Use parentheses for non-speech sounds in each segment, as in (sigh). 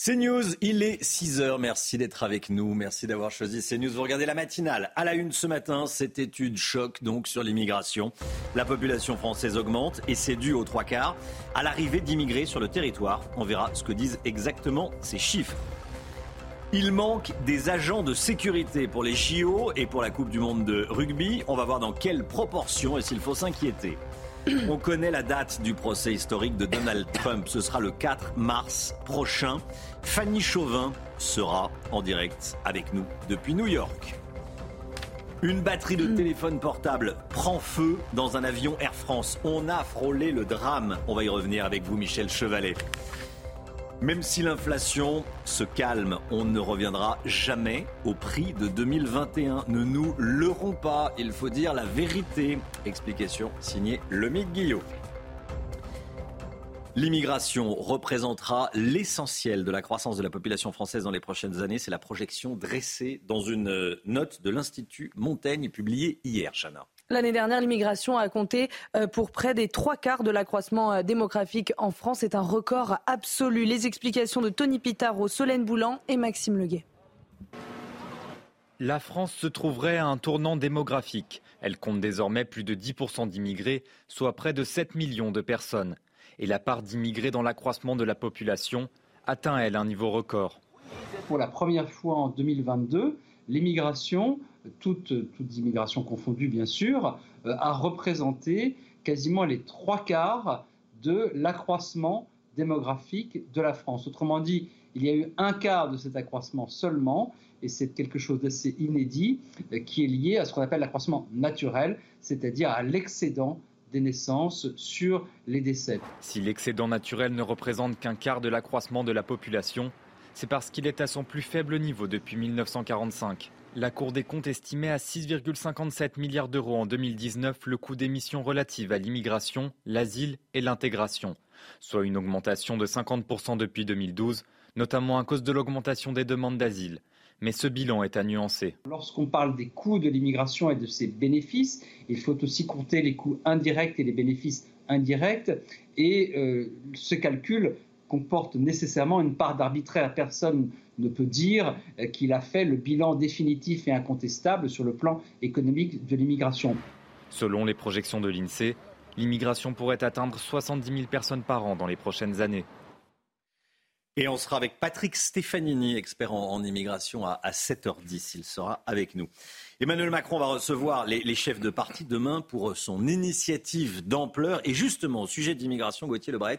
CNews, il est 6h. Merci d'être avec nous. Merci d'avoir choisi CNews. Vous regardez la matinale. À la une ce matin, cette étude choc donc sur l'immigration. La population française augmente et c'est dû aux trois quarts à l'arrivée d'immigrés sur le territoire. On verra ce que disent exactement ces chiffres. Il manque des agents de sécurité pour les JO et pour la Coupe du Monde de rugby. On va voir dans quelle proportion et s'il faut s'inquiéter. On connaît la date du procès historique de Donald Trump. Ce sera le 4 mars prochain. Fanny Chauvin sera en direct avec nous depuis New York. Une batterie de téléphone portable prend feu dans un avion Air France. On a frôlé le drame. On va y revenir avec vous, Michel Chevalet. Même si l'inflation se calme, on ne reviendra jamais au prix de 2021. Ne nous leurrons pas, il faut dire la vérité. Explication signée Lemic Guillot. L'immigration représentera l'essentiel de la croissance de la population française dans les prochaines années. C'est la projection dressée dans une note de l'Institut Montaigne publiée hier, Chana. L'année dernière, l'immigration a compté euh, pour près des trois quarts de l'accroissement euh, démographique en France. C'est un record absolu. Les explications de Tony Pitaro, Solène Boulan et Maxime Leguet. La France se trouverait à un tournant démographique. Elle compte désormais plus de 10% d'immigrés, soit près de 7 millions de personnes. Et la part d'immigrés dans l'accroissement de la population atteint, elle, un niveau record. Pour la première fois en 2022, l'immigration toutes, immigrations confondues bien sûr, euh, a représenté quasiment les trois quarts de l'accroissement démographique de la France. Autrement dit, il y a eu un quart de cet accroissement seulement, et c'est quelque chose d'assez inédit, euh, qui est lié à ce qu'on appelle l'accroissement naturel, c'est-à-dire à, l'excédent des naissances sur les décès. Si l'excédent naturel ne représente qu'un quart de l'accroissement de la population, c'est parce qu'il est à son plus faible niveau depuis 1945. La Cour des comptes estimait à 6,57 milliards d'euros en 2019 le coût des missions relatives à l'immigration, l'asile et l'intégration, soit une augmentation de 50% depuis 2012, notamment à cause de l'augmentation des demandes d'asile. Mais ce bilan est à nuancer. Lorsqu'on parle des coûts de l'immigration et de ses bénéfices, il faut aussi compter les coûts indirects et les bénéfices indirects. Et euh, ce calcul comporte nécessairement une part d'arbitraire. Personne ne peut dire euh, qu'il a fait le bilan définitif et incontestable sur le plan économique de l'immigration. Selon les projections de l'INSEE, l'immigration pourrait atteindre 70 000 personnes par an dans les prochaines années. Et on sera avec Patrick Stefanini, expert en, immigration, à, 7h10. Il sera avec nous. Emmanuel Macron va recevoir les, les chefs de parti demain pour son initiative d'ampleur. Et justement, au sujet d'immigration, Gauthier Lebret,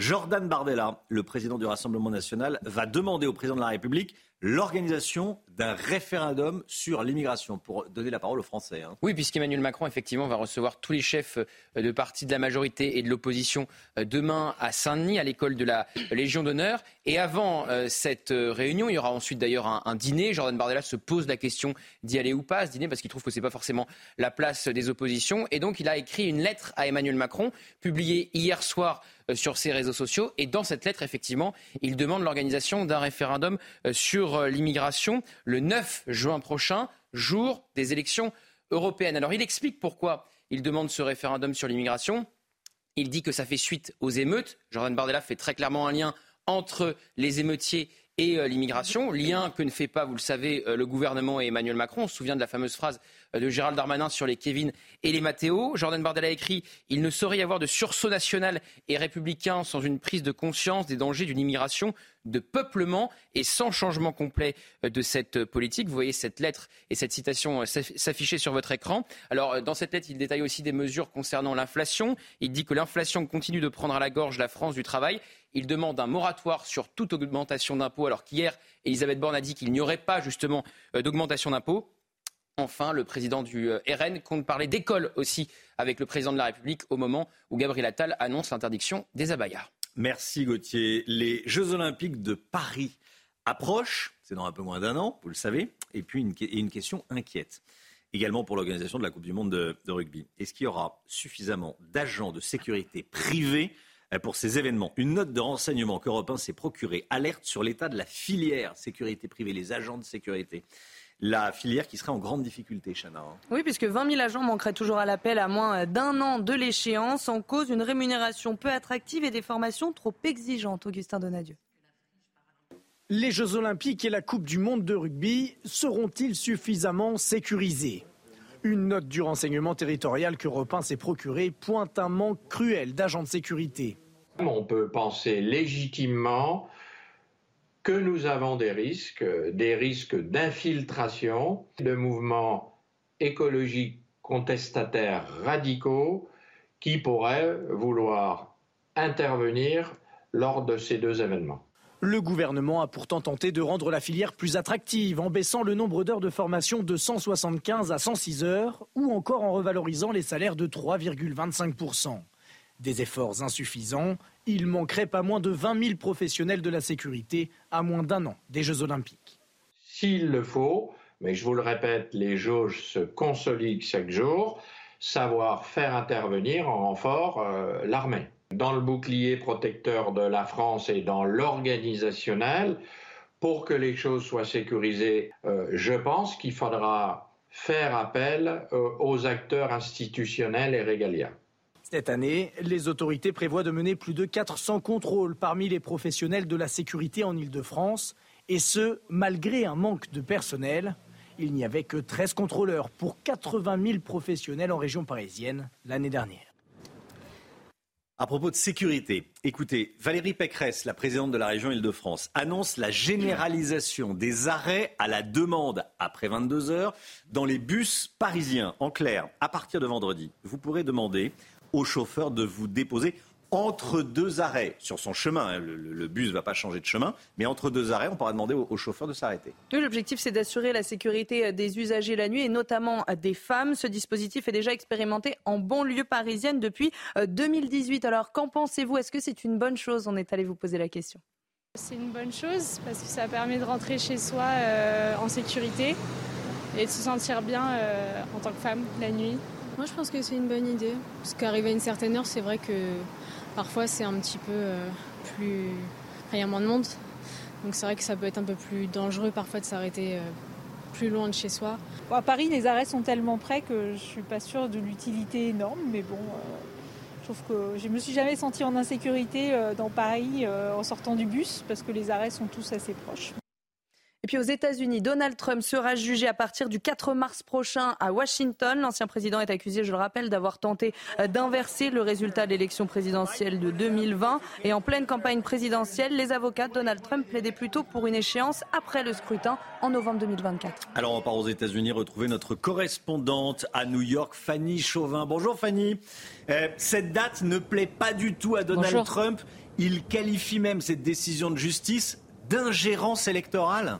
Jordan Bardella, le président du Rassemblement national, va demander au président de la République l'organisation d'un référendum sur l'immigration, pour donner la parole aux Français. Hein. Oui, puisqu'Emmanuel Macron, effectivement, va recevoir tous les chefs euh, de partis de la majorité et de l'opposition euh, demain à Saint-Denis, à l'école de la Légion d'honneur. Et avant euh, cette réunion, il y aura ensuite d'ailleurs un, dîner. Jordan Bardella se pose la question d'y aller ou pas ce dîner, parce qu'il trouve que ce n'est pas forcément la place des oppositions. Et donc, il a écrit une lettre à Emmanuel Macron, publiée hier soir sur ses réseaux sociaux. Et dans cette lettre, effectivement, il demande l'organisation d'un référendum sur l'immigration le 9 juin prochain, jour des élections européennes. Alors il explique pourquoi il demande ce référendum sur l'immigration. Il dit que ça fait suite aux émeutes. Jordan Bardella fait très clairement un lien entre les émeutiers et euh, l'immigration, lien que ne fait pas, vous le savez, euh, le gouvernement et Emmanuel Macron. On se souvient de la fameuse phrase euh, de Gérald Darmanin sur les Kevin et les Matteo. Jordan Bardella a écrit Il ne saurait y avoir de sursaut national et républicain sans une prise de conscience des dangers d'une immigration de peuplement et sans changement complet de cette politique. Vous voyez cette lettre et cette citation s'afficher sur votre écran. Alors, dans cette lettre, il détaille aussi des mesures concernant l'inflation. Il dit que l'inflation continue de prendre à la gorge la France du travail. Il demande un moratoire sur toute augmentation d'impôts, alors qu'hier, Elisabeth Borne a dit qu'il n'y aurait pas justement d'augmentation d'impôts. enfin, le président du RN compte parler d'école aussi avec le président de la République au moment où Gabriel Attal annonce l'interdiction des abayas. Merci Gauthier. Les Jeux Olympiques de Paris approchent, c'est dans un peu moins d'un an, vous le savez, et puis une, une question inquiète également pour l'organisation de la Coupe du Monde de, de rugby. Est-ce qu'il y aura suffisamment d'agents de sécurité privés euh, pour ces événements. Une note de renseignement qu'Europe 1 s'est procurée alerte sur l'état de la filière sécurité privée, les agents de sécurité la filière qui serait en grande difficulté, Chana. Hein. Oui, puisque 20 000 agents manqueraient toujours à l'appel à moins d'un an de l'échéance, en cause une rémunération peu attractive et des formations trop exigeantes. Augustin Donadieu. Les Jeux Olympiques et la Coupe du Monde de rugby seront-ils suffisamment sécurisés? Une note du renseignement territorial que Repin s'est procurée pointe un manque cruel d'agents de sécurité. On peut penser légitimement que nous avons des risques, des risques d'infiltration de mouvements écologiques contestataires radicaux qui pourraient vouloir intervenir lors de ces deux événements. Le gouvernement a pourtant tenté de rendre la filière plus attractive en baissant le nombre d'heures de formation de 175 à 106 heures ou encore en revalorisant les salaires de 3,25%. Des efforts insuffisants, il manquerait pas moins de 20 000 professionnels de la sécurité à moins d'un an des Jeux olympiques. S'il le faut, mais je vous le répète, les jauges se consolident chaque jour, savoir faire intervenir en renfort euh, l'armée. Dans le bouclier protecteur de la France et dans l'organisationnel, pour que les choses soient sécurisées, euh, je pense qu'il faudra faire appel euh, aux acteurs institutionnels et régaliens. Cette année, les autorités prévoient de mener plus de 400 contrôles parmi les professionnels de la sécurité en Ile-de-France, et ce, malgré un manque de personnel. Il n'y avait que 13 contrôleurs pour 80 000 professionnels en région parisienne l'année dernière. À propos de sécurité, écoutez, Valérie Pécresse, la présidente de la région Île-de-France, annonce la généralisation des arrêts à la demande après 22 heures dans les bus parisiens. En clair, à partir de vendredi, vous pourrez demander au chauffeur de vous déposer entre deux arrêts sur son chemin. Hein, le, bus ne va pas changer de chemin, mais entre deux arrêts, on pourra demander au, chauffeur de s'arrêter. L'objectif, c'est d'assurer la sécurité des usagers la nuit et notamment des femmes. Ce dispositif est déjà expérimenté en banlieue parisienne depuis 2018. Euh, Alors, qu'en pensez-vous? Est-ce que c'est une bonne chose? On est allé vous poser la question. C'est une bonne chose parce que ça permet de rentrer chez soi euh, en sécurité et de se sentir bien euh, en tant que femme la nuit. Moi, je pense que c'est une bonne idée. Parce qu'arriver à une certaine heure, c'est vrai que parfois c'est un petit peu euh, plus. Enfin, il y a moins de monde. Donc c'est vrai que ça peut être un peu plus dangereux parfois de s'arrêter euh, plus loin de chez soi. à Paris, les arrêts sont tellement près que je suis pas sûre de l'utilité énorme, mais bon, euh, je trouve que je me suis jamais sentie en insécurité dans Paris en sortant du bus parce que les arrêts sont tous assez proches. Et puis aux États-Unis, Donald Trump sera jugé à partir du 4 mars prochain à Washington. L'ancien président est accusé, je le rappelle, d'avoir tenté euh, d'inverser le résultat de l'élection présidentielle de 2020. Et en pleine campagne présidentielle, les avocats de Donald Trump plaidaient plutôt pour une échéance après le scrutin en novembre 2024. Alors on part aux États-Unis retrouver notre correspondante à New York, Fanny Chauvin. Bonjour Fanny. Euh, cette date ne plaît pas du tout à Donald Trump. Il qualifie même cette décision de justice d'ingérence électorale.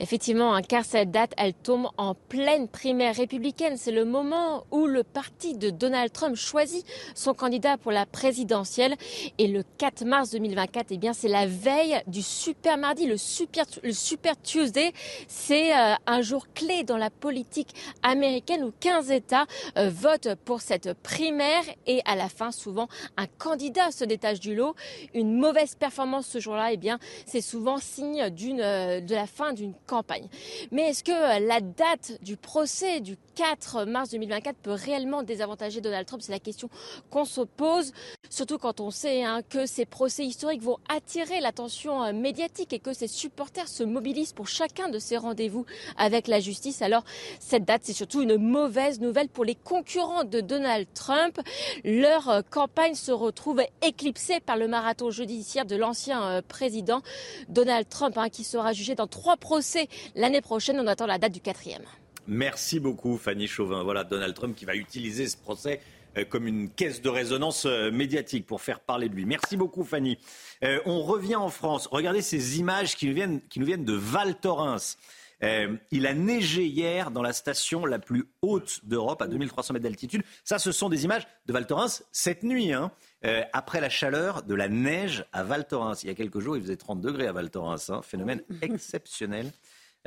Effectivement, hein, car cette date, elle tombe en pleine primaire républicaine. C'est le moment où le parti de Donald Trump choisit son candidat pour la présidentielle. Et le 4 mars 2024, eh bien, c'est la veille du super mardi, le super, le super Tuesday. C'est euh, un jour clé dans la politique américaine où 15 États euh, votent pour cette primaire et à la fin, souvent, un candidat se détache du lot. Une mauvaise performance ce jour-là, eh bien, c'est souvent signe d'une, euh, de la fin d'une campagne. Mais est-ce que euh, la date du procès du 4 mars 2024 peut réellement désavantager Donald Trump C'est la question qu'on se pose, surtout quand on sait hein, que ces procès historiques vont attirer l'attention euh, médiatique et que ses supporters se mobilisent pour chacun de ces rendez-vous avec la justice. Alors cette date, c'est surtout une mauvaise nouvelle pour les concurrents de Donald Trump. Leur euh, campagne se retrouve éclipsée par le marathon judiciaire de l'ancien président Donald Trump, hein, qui sera jugé dans trois procès l'année prochaine. On attend la date du quatrième. Merci beaucoup, Fanny Chauvin. Voilà Donald Trump qui va utiliser ce procès euh, comme une caisse de résonance euh, médiatique pour faire parler de lui. Merci beaucoup, Fanny. Euh, on revient en France. Regardez ces images qui nous viennent, qui nous viennent de Val Thorens. Euh, il a neigé hier dans la station la plus haute d'Europe, à 2300 mètres d'altitude. Ça, ce sont des images de Val Thorens cette nuit. Hein. Euh, après la chaleur de la neige à Val Thorens. Il y a quelques jours, il faisait 30 degrés à Val Thorens. Hein. Phénomène (laughs) exceptionnel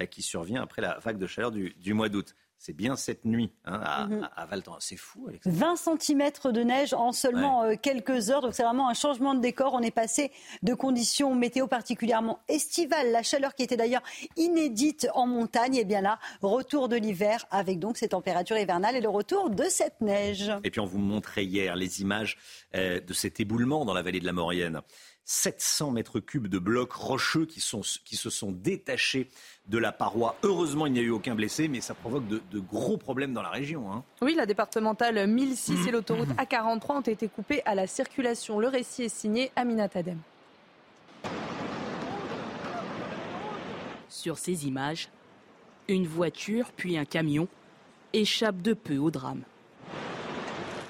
qui survient après la vague de chaleur du mois d'août. C'est bien cette nuit hein, à, mhm. Val Thorens. C'est fou, Alexandre. 20 cm de neige en seulement euh, quelques heures. Donc c'est vraiment un changement de décor. On est passé de conditions météo particulièrement estivales, la chaleur qui était d'ailleurs inédite en montagne. Et bien là, retour de l'hiver avec donc ces températures hivernales et le retour de cette neige. Et puis on vous montrait hier les images euh, de cet éboulement dans la vallée de la Maurienne. 700 mètres cubes de blocs rocheux qui, sont, qui se sont détachés de la paroi. Heureusement, il n'y a eu aucun blessé, mais ça provoque de, gros problèmes dans la région. Hein. Oui, la départementale 1006 et l'autoroute A43 ont été coupées à la circulation. Le récit est signé Aminat Adem. Sur ces images, une voiture puis un camion échappent de peu au drame.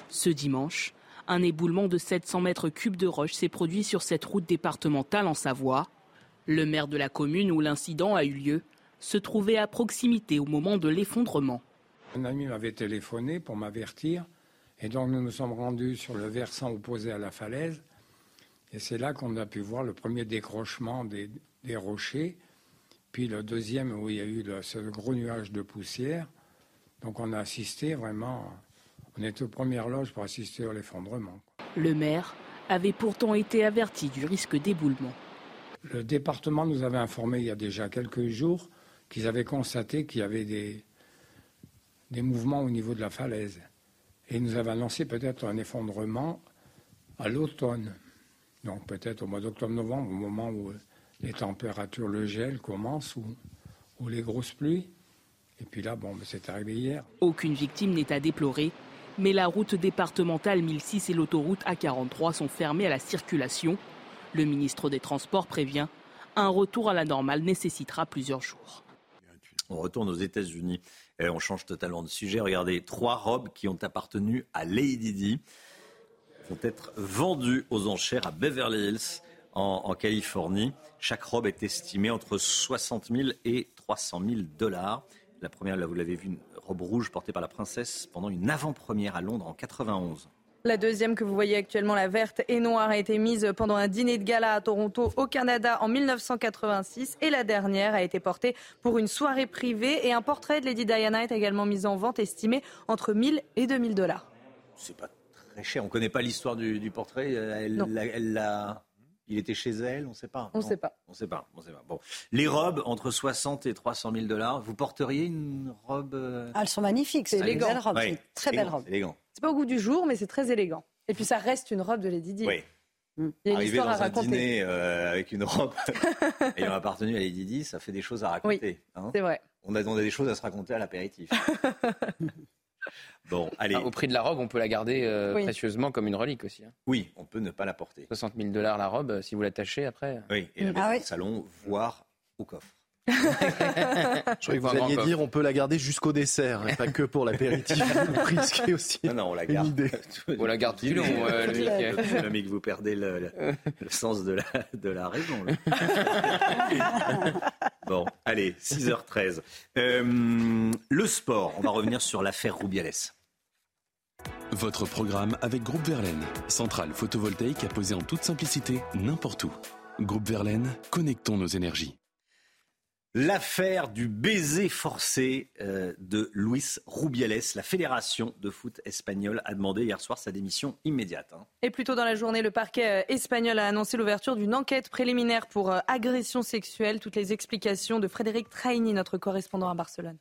Ce dimanche, un éboulement de 700 mètres cubes de roche s'est produit sur cette route départementale en Savoie. Le maire de la commune où l'incident a eu lieu se trouvait à proximité au moment de l'effondrement. Un ami m'avait téléphoné pour m'avertir et donc nous nous sommes rendus sur le versant opposé à la falaise et c'est là qu'on a pu voir le premier décrochement des, rochers, puis le deuxième où il y a eu ce gros nuage de poussière. Donc on a assisté vraiment on est aux premières loges pour assister à l'effondrement. Le maire avait pourtant été averti du risque d'éboulement. Le département nous avait informé il y a déjà quelques jours qu'ils avaient constaté qu'il y avait des, des mouvements au niveau de la falaise. Et ils nous avaient annoncé peut-être un effondrement à l'automne. Donc peut-être au mois d'octobre-novembre, au moment où les températures, le gel commence ou, ou les grosses pluies. Et puis là, bon, ben, c'est arrivé hier. Aucune victime n'est à déplorer mais la route départementale 1006 et l'autoroute A43 sont fermées à la circulation. Le ministre des Transports prévient, un retour à la normale nécessitera plusieurs jours. On retourne aux États-Unis et on change totalement de sujet. Regardez, trois robes qui ont appartenu à Lady Di vont être vendues aux enchères à Beverly Hills en, en Californie. Chaque robe est estimée entre 60 000 et 300 000 dollars. La première, là, vous l'avez vu, robe rouge portée par la princesse pendant une avant-première à Londres en 91. La deuxième que vous voyez actuellement, la verte et noire, a été mise pendant un dîner de gala à Toronto, au Canada, en 1986. Et la dernière a été portée pour une soirée privée. Et un portrait de Lady Diana est également mis en vente, estimé entre 1000 et 2000 dollars. C'est pas très cher. On connaît pas l'histoire du, portrait. Elle l'a il était chez elle, on ne sait pas. On ne sait pas. On sait pas. On sait pas. Bon, les robes entre 60 et 300 000 dollars. Vous porteriez une robe euh, ah, Elles sont magnifiques. C'est élégant. Belle très belle robe. C'est pas au goût du jour, mais c'est très élégant. Et puis ça reste une robe de Lady Di. Oui. Mm. Il y a une histoire à raconter. Un dîner euh, avec une robe (laughs) ayant appartenu à Lady Di, ça fait des choses à raconter. Hein. c'est vrai. On a, on a des choses à se raconter à l'apéritif. (laughs) Bon, allez. au prix de la robe, on peut la garder euh, précieusement comme une relique aussi. Hein. Oui, on peut ne pas la porter. 60 000 dollars la robe, si vous l'attachez après. Oui, et la mettre ah au salon, voire au coffre. (laughs) Je croyais que vous alliez dire on peut la garder jusqu'au dessert, pas que pour l'apéritif. (laughs) risquez aussi. Non, non, on la garde. (laughs) on la garde tout le long, euh, que vous perdez le, sens de la, de la raison. bon, allez, 6h13. Euh, le sport, on va revenir sur l'affaire Rubiales. Votre programme avec Groupe Verlaine, centrale photovoltaïque à poser en toute simplicité n'importe où. Groupe Verlaine, connectons nos énergies. L'affaire du baiser forcé euh, de Luis Rubiales, la fédération de foot espagnole a demandé hier soir sa démission immédiate. Hein. Et plus tôt dans la journée, le parquet euh, espagnol a annoncé l'ouverture d'une enquête préliminaire pour euh, agression sexuelle. Toutes les explications de Frédéric Traini, notre correspondant à Barcelone.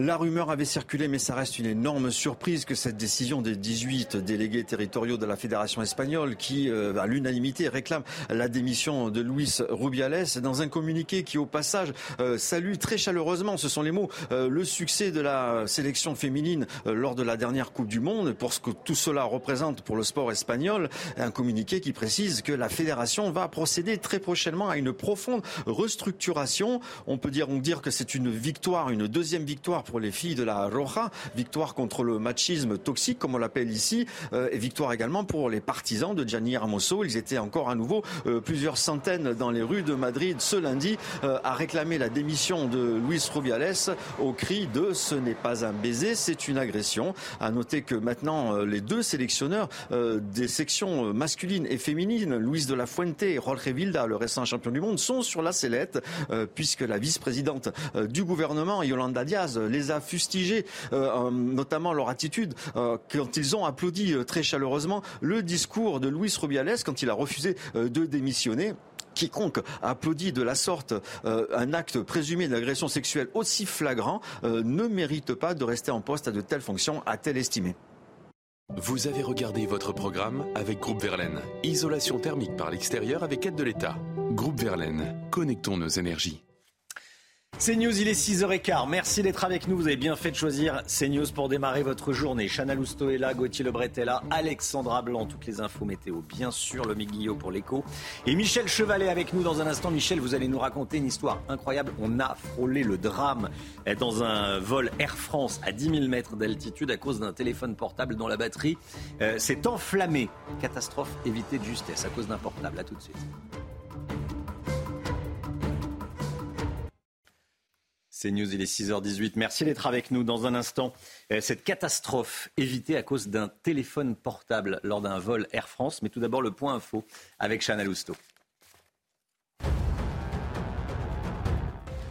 La rumeur avait circulé, mais ça reste une énorme surprise que cette décision des 18 délégués territoriaux de la Fédération espagnole, qui euh, à l'unanimité réclament la démission de Luis Rubiales, dans un communiqué qui au passage euh, salue très chaleureusement, ce sont les mots, euh, le succès de la sélection féminine lors de la dernière Coupe du Monde, pour ce que tout cela représente pour le sport espagnol, un communiqué qui précise que la Fédération va procéder très prochainement à une profonde restructuration. On peut dire, on dire que c'est une victoire, une deuxième victoire pour les filles de la Roja, victoire contre le machisme toxique, comme on l'appelle ici, et victoire également pour les partisans de Gianni Hermoso. Ils étaient encore à nouveau plusieurs centaines dans les rues de Madrid ce lundi à réclamer la démission de Luis Rubiales au cri de ce n'est pas un baiser, c'est une agression. À noter que maintenant les deux sélectionneurs des sections masculines et féminines, Luis de la Fuente et Jorge Vilda, le récent champion du monde, sont sur la sellette puisque la vice-présidente du gouvernement, Yolanda Diaz, les a fustigés, notamment leur attitude quand ils ont applaudi très chaleureusement le discours de Luis Rubiales quand il a refusé euh, de démissionner. Quiconque applaudit de la sorte euh, un acte présumé d'agression sexuelle aussi flagrant euh, ne mérite pas de rester en poste à de telles fonctions, a-t-elle estimé. Vous avez regardé votre programme avec Groupe Verlaine. Isolation thermique par l'extérieur avec aide de l'État. Groupe Verlaine, connectons nos énergies. CNews, il est 6h15. Merci d'être avec nous. Vous avez bien fait de choisir CNews pour démarrer votre journée. Chana Lousteau est là, Gauthier Lebret est Alexandra Blanc, toutes les infos météo, bien sûr, le Guillot pour l'écho. Et Michel Chevalet avec nous dans un instant. Michel, vous allez nous raconter une histoire incroyable. On a frôlé le drame dans un vol Air France à 10 000 mètres d'altitude à cause d'un téléphone portable dont la batterie euh, s'est enflammée. Catastrophe évitée de justesse à cause d'un portable. À tout de suite. C'est News, il est 6h18. Merci d'être avec nous dans un instant. Euh, cette catastrophe évitée à cause d'un téléphone portable lors d'un vol Air France. Mais tout d'abord, le point info avec Chana Lousteau.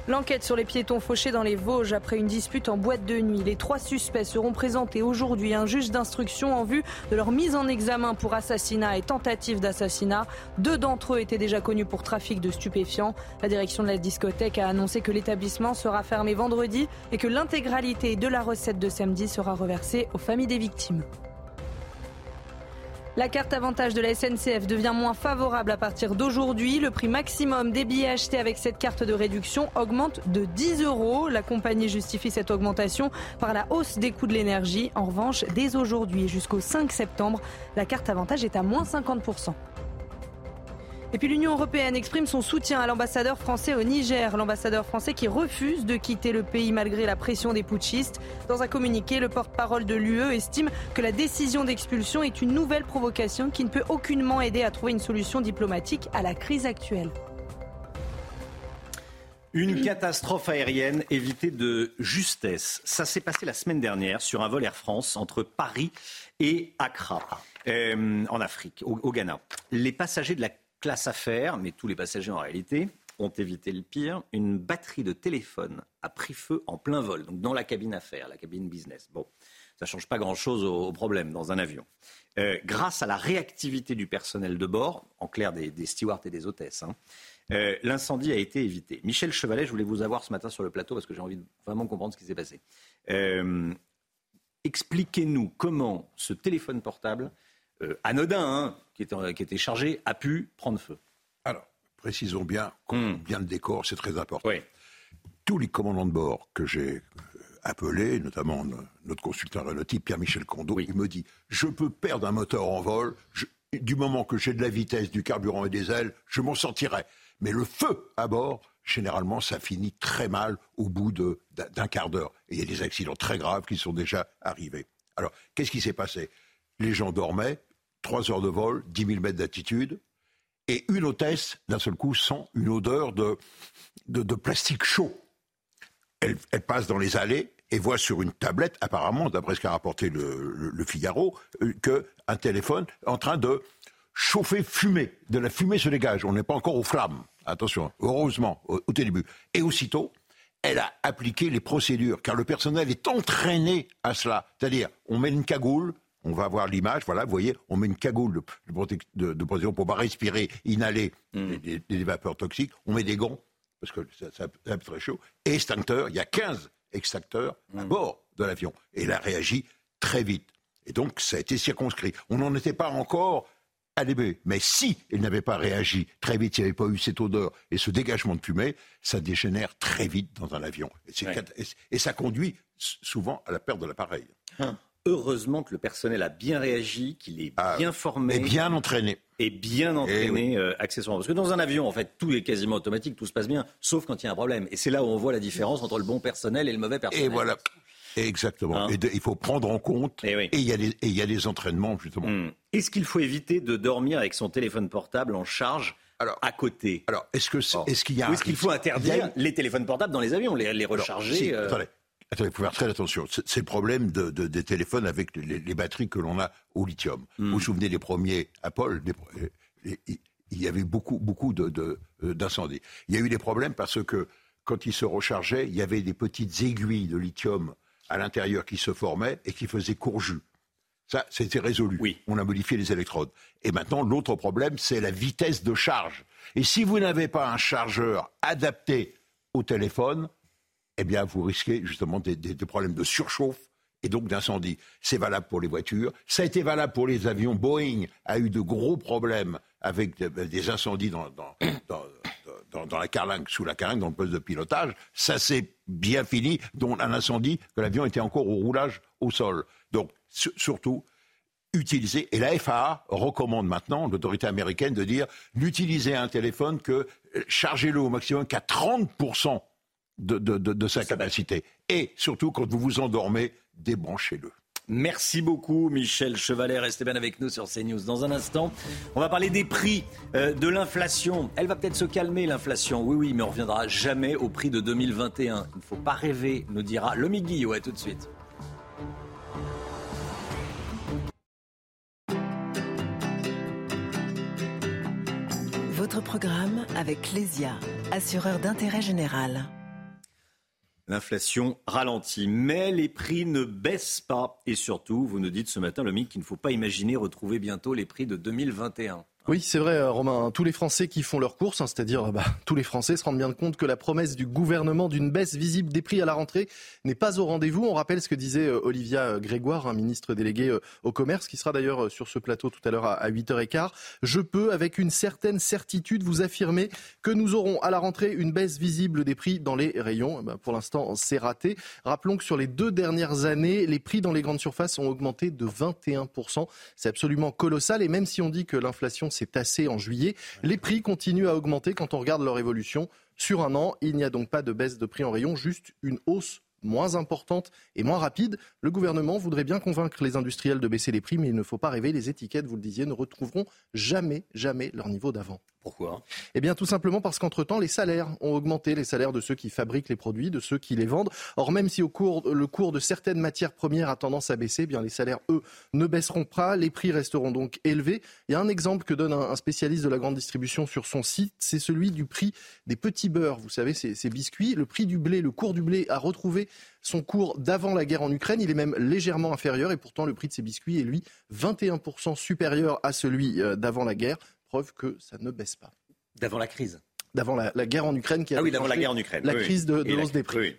L'enquête sur les piétons fauchés dans les Vosges après une dispute en boîte de nuit. Les trois suspects seront présentés aujourd'hui à un juge d'instruction en vue de leur mise en examen pour assassinat et tentative d'assassinat. Deux d'entre eux étaient déjà connus pour trafic de stupéfiants. La direction de la discothèque a annoncé que l'établissement sera fermé vendredi et que l'intégralité de la recette de samedi sera reversée aux familles des victimes. La carte avantage de la SNCF devient moins favorable à partir d'aujourd'hui. Le prix maximum des billets achetés avec cette carte de réduction augmente de 10 euros. La compagnie justifie cette augmentation par la hausse des coûts de l'énergie. En revanche, dès aujourd'hui jusqu'au 5 septembre, la carte avantage est à moins 50%. Et puis l'Union européenne exprime son soutien à l'ambassadeur français au Niger, l'ambassadeur français qui refuse de quitter le pays malgré la pression des putschistes. Dans un communiqué, le porte-parole de l'UE estime que la décision d'expulsion est une nouvelle provocation qui ne peut aucunement aider à trouver une solution diplomatique à la crise actuelle. Une catastrophe aérienne évitée de justesse. Ça s'est passé la semaine dernière sur un vol Air France entre Paris et Accra, euh, en Afrique, au, au Ghana. Les passagers de la classe affaires, mais tous les passagers en réalité ont évité le pire. Une batterie de téléphone a pris feu en plein vol, donc dans la cabine affaires, la cabine business. Bon, ça change pas grand-chose au, problème dans un avion. Euh, grâce à la réactivité du personnel de bord, en clair des, stewards et des hôtesses, hein, euh, l'incendie a été évité. Michel Chevalet, je voulais vous avoir ce matin sur le plateau parce que j'ai envie de vraiment comprendre ce qui s'est passé. Euh, expliquez-nous comment ce téléphone portable anodin, hein, qui était, chargé a pu prendre feu. Alors, précisons bien, hmm. bien le décor, c'est très important. Tous les commandants de bord que j'ai euh, appelés, notamment notre consultant aéronautique Pierre-Michel Condo, il me dit je peux perdre un moteur en vol, du moment que j'ai de la vitesse, du carburant et des ailes, je m'en sortirai. Mais le feu à bord, généralement, ça finit très mal au bout d'un quart d'heure. Et il y a des accidents très graves qui sont déjà arrivés. Alors, qu'est-ce qui s'est passé? Les gens dormaient, trois heures de vol, 10 000 mètres d'altitude, et une hôtesse, d'un seul coup, sent une odeur de, de, plastique chaud. Elle, passe dans les allées et voit sur une tablette, apparemment, d'après ce qu'a rapporté le, le, Figaro, euh, qu'un téléphone est en train de chauffer fumée. De la fumée se dégage. On n'est pas encore aux flammes. Attention, heureusement, au, au début. Et aussitôt, elle a appliqué les procédures, car le personnel est entraîné à cela. C'est-à-dire, on met une cagoule, on va voir l'image, voilà, vous voyez, on met une cagoule de, de, protection pour pas respirer, inhaler mm. des, vapeurs toxiques, on met des gants, parce que ça, ça, ça très chaud, et extincteur, il y a 15 extincteurs à mm. bord de l'avion. Et elle a réagi très vite. Et donc, ça a été circonscrit. On n'en était pas encore à. Mais si elle n'avait pas réagi très vite, s'il n'y avait pas eu cette odeur et ce dégagement de fumée, ça dégénère très vite dans un avion. Et, ça conduit souvent à la perte de l'appareil. Hein heureusement que le personnel a bien réagi, qu'il est ah, bien formé. Et bien entraîné. Et bien entraîné euh, accessoirement. Parce que dans un avion, en fait, tout est quasiment automatique, tout se passe bien, sauf quand il y a un problème. Et c'est là où on voit la différence entre le bon personnel et le mauvais personnel. Et voilà. Exactement. Hein et il faut prendre en compte. Eh et il y, a des, entraînements, justement. Hmm. Est-ce qu'il faut éviter de dormir avec son téléphone portable en charge alors, à côté? Alors, est-ce que est-ce qu'il y a Ou est-ce qu'il faut interdire les téléphones portables dans les avions, les, les recharger euh Attendez, attendez, il faut faire très attention. C'est le problème de, des téléphones avec les, batteries que l'on a au lithium. Hmm. Vous vous souvenez des premiers Apple Il y avait beaucoup, beaucoup euh, d'incendies. il y a eu des problèmes parce que quand ils se rechargeaient, il y avait des petites aiguilles de lithium à l'intérieur qui se formaient et qui faisaient courju. Ça, c'était résolu. Oui. On a modifié les électrodes. Et maintenant, l'autre problème, c'est la vitesse de charge. Et si vous n'avez pas un chargeur adapté au téléphone, eh bien, vous risquez justement des, problèmes de surchauffe et donc d'incendie. C'est valable pour les voitures. Ça a été valable pour les avions. Boeing a eu de gros problèmes avec des incendies (coughs) dans, dans, la carlingue, sous la carlingue, dans le poste de pilotage. Ça s'est bien fini, dont un incendie que l'avion était encore au roulage au sol. Donc, surtout, utiliser, et la FAA recommande maintenant, l'autorité américaine, de dire n'utilisez un téléphone que euh, chargez-le au maximum qu'à 30% de, de, sa capacité. Et surtout, quand vous vous endormez, débranchez-le. Merci beaucoup, Michel Chevalet. Restez bien avec nous sur CNews. Dans un instant, on va parler des prix, euh, de l'inflation. Elle va peut-être se calmer, l'inflation. Oui, oui, mais on reviendra jamais au prix de 2021. Il ne faut pas rêver, nous dira Lomi Guillot. À tout de suite. Votre programme avec Clésia, assureur d'intérêt général. L'inflation ralentit, mais les prix ne baissent pas. Et surtout, vous nous dites ce matin, le qu'il ne faut pas imaginer retrouver bientôt les prix de 2021. Oui, c'est vrai, euh, Romain. Tous les Français qui font leurs courses, hein, c'est-à-dire euh, bah, tous les Français, se rendent bien compte que la promesse du gouvernement d'une baisse visible des prix à la rentrée n'est pas au rendez-vous. On rappelle ce que disait euh, Olivia Grégoire, un ministre délégué au commerce, qui sera d'ailleurs sur ce plateau tout à l'heure à 8h15. Je peux, avec une certaine certitude, vous affirmer que nous aurons à la rentrée une baisse visible des prix dans les rayons. Eh ben, pour l'instant, c'est raté. Rappelons que sur les deux dernières années, les prix dans les grandes surfaces ont augmenté de 21%. C'est absolument colossal. Et même si on dit que l'inflation c'est assez en juillet. Les prix continuent à augmenter quand on regarde leur évolution. Sur un an, il n'y a donc pas de baisse de prix en rayon, juste une hausse moins importante et moins rapide. Le gouvernement voudrait bien convaincre les industriels de baisser les prix, mais il ne faut pas rêver, les étiquettes, vous le disiez, ne retrouveront jamais, jamais leur niveau d'avant. Pourquoi? Eh bien, tout simplement parce qu'entre-temps, les salaires ont augmenté, les salaires de ceux qui fabriquent les produits, de ceux qui les vendent. Or, même si au cours, le cours de certaines matières premières a tendance à baisser, eh bien les salaires, eux, ne baisseront pas. Les prix resteront donc élevés. Il y a un exemple que donne un spécialiste de la grande distribution sur son site, c'est celui du prix des petits beurres. Vous savez, ces, ces biscuits. Le prix du blé, le cours du blé a retrouvé son cours d'avant la guerre en Ukraine. Il est même légèrement inférieur et pourtant le prix de ces biscuits est, lui, 21% supérieur à celui euh, d'avant la guerre preuve que ça ne baisse pas. D'avant la crise D'avant la, guerre en Ukraine qui a ah oui, d'avant la guerre en Ukraine. La crise de, hausse des prix.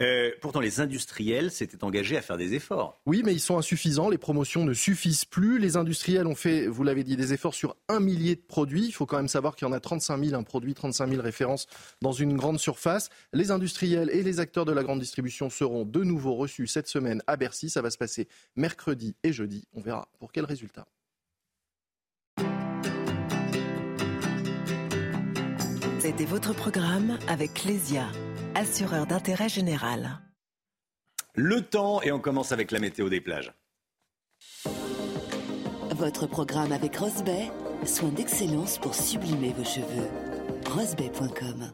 Euh, pourtant, les industriels s'étaient engagés à faire des efforts. Oui, mais ils sont insuffisants. Les promotions ne suffisent plus. Les industriels ont fait, vous l'avez dit, des efforts sur un millier de produits. Il faut quand même savoir qu'il y en a 35 000, un produit, 35 000 références dans une grande surface. Les industriels et les acteurs de la grande distribution seront de nouveau reçus cette semaine à Bercy. Ça va se passer mercredi et jeudi. On verra pour quel résultat. C'était votre programme avec Clésia, assureur d'intérêt général. Le temps et on commence avec la météo des plages. Votre programme avec Rosbay, soin d'excellence pour sublimer vos cheveux. rosbay.com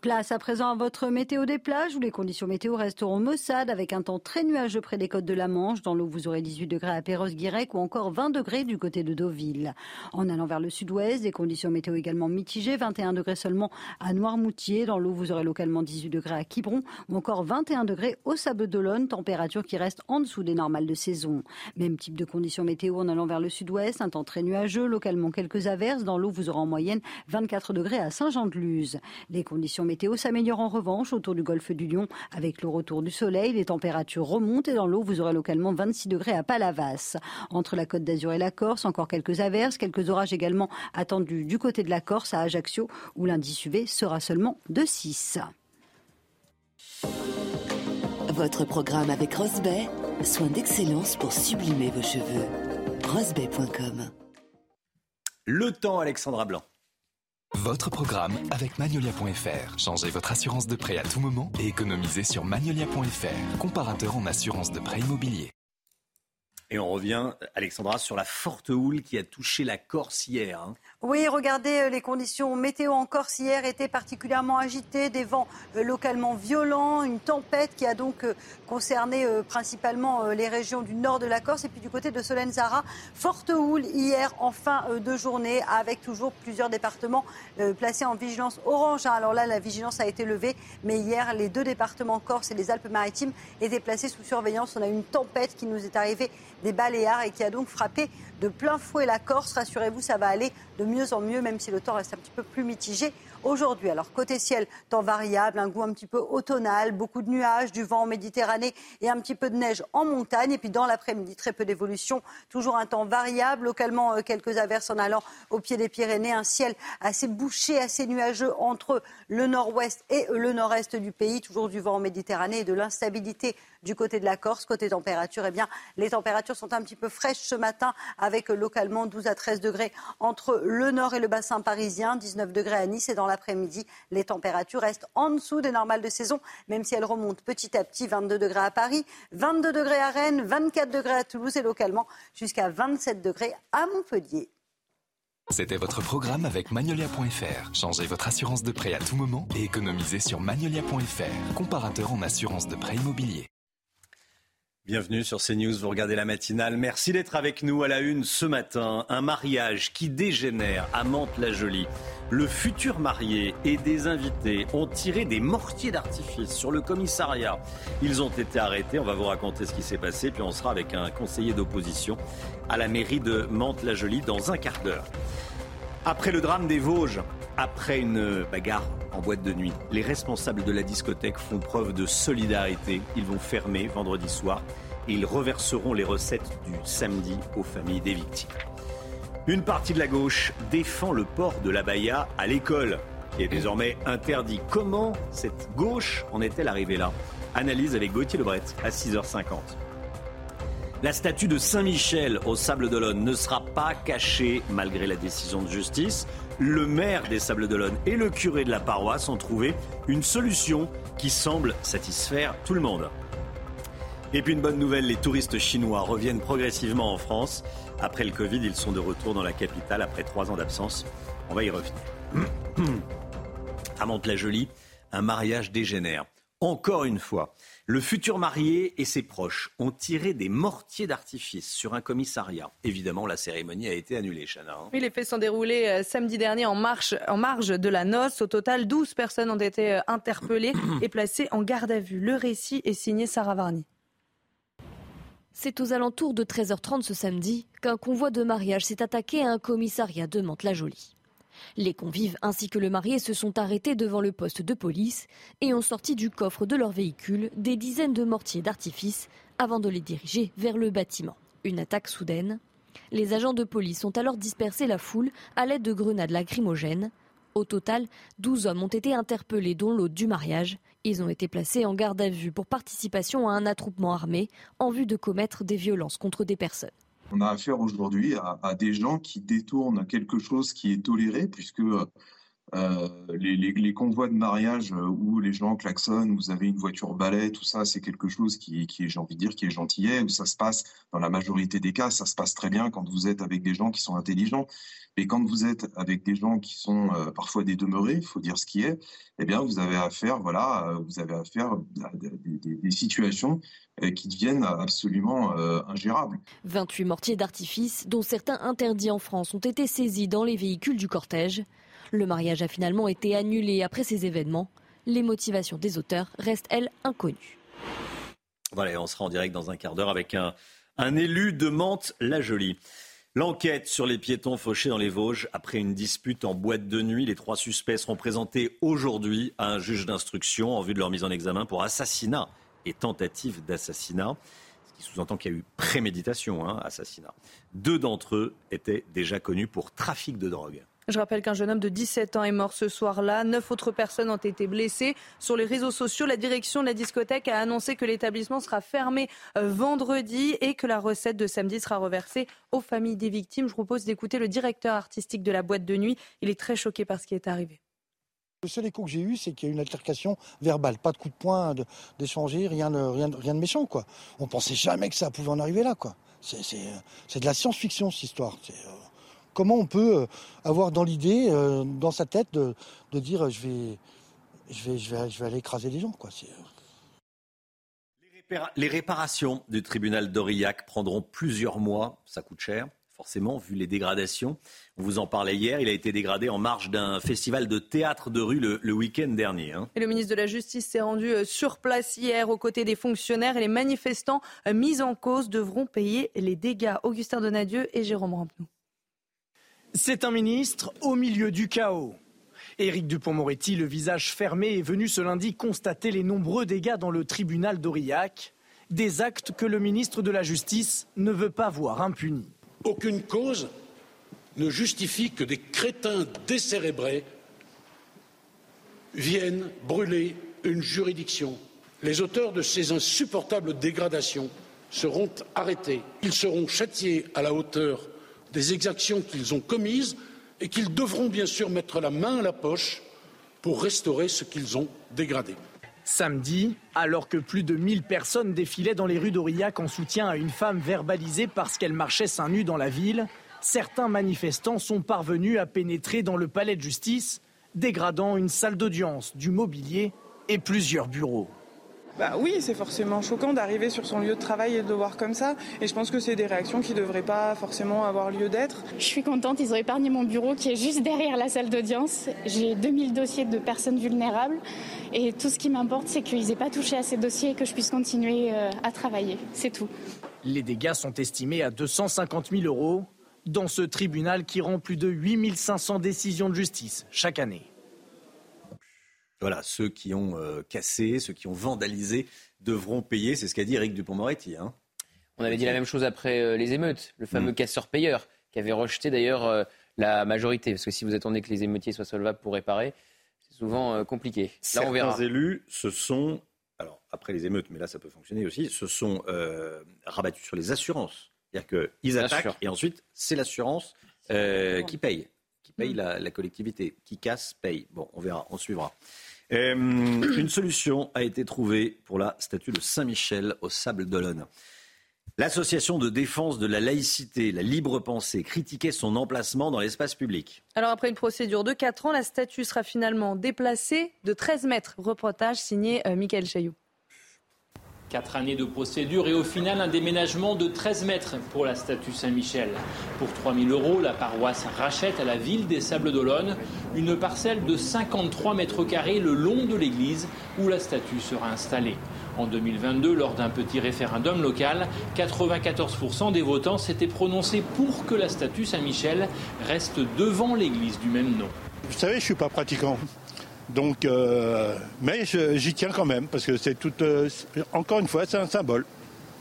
Place à présent à votre météo des plages où les conditions météo resteront maussades avec un temps très nuageux près des côtes de la Manche. Dans l'eau, vous aurez 18 degrés à Perros-Guirec ou encore 20 degrés du côté de Deauville. En allant vers le sud-ouest, des conditions météo également mitigées. 21 degrés seulement à Noirmoutier. Dans l'eau, vous aurez localement 18 degrés à Quiberon ou encore 21 degrés au Sable d'Olonne, température qui reste en dessous des normales de saison. Même type de conditions météo en allant vers le sud-ouest, un temps très nuageux, localement quelques averses. Dans l'eau, vous aurez en moyenne 24 degrés à Saint-Jean-de-Luz. Conditions météo s'améliore en revanche autour du golfe du Lion avec le retour du soleil. Les températures remontent et dans l'eau, vous aurez localement 26 degrés à Palavas. Entre la côte d'Azur et la Corse, encore quelques averses, quelques orages également attendus du côté de la Corse à Ajaccio où l'indice UV sera seulement de 6. Votre programme avec Rosbay, soin d'excellence pour sublimer vos cheveux. rosebay.com. Le temps, Alexandra Blanc. Votre programme avec Magnolia.fr. Changez votre assurance de prêt à tout moment et économisez sur Magnolia.fr, comparateur en assurance de prêt immobilier. Et on revient, Alexandra, sur la forte houle qui a touché la Corse hier. Hein. Oui, regardez, euh, les conditions météo en Corse hier étaient particulièrement agitées, des vents euh, localement violents, une tempête qui a donc euh, concerné principalement les régions du nord de la Corse et puis du côté de Solenzara. Forte houle hier en fin de journée avec toujours plusieurs départements placés en vigilance orange. Hein. Alors là, la vigilance a été levée, mais hier, les deux départements Corse et les Alpes-Maritimes étaient placés sous surveillance. On a une tempête qui nous est arrivée des Baléares et qui a donc frappé de plein fouet la Corse. Rassurez-vous, ça va aller de mieux en mieux, même si le temps reste un petit peu plus mitigé aujourd'hui. Alors côté ciel, temps variable, un goût un petit peu automnal, beaucoup de nuages, du vent en Méditerranée et un petit peu de neige en montagne. Et puis dans l'après-midi, très peu d'évolution, toujours un temps variable, localement euh, quelques averses en allant au pied des Pyrénées, un ciel assez bouché, assez nuageux entre le nord-ouest et le nord-est du pays, toujours du vent en Méditerranée et de l'instabilité du côté de la Corse. Côté température, eh bien, les températures sont un petit peu fraîches ce matin avec localement 12 à 13 degrés entre le nord et le bassin parisien, 19 degrés à Nice et dans l'après-midi, les températures restent en dessous des normales de saison, même si elles remontent petit à petit, 22 degrés à Paris, 22 degrés à Rennes, 24 degrés à Toulouse et localement jusqu'à 27 degrés à Montpellier. C'était votre programme avec Magnolia.fr. Changez votre assurance de prêt à tout moment et économisez sur Magnolia.fr, comparateur en assurance de prêt immobilier. Bienvenue sur CNews, vous regardez la matinale. Merci d'être avec nous à la une ce matin. Un mariage qui dégénère à Mantes-la-Jolie. Le futur marié et des invités ont tiré des mortiers d'artifice sur le commissariat. Ils ont été arrêtés, on va vous raconter ce qui s'est passé, puis on sera avec un conseiller d'opposition à la mairie de Mantes-la-Jolie dans un quart d'heure. Après le drame des Vosges, après une bagarre en boîte de nuit, les responsables de la discothèque font preuve de solidarité. Ils vont fermer vendredi soir et ils reverseront les recettes du samedi aux familles des victimes. Une partie de la gauche défend le port de la Baïa à l'école, qui est désormais interdit. Comment cette gauche en est-elle arrivée là? Analyse avec Gauthier Lebret à 6h50. La statue de Saint-Michel au Sable d'Olonne ne sera pas cachée malgré la décision de justice. Le maire des Sables d'Olonne et le curé de la paroisse ont trouvé une solution qui semble satisfaire tout le monde. Et puis une bonne nouvelle, les touristes chinois reviennent progressivement en France. Après le Covid, ils sont de retour dans la capitale après trois ans d'absence. On va y revenir. (clears throat) à Mantes-la-Jolie, un mariage dégénère. Encore une fois, le futur marié et ses proches ont tiré des mortiers d'artifice sur un commissariat. Évidemment, la cérémonie a été annulée, Chana. Hein. Oui, les faits sont déroulés euh, samedi dernier en, marche, en marge de la noce. Au total, 12 personnes ont été euh, interpellées (coughs) et placées en garde à vue. Le récit est signé Sarah Varny. C'est aux alentours de 13h30 ce samedi qu'un convoi de mariage s'est attaqué à un commissariat de Mantes-la-Jolie. Les convives ainsi que le marié se sont arrêtés devant le poste de police et ont sorti du coffre de leur véhicule des dizaines de mortiers d'artifice avant de les diriger vers le bâtiment. Une attaque soudaine. Les agents de police ont alors dispersé la foule à l'aide de grenades lacrymogènes. Au total, 12 hommes ont été interpellés, dont l'hôte du mariage. Ils ont été placés en garde à vue pour participation à un attroupement armé en vue de commettre des violences contre des personnes. On a affaire aujourd'hui à, des gens qui détournent quelque chose qui est toléré, puisque euh, les, convois de mariage où les gens klaxonnent, vous avez une voiture balai, tout ça, c'est quelque chose qui, est, j'ai envie de dire, qui est gentillet, où ça se passe, dans la majorité des cas, ça se passe très bien quand vous êtes avec des gens qui sont intelligents. Et quand vous êtes avec des gens qui sont euh, parfois des demeurés, il faut dire ce qui est, eh bien, vous avez affaire, voilà, euh, vous avez affaire à des, situations euh, qui deviennent absolument ingérables. 28 mortiers d'artifice, dont certains interdits en France, ont été saisis dans les véhicules du cortège. Le mariage a finalement été annulé après ces événements. Les motivations des auteurs restent, elles, inconnues. Voilà, on sera en direct dans un quart d'heure avec un, élu de Mantes-la-Jolie. L'enquête sur les piétons fauchés dans les Vosges après une dispute en boîte de nuit. Les trois suspects seront présentés aujourd'hui à un juge d'instruction en vue de leur mise en examen pour assassinat et tentative d'assassinat. Ce qui sous-entend qu'il y a eu préméditation, hein, assassinat. Deux d'entre eux étaient déjà connus pour trafic de drogue. Je rappelle qu'un jeune homme de 17 ans est mort ce soir-là. Neuf autres personnes ont été blessées. Sur les réseaux sociaux, la direction de la discothèque a annoncé que l'établissement sera fermé euh, vendredi et que la recette de samedi sera reversée aux familles des victimes. Je vous propose d'écouter le directeur artistique de la boîte de nuit. Il est très choqué par ce qui est arrivé. Le seul écho que j'ai eu, c'est qu'il y a eu une altercation verbale, pas de coup de poing, d'échanger, rien, de, rien, de méchant, quoi. On pensait jamais que ça pouvait en arriver là, quoi. C'est de la science-fiction, cette histoire. Euh, comment on peut euh, avoir dans l'idée, euh, dans sa tête, de, dire je vais, je, vais, je, vais, je vais aller écraser les gens, quoi. Les réparations du tribunal d'Aurillac prendront plusieurs mois, ça coûte cher forcément, vu les dégradations. On vous en parlait hier, il a été dégradé en marge d'un festival de théâtre de rue le, week-end dernier. Hein. Et le ministre de la Justice s'est rendu euh, sur place hier aux côtés des fonctionnaires et les manifestants euh, mis en cause devront payer les dégâts. Augustin Donadieu et Jérôme Rampenou. C'est un ministre au milieu du chaos. Éric Dupont-Moretti, le visage fermé, est venu ce lundi constater les nombreux dégâts dans le tribunal d'Aurillac, des actes que le ministre de la Justice ne veut pas voir impunis. Aucune cause ne justifie que des crétins décérébrés viennent brûler une juridiction. Les auteurs de ces insupportables dégradations seront arrêtés. Ils seront châtiés à la hauteur des exactions qu'ils ont commises et qu'ils devront bien sûr mettre la main à la poche pour restaurer ce qu'ils ont dégradé. Samedi, alors que plus de 1000 personnes défilaient dans les rues d'Aurillac en soutien à une femme verbalisée parce qu'elle marchait seins nus dans la ville, certains manifestants sont parvenus à pénétrer dans le palais de justice, dégradant une salle d'audience, du mobilier et plusieurs bureaux. Bah oui, c'est forcément choquant d'arriver sur son lieu de travail et de le voir comme ça. Et je pense que c'est des réactions qui ne devraient pas forcément avoir lieu d'être. Je suis contente, ils ont épargné mon bureau qui est juste derrière la salle d'audience. J'ai 2000 dossiers de personnes vulnérables. Et tout ce qui m'importe, c'est qu'ils n'aient pas touché à ces dossiers et que je puisse continuer euh, à travailler. C'est tout. Les dégâts sont estimés à 250 000 euros dans ce tribunal qui rend plus de 8500 décisions de justice chaque année. Voilà, ceux qui ont euh, cassé, ceux qui ont vandalisé devront payer. C'est ce qu'a dit Eric Dupont-Moretti. Hein. On avait dit la même chose après euh, les émeutes, le fameux mm. casseur-payeur, qui avait rejeté d'ailleurs euh, la majorité. Parce que si vous attendez que les émeutiers soient solvables pour réparer, c'est souvent compliqué. Là, on verra. élus se sont, alors après les émeutes, mais là ça peut fonctionner aussi, se sont rabattus sur les assurances. C'est-à-dire qu'ils attaquent et ensuite c'est l'assurance qui paye, qui paye mm. la, la collectivité, qui casse, paye. Bon, on verra, on suivra. Euh, une solution a été trouvée pour la statue de Saint-Michel au Sable d'Olonne. L'association de défense de la laïcité, la libre pensée, critiquait son emplacement dans l'espace public. Alors après une procédure de 4 ans, la statue sera finalement déplacée de 13 mètres. Reportage signé euh, Michael Chailloux. Quatre années de procédure et au final un déménagement de 13 mètres pour la statue Saint-Michel. Pour 3 000 euros, la paroisse rachète à la ville des Sables d'Olonne une parcelle de 53 mètres carrés le long de l'église où la statue sera installée. En 2022, lors d'un petit référendum local, 94% des votants s'étaient prononcés pour que la statue Saint-Michel reste devant l'église du même nom. Vous savez, je ne suis pas pratiquant. Donc, euh, mais j'y tiens quand même parce que c'est tout. Euh, encore une fois, c'est un symbole.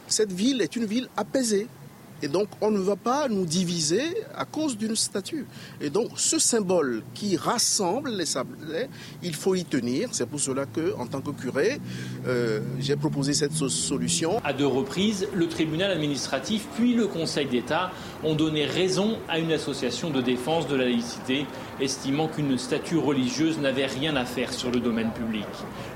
Cette ville est une ville apaisée. Et donc, on ne va pas nous diviser à cause d'une statue. Et donc, ce symbole qui rassemble les sablés, il faut y tenir. C'est pour cela que, en tant que curé, euh, j'ai proposé cette solution. À deux reprises, le tribunal administratif puis le Conseil d'État ont donné raison à une association de défense de la laïcité, estimant qu'une statue religieuse n'avait rien à faire sur le domaine public.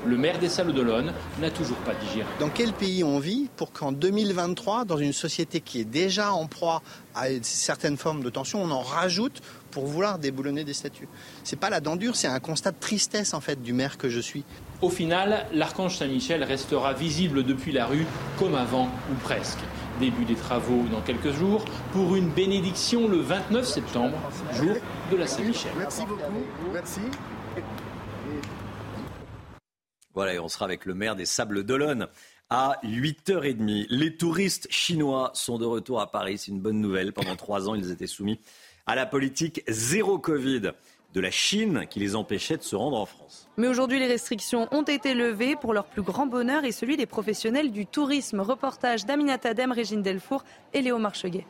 Le maire des Salles d'Olonne n'a toujours pas digéré. Dans quel pays on vit pour qu'en 2023, dans une société qui est déjà déjà en proie à certaines formes de tension, on en rajoute pour vouloir déboulonner des statues. C'est pas la dent dure, c'est un constat de tristesse en fait du maire que je suis. Au final, l'archange Saint-Michel restera visible depuis la rue comme avant ou presque. Début des travaux dans quelques jours pour une bénédiction le 29 septembre, jour de la Saint-Michel. Merci beaucoup. Merci. Voilà, et on sera avec le maire des Sables d'Olonne à 8h30. Les touristes chinois sont de retour à Paris. C'est une bonne nouvelle. Pendant trois ans, ils étaient soumis à la politique zéro Covid de la Chine qui les empêchait de se rendre en France. Mais aujourd'hui, les restrictions ont été levées pour leur plus grand bonheur et celui des professionnels du tourisme. Reportage d'Aminata Dem, Régine Delfour et Léo Marcheguet.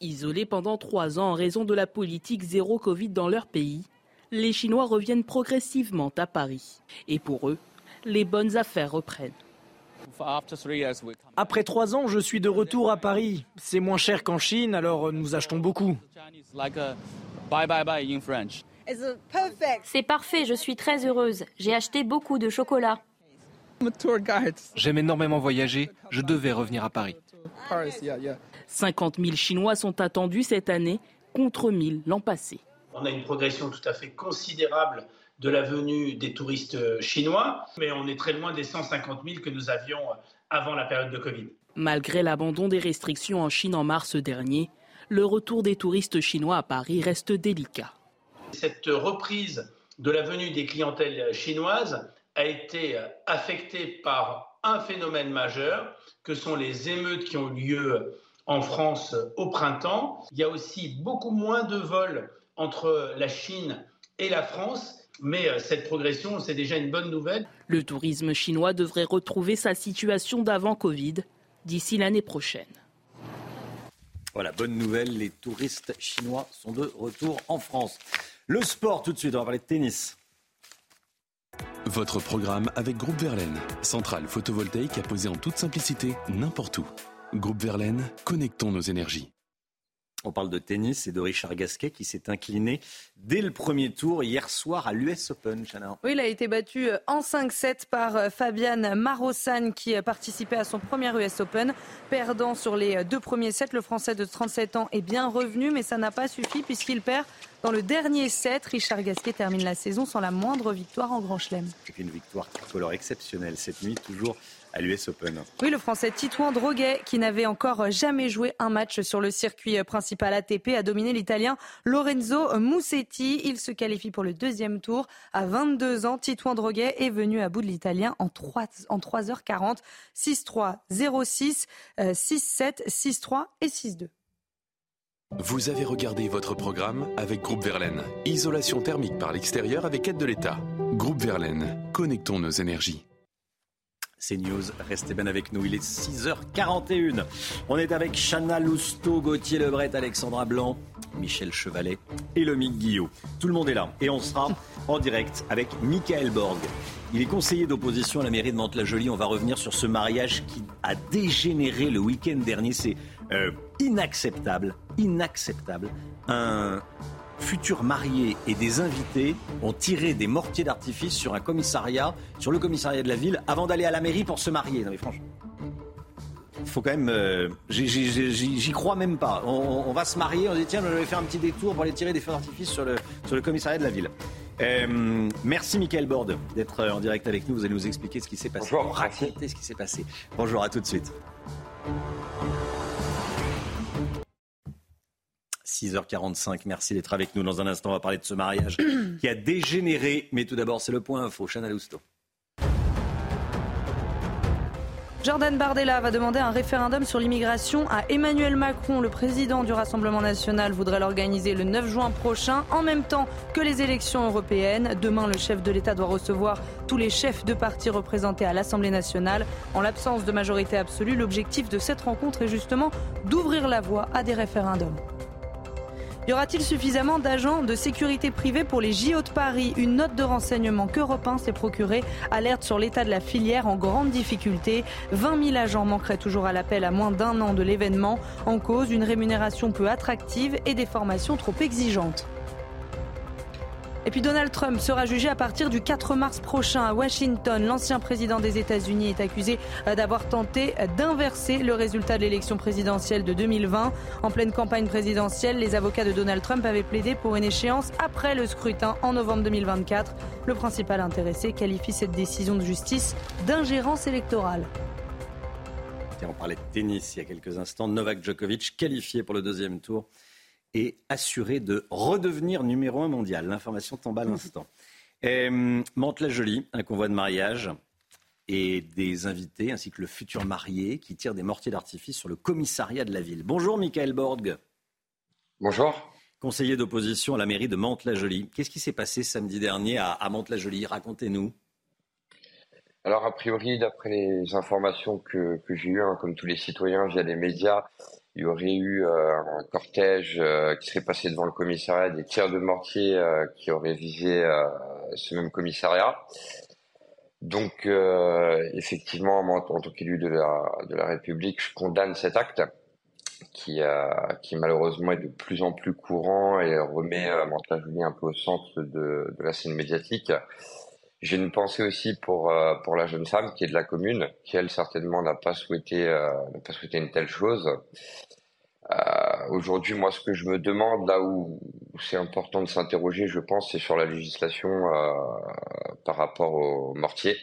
Isolés pendant trois ans en raison de la politique zéro Covid dans leur pays, les Chinois reviennent progressivement à Paris. Et pour eux, les bonnes affaires reprennent. Après trois ans, je suis de retour à Paris. C'est moins cher qu'en Chine, alors nous achetons beaucoup. C'est parfait, je suis très heureuse. J'ai acheté beaucoup de chocolat. J'aime énormément voyager, je devais revenir à Paris. 50 000 Chinois sont attendus cette année contre 1000 l'an passé. On a une progression tout à fait considérable de la venue des touristes chinois, mais on est très loin des 150 000 que nous avions avant la période de Covid. Malgré l'abandon des restrictions en Chine en mars dernier, le retour des touristes chinois à Paris reste délicat. Cette reprise de la venue des clientèles chinoises a été affectée par un phénomène majeur, que sont les émeutes qui ont eu lieu en France au printemps. Il y a aussi beaucoup moins de vols entre la Chine et la France. Mais euh, cette progression, c'est déjà une bonne nouvelle. Le tourisme chinois devrait retrouver sa situation d'avant Covid d'ici l'année prochaine. Voilà, bonne nouvelle, les touristes chinois sont de retour en France. Le sport tout de suite, on va parler de tennis. Votre programme avec Groupe Verlaine, centrale photovoltaïque à poser en toute simplicité n'importe où. Groupe Verlaine, connectons nos énergies. On parle de tennis et de Richard Gasquet qui s'est incliné dès le premier tour hier soir à l'US Open. Oui, il a été battu euh, en 5-7 par euh, Fabian Marossan qui euh, participait à son premier US Open. Perdant sur les deux premiers sets, le Français de 37 ans est bien revenu, mais ça n'a pas suffi puisqu'il perd dans le dernier set. Richard Gasquet termine la saison sans la moindre victoire en Grand Chelem. C'est une victoire tricolore exceptionnelle cette nuit, toujours à l'US Open. Oui, le Français Titouan Droguet, qui n'avait encore jamais joué un match sur le circuit principal ATP, a dominé l'Italien Lorenzo Musetti. Il se qualifie pour le deuxième tour. À 22 ans, Titouan Droguet est venu à bout de l'Italien en, 3, en 3h40. 6-3, 0-6, 6-7, 6-3 et 6-2. Vous avez regardé votre programme avec Groupe Verlaine. Isolation thermique par l'extérieur avec aide de l'État. Groupe Verlaine, connectons nos énergies. C'est News, restez bien avec nous, il est 6h41. On est avec Chana Lousteau, Gauthier Lebret, Alexandra Blanc, Michel Chevalet et Lomique Guillot. Tout le monde est là et on sera (laughs) en direct avec Michael Borg. Il est conseiller d'opposition à la mairie de Mantes-la-Jolie. On va revenir sur ce mariage qui a dégénéré le week-end dernier. C'est euh, inacceptable, inacceptable. Un futurs mariés et des invités ont tiré des mortiers d'artifice sur un commissariat, sur le commissariat de la ville, avant d'aller à la mairie pour se marier. Non mais franchement, faut quand même. Euh, j'y crois même pas. On, va se marier, on dit tiens, je vais faire un petit détour pour aller tirer des feux d'artifice sur le, sur le commissariat de la ville. Euh, merci Michael Borde d'être en direct avec nous. Vous allez nous expliquer ce qui s'est passé. Bonjour, raconter ce qui s'est passé. Bonjour à tout de suite. 6h45. Merci d'être avec nous. Dans un instant, on va parler de ce mariage (clears throat) qui a dégénéré. Mais tout d'abord, c'est le point info. Chana Lousteau. Jordan Bardella va demander un référendum sur l'immigration à Emmanuel Macron. Le président du Rassemblement national voudrait l'organiser le 9 juin prochain, en même temps que les élections européennes. Demain, le chef de l'État doit recevoir tous les chefs de partis représentés à l'Assemblée nationale. En l'absence de majorité absolue, l'objectif de cette rencontre est justement d'ouvrir la voie à des référendums. Y aura-t-il suffisamment d'agents de sécurité privée pour les JO de Paris? Une note de renseignement qu'Europe 1 s'est procurée alerte sur l'état de la filière en grande difficulté. 20 000 agents manqueraient toujours à l'appel à moins d'un an de l'événement. En cause, une rémunération peu attractive et des formations trop exigeantes. Et puis Donald Trump sera jugé à partir du 4 mars prochain à Washington. L'ancien président des États-Unis est accusé euh, d'avoir tenté d'inverser le résultat de l'élection présidentielle de 2020. En pleine campagne présidentielle, les avocats de Donald Trump avaient plaidé pour une échéance après le scrutin en novembre 2024. Le principal intéressé qualifie cette décision de justice d'ingérence électorale. on parlait de tennis il y a quelques instants. Novak Djokovic qualifié pour le deuxième tour et assuré de redevenir numéro un mondial. L'information tombe à l'instant. Euh, Mante-la-Jolie, un convoi de mariage et des invités ainsi que le futur marié qui tire des mortiers d'artifice sur le commissariat de la ville. Bonjour Michael Borg. Bonjour. Conseiller d'opposition à la mairie de Mantes-la-Jolie. Qu'est-ce qui s'est passé samedi dernier à, à Mantes-la-Jolie Racontez-nous. Alors, a priori, d'après les informations que, que j'ai eues, hein, comme tous les citoyens via les médias, il y aurait eu euh, un cortège euh, qui serait passé devant le commissariat, des tirs de mortier euh, qui auraient visé ce même commissariat. Donc, effectivement, en tant qu'élu de la, République, je condamne cet acte qui, qui malheureusement est de plus en plus courant et remet Mantes-la-Jolie un peu au centre de la scène médiatique. J'ai une pensée aussi pour euh, pour la jeune femme qui est de la commune, qui elle certainement n'a pas souhaité euh, n'a pas souhaité une telle chose. Euh, Aujourd'hui, moi, ce que je me demande là où c'est important de s'interroger, je pense, c'est sur la législation euh, par rapport aux mortiers.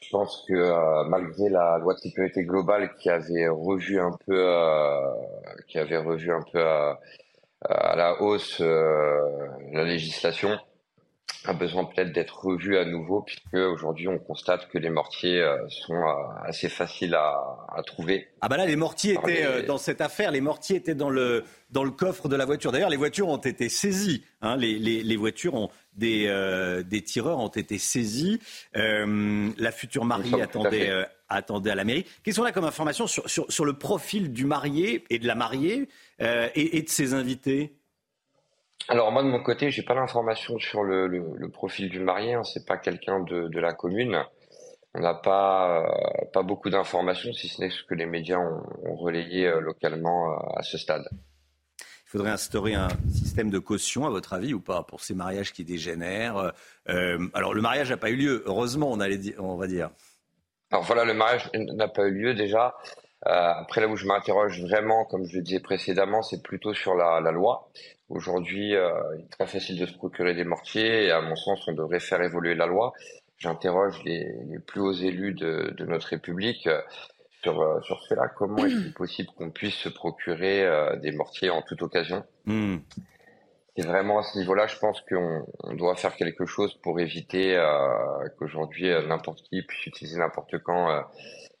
Je pense que malgré la loi de sécurité globale qui avait revu un peu, qui avait revu un peu à la hausse la législation, a besoin peut-être d'être revu à nouveau puisque aujourd'hui on constate que les mortiers euh, sont euh, assez faciles à, à trouver. Ah bah là les mortiers étaient euh, dans cette affaire, les mortiers étaient dans le dans le coffre de la voiture. D'ailleurs les voitures ont été saisies, hein, les, les, les, voitures ont des des tireurs ont été saisis. la future mariée attendait attendait à la mairie. Qu'est-ce qu'on a comme information sur, sur, sur le profil du marié et de la mariée et, et de ses invités? Alors moi de mon côté, j'ai pas l'information sur le, le, profil du marié. Hein. C'est pas quelqu'un de, de, la commune. On n'a pas euh, pas beaucoup d'informations, si ce n'est ce que les médias ont, ont relayé euh, localement euh, à ce stade. Il faudrait instaurer un système de caution, à votre avis, ou pas, pour ces mariages qui dégénèrent. alors le mariage n'a pas eu lieu, heureusement, on, allait on va dire. Alors voilà, le mariage n'a pas eu lieu déjà. après là où je m'interroge vraiment, comme je le disais précédemment, c'est plutôt sur la, la loi. Aujourd'hui, euh, il est très facile de se procurer des mortiers et à mon sens, on devrait faire évoluer la loi. J'interroge les, les, plus hauts élus de, de notre République euh, sur, euh, sur ce fait-là. Comment est-il possible qu'on puisse se procurer des mortiers en toute occasion? Mmh. C'est vraiment à ce niveau-là, je pense qu'on on doit faire quelque chose pour éviter qu'aujourd'hui n'importe qui puisse utiliser n'importe quand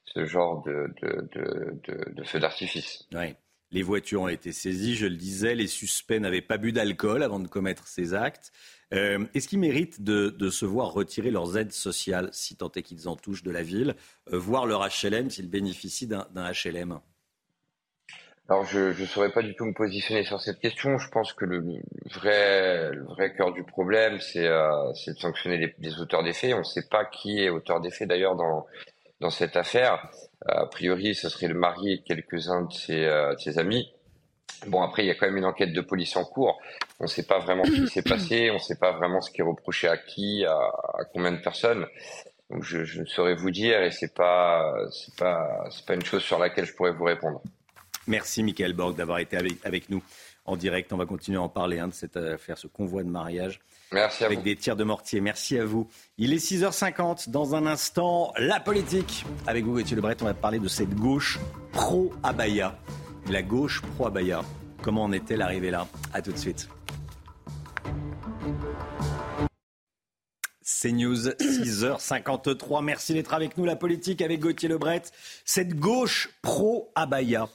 ce genre de, de, de, de, de feu d'artifice. Oui. Les voitures ont été saisies, je le disais, les suspects n'avaient pas bu d'alcool avant de commettre ces actes. Euh, est-ce qu'ils méritent de, se voir retirer leurs aides sociales, si tant est qu'ils en touchent de la ville, euh, voir leur HLM s'ils bénéficient d'un HLM alors je ne saurais pas du tout me positionner sur cette question. Je pense que le vrai, cœur du problème, c'est euh, de sanctionner les, auteurs des faits. On ne sait pas qui est auteur des faits d'ailleurs dans cette affaire. Euh, a priori, ce serait le mari et quelques-uns de ses, euh, de ses amis. Bon, après, il y a quand même une enquête de police en cours. On ne sait pas vraiment ce qui s'est passé, (coughs) on ne sait pas vraiment ce qui est reproché à qui, à, à combien de personnes. Donc, je, je, ne saurais vous dire, et pas, c'est pas, pas une chose sur laquelle je pourrais vous répondre. Merci, Michael Borg, d'avoir été avec, avec, nous en direct. On va continuer à en parler hein, de cette affaire, ce convoi de mariage Merci à avec des tirs de mortier. Merci à vous. Il est 6h50. Dans un instant, la politique. Avec vous, Gauthier Lebret, on va parler de cette gauche pro-Abaya. La gauche pro-Abaya. Comment en est-elle arrivée là? A tout de suite. CNews, 6h53. Merci d'être avec nous. La politique avec Gauthier Lebret. Cette gauche pro-Abaya.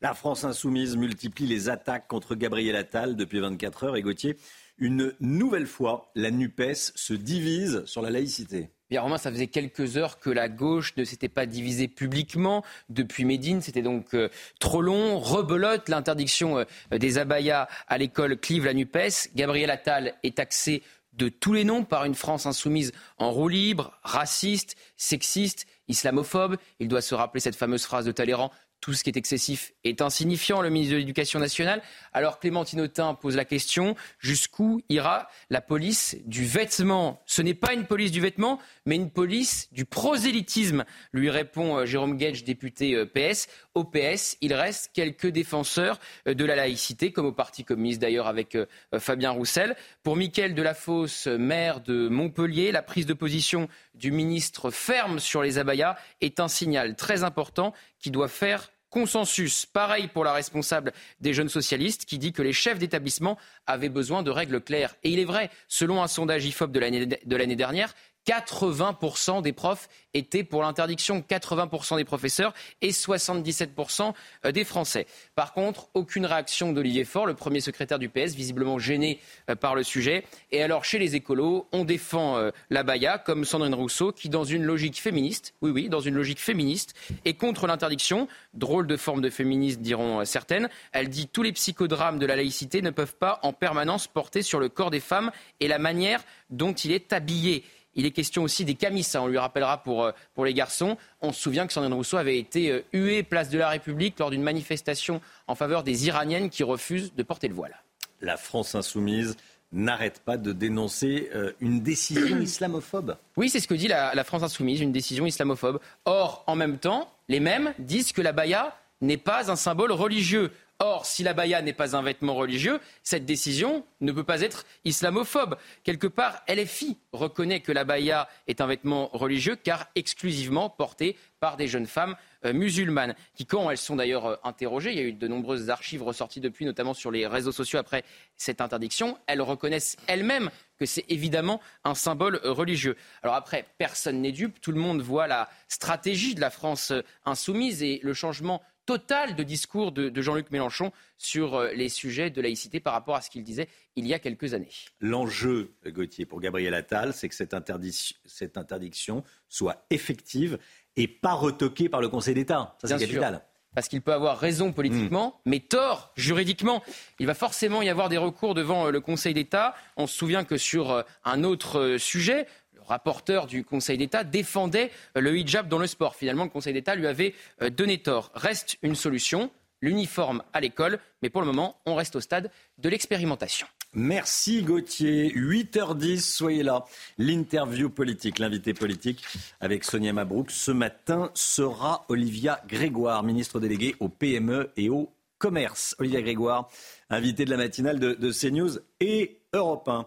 La France insoumise multiplie les attaques contre Gabriel Attal depuis 24 heures. Et Gauthier, une nouvelle fois, la NUPES se divise sur la laïcité. Bien, Romain, ça faisait quelques heures que la gauche ne s'était pas divisée publiquement depuis Médine. C'était donc euh, trop long. Rebelote, l'interdiction euh, des abayas à l'école clive la NUPES. Gabriel Attal est taxé de tous les noms par une France insoumise en roue libre, raciste, sexiste, islamophobe. Il doit se rappeler cette fameuse phrase de Talleyrand tout ce qui est excessif est insignifiant, le ministre de l'Éducation nationale. Alors Clémentine Autain pose la question, jusqu'où ira la police du vêtement? Ce n'est pas une police du vêtement, mais une police du prosélytisme, lui répond euh, Jérôme Gage, député euh, PS. Au PS, il reste quelques défenseurs euh, de la laïcité, comme au Parti communiste d'ailleurs avec Fabien Roussel. Pour Mickaël Delafosse, maire de Montpellier, la prise de position du ministre ferme sur les abayas est un signal très important qui doit faire consensus. Pareil pour la responsable des jeunes socialistes qui dit que les chefs d'établissement avaient besoin de règles claires. Et il est vrai, selon un sondage IFOP de l'année dernière, 80% des profs étaient pour l'interdiction, 80% des professeurs et 77% euh, des Français. Par contre, aucune réaction d'Olivier Faure, le premier secrétaire du PS, visiblement gêné euh, par le sujet. Et alors, chez les écolos, on défend euh, la Baïa, comme Sandrine Rousseau, qui, dans une logique féministe, oui, oui, dans une logique féministe, est contre l'interdiction. Drôle de forme de féministe, diront certaines. Elle dit tous les psychodrames de la laïcité ne peuvent pas en permanence porter sur le corps des femmes et la manière dont il est habillé. Il est question aussi des camis, on lui rappellera pour, euh, pour les garçons. On se souvient que Sandrine Rousseau avait été euh, huée place de la République lors d'une manifestation en faveur des Iraniennes qui refusent de porter le voile. La France insoumise n'arrête pas de dénoncer euh, une décision (clears throat) islamophobe. Oui, c'est ce que dit la, la, France insoumise, une décision islamophobe. Or, en même temps, les mêmes disent que la baya n'est pas un symbole religieux. Or, si la baya n'est pas un vêtement religieux, cette décision ne peut pas être islamophobe. Quelque part, LFI reconnaît que la baya est un vêtement religieux car exclusivement porté par des jeunes femmes euh, musulmanes, qui, quand elles sont d'ailleurs euh, interrogées, il y a eu de nombreuses archives ressorties depuis, notamment sur les réseaux sociaux après cette interdiction, elles reconnaissent elles-mêmes que c'est évidemment un symbole euh, religieux. Alors après, personne n'est dupe, tout le monde voit la stratégie de la France insoumise et le changement total de discours de, Jean-Luc Mélenchon sur euh, les sujets de laïcité par rapport à ce qu'il disait il y a quelques années. L'enjeu, Gauthier, pour Gabriel Attal, c'est que cette, interdiction, soit effective et pas retoquée par le Conseil d'État. Ça, c'est capital parce qu'il peut avoir raison politiquement, hmm. mais tort juridiquement. Il va forcément y avoir des recours devant euh, le Conseil d'État. On se souvient que sur euh, un autre sujet, rapporteur du Conseil d'État, défendait euh, le hijab dans le sport. Finalement, le Conseil d'État lui avait euh, donné tort. Reste une solution, l'uniforme à l'école, mais pour le moment, on reste au stade de l'expérimentation. Merci Gauthier. 8h10, soyez là. L'interview politique, l'invité politique avec Sonia Mabrouk ce matin sera Olivia Grégoire, ministre déléguée au PME et au commerce. Olivia Grégoire, invité de la matinale de, de CNews et Europe 1.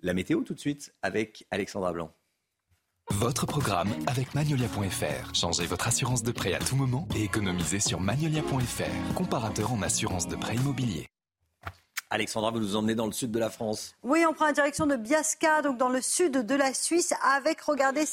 La météo tout de suite avec Alexandra Blanc. Votre programme avec Magnolia.fr. Changez votre assurance de prêt à tout moment et économisez sur Magnolia.fr, comparateur en assurance de prêt immobilier. Alexandra, vous nous emmenez dans le sud de la France. Oui, on prend la direction de Biasca, donc dans le sud de la Suisse, avec, regardez,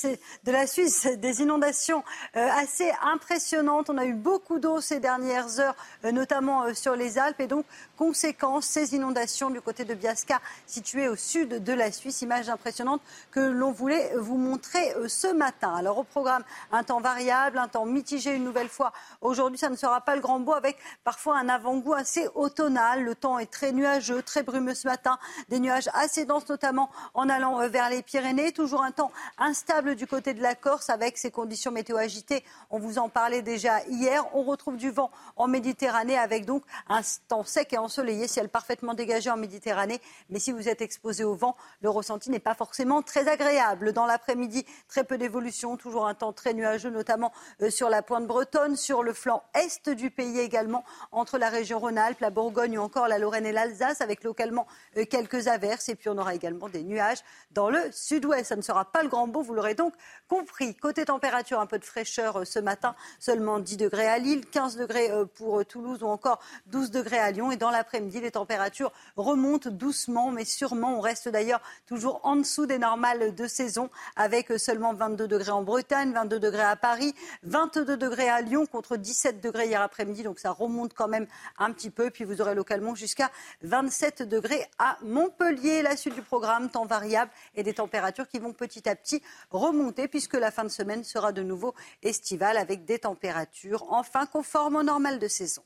de la Suisse, (laughs) des inondations euh, assez impressionnantes. On a eu beaucoup d'eau ces dernières heures, euh, notamment euh, sur les Alpes. Et donc, conséquence, ces inondations du côté de Biasca, situé au sud de la Suisse. Image impressionnante que l'on voulait vous montrer ce matin. Alors, au programme, un temps variable, un temps mitigé une nouvelle fois. Aujourd'hui, ça ne sera pas le grand beau, avec parfois un avant-goût assez automnal. Le temps est très nuageux nuageux, très brumeux ce matin, des nuages assez denses notamment en allant euh, vers les Pyrénées. Toujours un temps instable du côté de la Corse avec ces conditions météo agitées. On vous en parlait déjà hier. On retrouve du vent en Méditerranée avec donc un temps sec et ensoleillé, ciel parfaitement dégagé en Méditerranée. Mais si vous êtes exposé au vent, le ressenti n'est pas forcément très agréable. Dans l'après-midi, très peu d'évolution, toujours un temps très nuageux, notamment euh, sur la pointe bretonne, sur le flanc est du pays également, entre la région Rhône-Alpes, la Bourgogne ou encore la Lorraine et l'Alsace avec localement euh, quelques averses. Et puis on aura également des nuages dans le sud-ouest. Ça ne sera pas le grand beau, vous l'aurez donc compris. Côté température, un peu de fraîcheur euh, ce matin, seulement 10 degrés à Lille, 15 degrés euh, pour Toulouse ou encore 12 degrés à Lyon. Et dans l'après-midi, les températures remontent doucement, mais sûrement. On reste d'ailleurs toujours en dessous des normales de saison, avec seulement 22 degrés en Bretagne, 22 degrés à Paris, 22 degrés à Lyon contre 17 degrés hier après-midi. Donc ça remonte quand même un petit peu. Puis vous aurez localement jusqu'à 27 degrés à Montpellier. La suite du programme, temps variable et des températures qui vont petit à petit remonter puisque la fin de semaine sera de nouveau estivale avec des températures enfin conformes au normal de saison.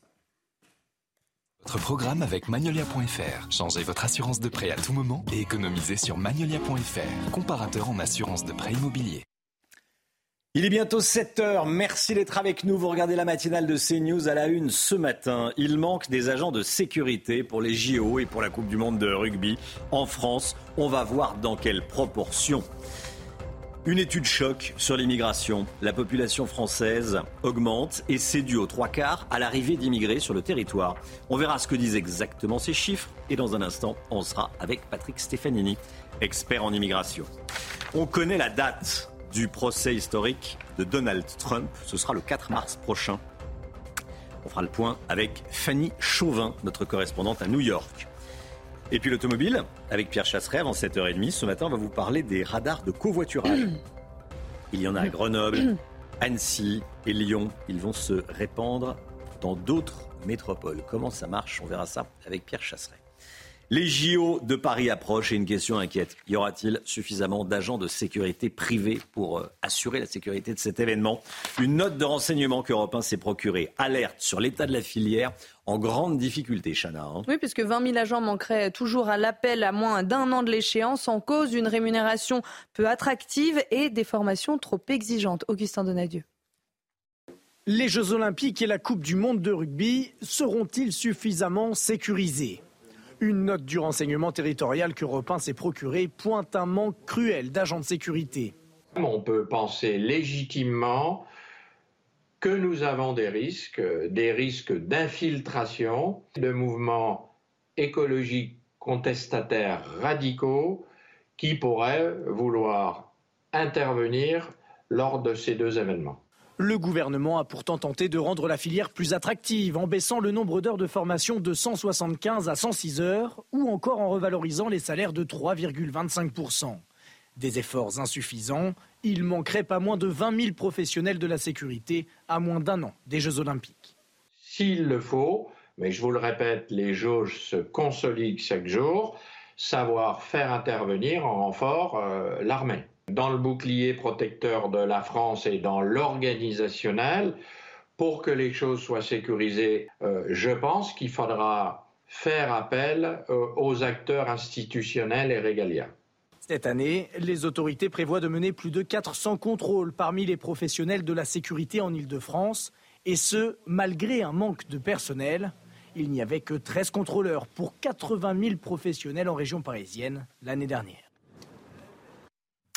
Votre programme avec Magnolia.fr. Changez votre assurance de prêt à tout moment et économisez sur Magnolia.fr, comparateur en assurance de prêt immobilier. Il est bientôt 7 heures. Merci d'être avec nous. Vous regardez la matinale de CNews à la une ce matin. Il manque des agents de sécurité pour les JO et pour la Coupe du Monde de rugby en France. On va voir dans quelles proportions. Une étude choc sur l'immigration. La population française augmente et c'est dû aux trois quarts à l'arrivée d'immigrés sur le territoire. On verra ce que disent exactement ces chiffres et dans un instant, on sera avec Patrick Stefanini, expert en immigration. On connaît la date du procès historique de Donald Trump. Ce sera le 4 mars prochain. On fera le point avec Fanny Chauvin, notre correspondante à New York. Et puis l'automobile, avec Pierre Chasseret, avant 7h30, ce matin, on va vous parler des radars de covoiturage. (clears throat) Il y en a à Grenoble, (clears throat) Annecy et Lyon. Ils vont se répandre dans d'autres métropoles. Comment ça marche? On verra ça avec Pierre Chasseret. Les JO de Paris approchent et une question inquiète. Y aura-t-il suffisamment d'agents de sécurité privés pour euh, assurer la sécurité de cet événement? Une note de renseignement qu'Europe 1 s'est procurée alerte sur l'état de la filière en grande difficulté, Chana. Hein. Oui, puisque 20 000 agents manqueraient toujours à l'appel à moins d'un an de l'échéance en cause d'une rémunération peu attractive et des formations trop exigeantes. Augustin Donadieu. Les Jeux Olympiques et la Coupe du Monde de rugby seront-ils suffisamment sécurisés? Une note du renseignement territorial que Repin s'est procurée pointe un manque cruel d'agents de sécurité. On peut penser légitimement que nous avons des risques, des risques d'infiltration de mouvements écologiques contestataires radicaux qui pourraient vouloir intervenir lors de ces deux événements. Le gouvernement a pourtant tenté de rendre la filière plus attractive en baissant le nombre d'heures de formation de 175 à 106 heures ou encore en revalorisant les salaires de 3,25%. Des efforts insuffisants, il manquerait pas moins de 20 000 professionnels de la sécurité à moins d'un an des Jeux olympiques. S'il le faut, mais je vous le répète, les jauges se consolident chaque jour, savoir faire intervenir en renfort euh, l'armée dans le bouclier protecteur de la France et dans l'organisationnel, pour que les choses soient sécurisées, euh, je pense qu'il faudra faire appel euh, aux acteurs institutionnels et régaliens. Cette année, les autorités prévoient de mener plus de 400 contrôles parmi les professionnels de la sécurité en Ile-de-France, et ce, malgré un manque de personnel. Il n'y avait que 13 contrôleurs pour 80 000 professionnels en région parisienne l'année dernière.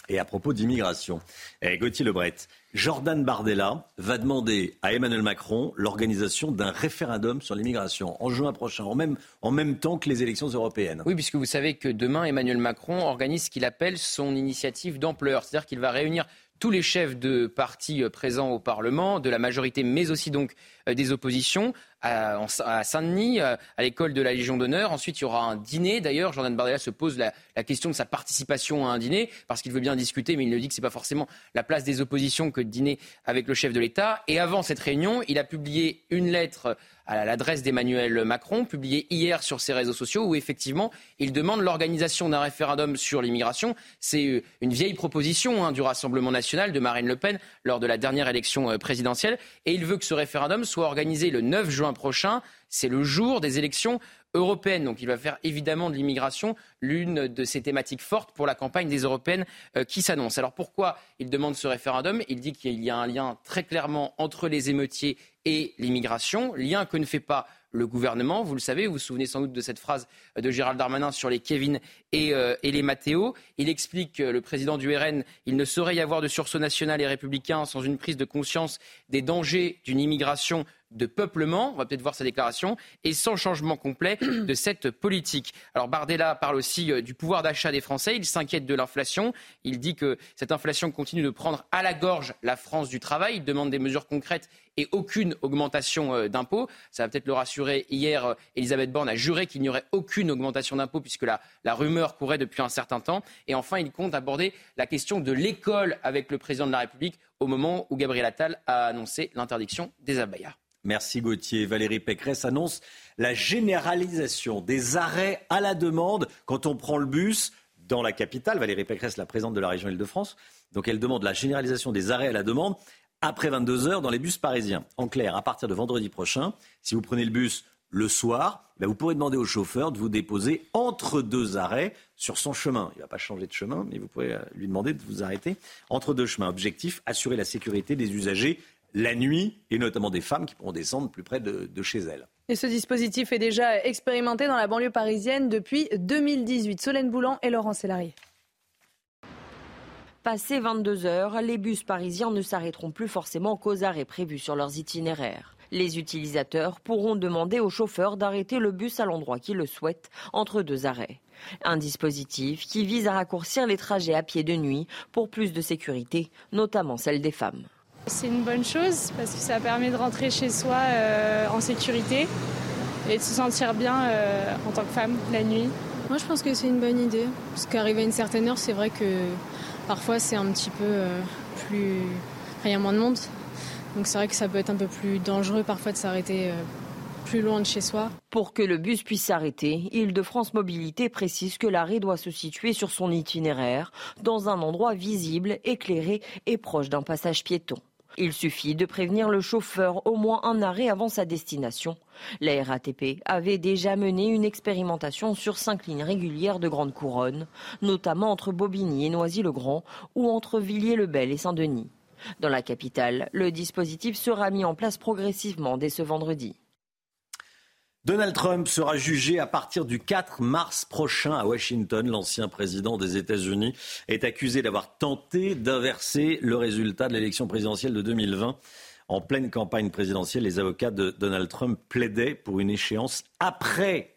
Et à propos d'immigration, eh, Gauthier Lebret, Jordan Bardella va demander à Emmanuel Macron l'organisation d'un référendum sur l'immigration en juin prochain, en même, en même temps que les élections européennes. Oui, puisque vous savez que demain, Emmanuel Macron organise ce qu'il appelle son initiative d'ampleur. C'est-à-dire qu'il va réunir tous les chefs de partis euh, présents au Parlement, de la majorité, mais aussi donc euh, des oppositions, à, Saint-Denis, euh, à l'école de la Légion d'honneur. Ensuite, il y aura un dîner. D'ailleurs, Jordan Bardella se pose la, question de sa participation à un dîner, parce qu'il veut bien discuter, mais il ne dit que ce pas forcément la place des oppositions que de dîner avec le chef de l'État. Et avant cette réunion, il a publié une lettre à l'adresse d'Emmanuel Macron, publiée hier sur ses réseaux sociaux, où effectivement, il demande l'organisation d'un référendum sur l'immigration. C'est une vieille proposition hein, du Rassemblement national de Marine Le Pen lors de la dernière élection présidentielle. Et il veut que ce référendum soit organisé le 9 juin prochain. C'est le jour des élections européennes. Donc il va faire évidemment de l'immigration l'une de ses thématiques fortes pour la campagne des européennes euh, qui s'annonce. Alors pourquoi il demande ce référendum? Il dit qu'il y a un lien très clairement entre les émeutiers et l'immigration, lien que ne fait pas le gouvernement. Vous le savez, vous vous souvenez sans doute de cette phrase de Gérald Darmanin sur les Kevin et, euh, les Matteo. Il explique que le président du RN, il ne saurait y avoir de sursaut national et républicain sans une prise de conscience des dangers d'une immigration de peuplement, on va peut-être voir sa déclaration, et sans changement complet (clears throat) de cette politique. Alors Bardella parle aussi euh, du pouvoir d'achat des Français, il s'inquiète de l'inflation, il dit que cette inflation continue de prendre à la gorge la France du travail, il demande des mesures concrètes et aucune augmentation euh, d'impôts. Ça va peut-être le rassurer. Hier, euh, Elisabeth Borne a juré qu'il n'y aurait aucune augmentation d'impôts puisque la, la rumeur courait depuis un certain temps. Et enfin, il compte aborder la question de l'école avec le président de la République au moment où Gabriel Attal a annoncé l'interdiction des abayas. Merci Gauthier. Valérie Pécresse annonce la généralisation des arrêts à la demande quand on prend le bus dans la capitale. Valérie Pécresse, la présidente de la région Île-de-France. Donc elle demande la généralisation des arrêts à la demande après 22 heures dans les bus parisiens. En clair, à partir de vendredi prochain, si vous prenez le bus le soir, ben, vous pourrez demander au chauffeur de vous déposer entre deux arrêts sur son chemin. Il ne va pas changer de chemin, mais vous pouvez euh, lui demander de vous arrêter entre deux chemins. Objectif, assurer la sécurité des usagers la nuit, et notamment des femmes qui pourront descendre plus près de, chez elles. Et ce dispositif est déjà expérimenté dans la banlieue parisienne depuis 2018. Solène Boulan et Laurent Sélarié. Passé 22 heures, les bus parisiens ne s'arrêteront plus forcément qu'aux arrêts prévus sur leurs itinéraires. Les utilisateurs pourront demander au chauffeur d'arrêter le bus à l'endroit qu'ils le souhaitent, entre deux arrêts. Un dispositif qui vise à raccourcir les trajets à pied de nuit pour plus de sécurité, notamment celle des femmes. C'est une bonne chose parce que ça permet de rentrer chez soi euh, en sécurité et de se sentir bien euh, en tant que femme la nuit. Moi, je pense que c'est une bonne idée. Parce qu'arriver à une certaine heure, c'est vrai que parfois c'est un petit peu euh, plus. Enfin, il y a moins de monde. Donc c'est vrai que ça peut être un peu plus dangereux parfois de s'arrêter euh, plus loin de chez soi. Pour que le bus puisse s'arrêter, Île-de-France Mobilité précise que l'arrêt doit se situer sur son itinéraire, dans un endroit visible, éclairé et proche d'un passage piéton. Il suffit de prévenir le chauffeur au moins un arrêt avant sa destination. La RATP avait déjà mené une expérimentation sur cinq lignes régulières de Grande Couronne, notamment entre Bobigny et Noisy-le-Grand ou entre Villiers-le-Bel et Saint-Denis. Dans la capitale, le dispositif sera mis en place progressivement dès ce vendredi. Donald Trump sera jugé à partir du 4 mars prochain à Washington. L'ancien président des États-Unis est accusé d'avoir tenté d'inverser le résultat de l'élection présidentielle de 2020. En pleine campagne présidentielle, les avocats de Donald Trump plaidaient pour une échéance après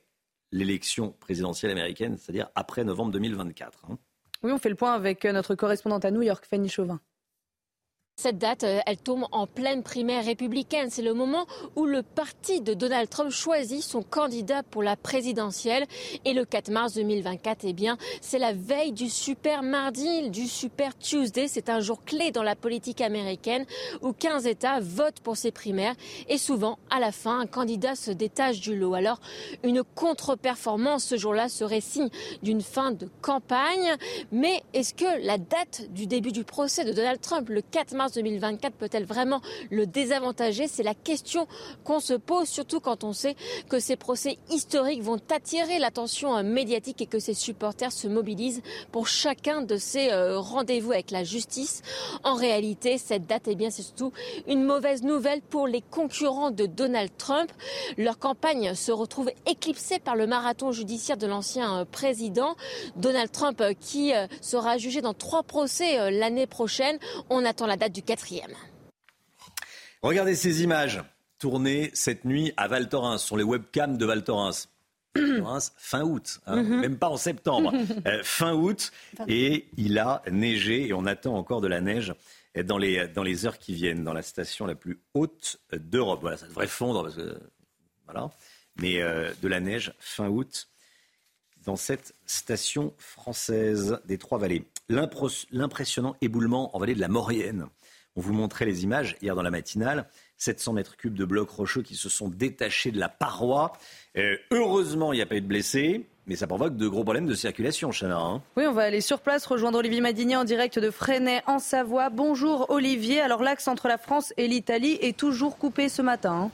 l'élection présidentielle américaine, c'est-à-dire après novembre 2024. Hein. Oui, on fait le point avec notre correspondante à New York, Fanny Chauvin. Cette date, euh, elle tombe en pleine primaire républicaine. C'est le moment où le parti de Donald Trump choisit son candidat pour la présidentielle. Et le 4 mars 2024, eh bien, c'est la veille du super mardi, du super Tuesday. C'est un jour clé dans la politique américaine où 15 États votent pour ces primaires. Et souvent, à la fin, un candidat se détache du lot. Alors, une contre-performance ce jour-là serait signe d'une fin de campagne. Mais est-ce que la date du début du procès de Donald Trump, le 4 mars 2024 peut-elle vraiment le désavantager? C'est la question qu'on se pose, surtout quand on sait que ces procès historiques vont attirer l'attention euh, médiatique et que ses supporters se mobilisent pour chacun de ces euh, rendez-vous avec la justice. En réalité, cette date, eh bien, c'est surtout une mauvaise nouvelle pour les concurrents de Donald Trump. Leur campagne se retrouve éclipsée par le marathon judiciaire de l'ancien euh, président. Donald Trump qui sera jugé dans trois procès l'année prochaine. On attend la date du quatrième. Regardez ces images tournées cette nuit à Val Thorens, sur les webcams de Val Thorens. (clears throat) fin août, hein, mhm. même pas en septembre, (laughs) euh, fin août, et il a neigé et on attend encore de la neige dans les, dans les heures qui viennent, dans la station la plus haute d'Europe. Voilà, ça devrait fondre, parce que, voilà, mais euh, de la neige fin août dans cette station française des Trois-Vallées. L'impressionnant éboulement en vallée de la Maurienne on vous montrait les images hier dans la matinale. 700 mètres cubes de blocs rocheux qui se sont détachés de la paroi. Euh, heureusement, il n'y a pas eu de blessés. Mais ça provoque de gros problèmes de circulation, Chana. Hein. oui, on va aller sur place rejoindre Olivier Madinier en direct de Fresnay, en Savoie. Bonjour Olivier. Alors l'axe entre la France et l'Italie est toujours coupé ce matin. Hein.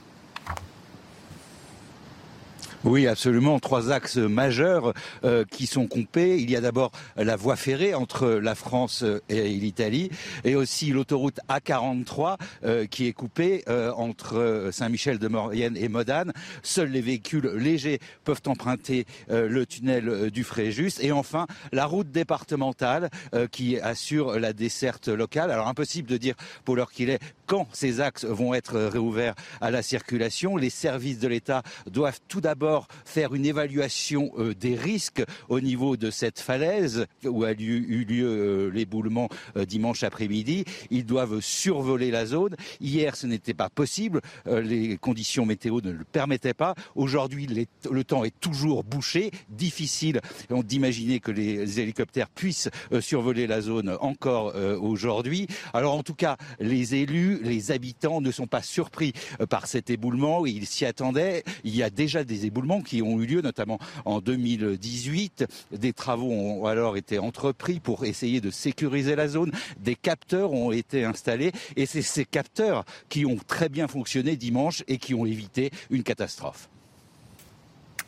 Oui, absolument. Trois axes majeurs euh, qui sont coupés. Il y a d'abord la voie ferrée entre la France et l'Italie, et aussi l'autoroute A43 euh, qui est coupée euh, entre Saint-Michel-de-Maurienne et Modane. Seuls les véhicules légers peuvent emprunter le tunnel du Fréjus. Et enfin, la route départementale qui assure la desserte locale. Alors impossible de dire pour l'heure qu'il est quand ces axes vont être réouverts à la circulation. Les services de l'État doivent tout d'abord faire une évaluation euh, des risques au niveau de cette falaise où a eu lieu euh, l'éboulement euh, dimanche après-midi. Ils doivent survoler la zone. Hier, ce n'était pas possible. les conditions météo ne le permettaient pas. Aujourd'hui, le temps est toujours bouché, difficile d'imaginer que les hélicoptères puissent survoler la zone encore aujourd'hui. Alors en tout cas, les élus, les habitants ne sont pas surpris par cet éboulement. Ils s'y attendaient. Il y a déjà des éboulements qui ont eu lieu, notamment en 2018. Des travaux ont alors été entrepris pour essayer de sécuriser la zone. Des capteurs ont été installés et c'est ces capteurs qui ont très bien fonctionné dimanche et qui ont évité une catastrophe.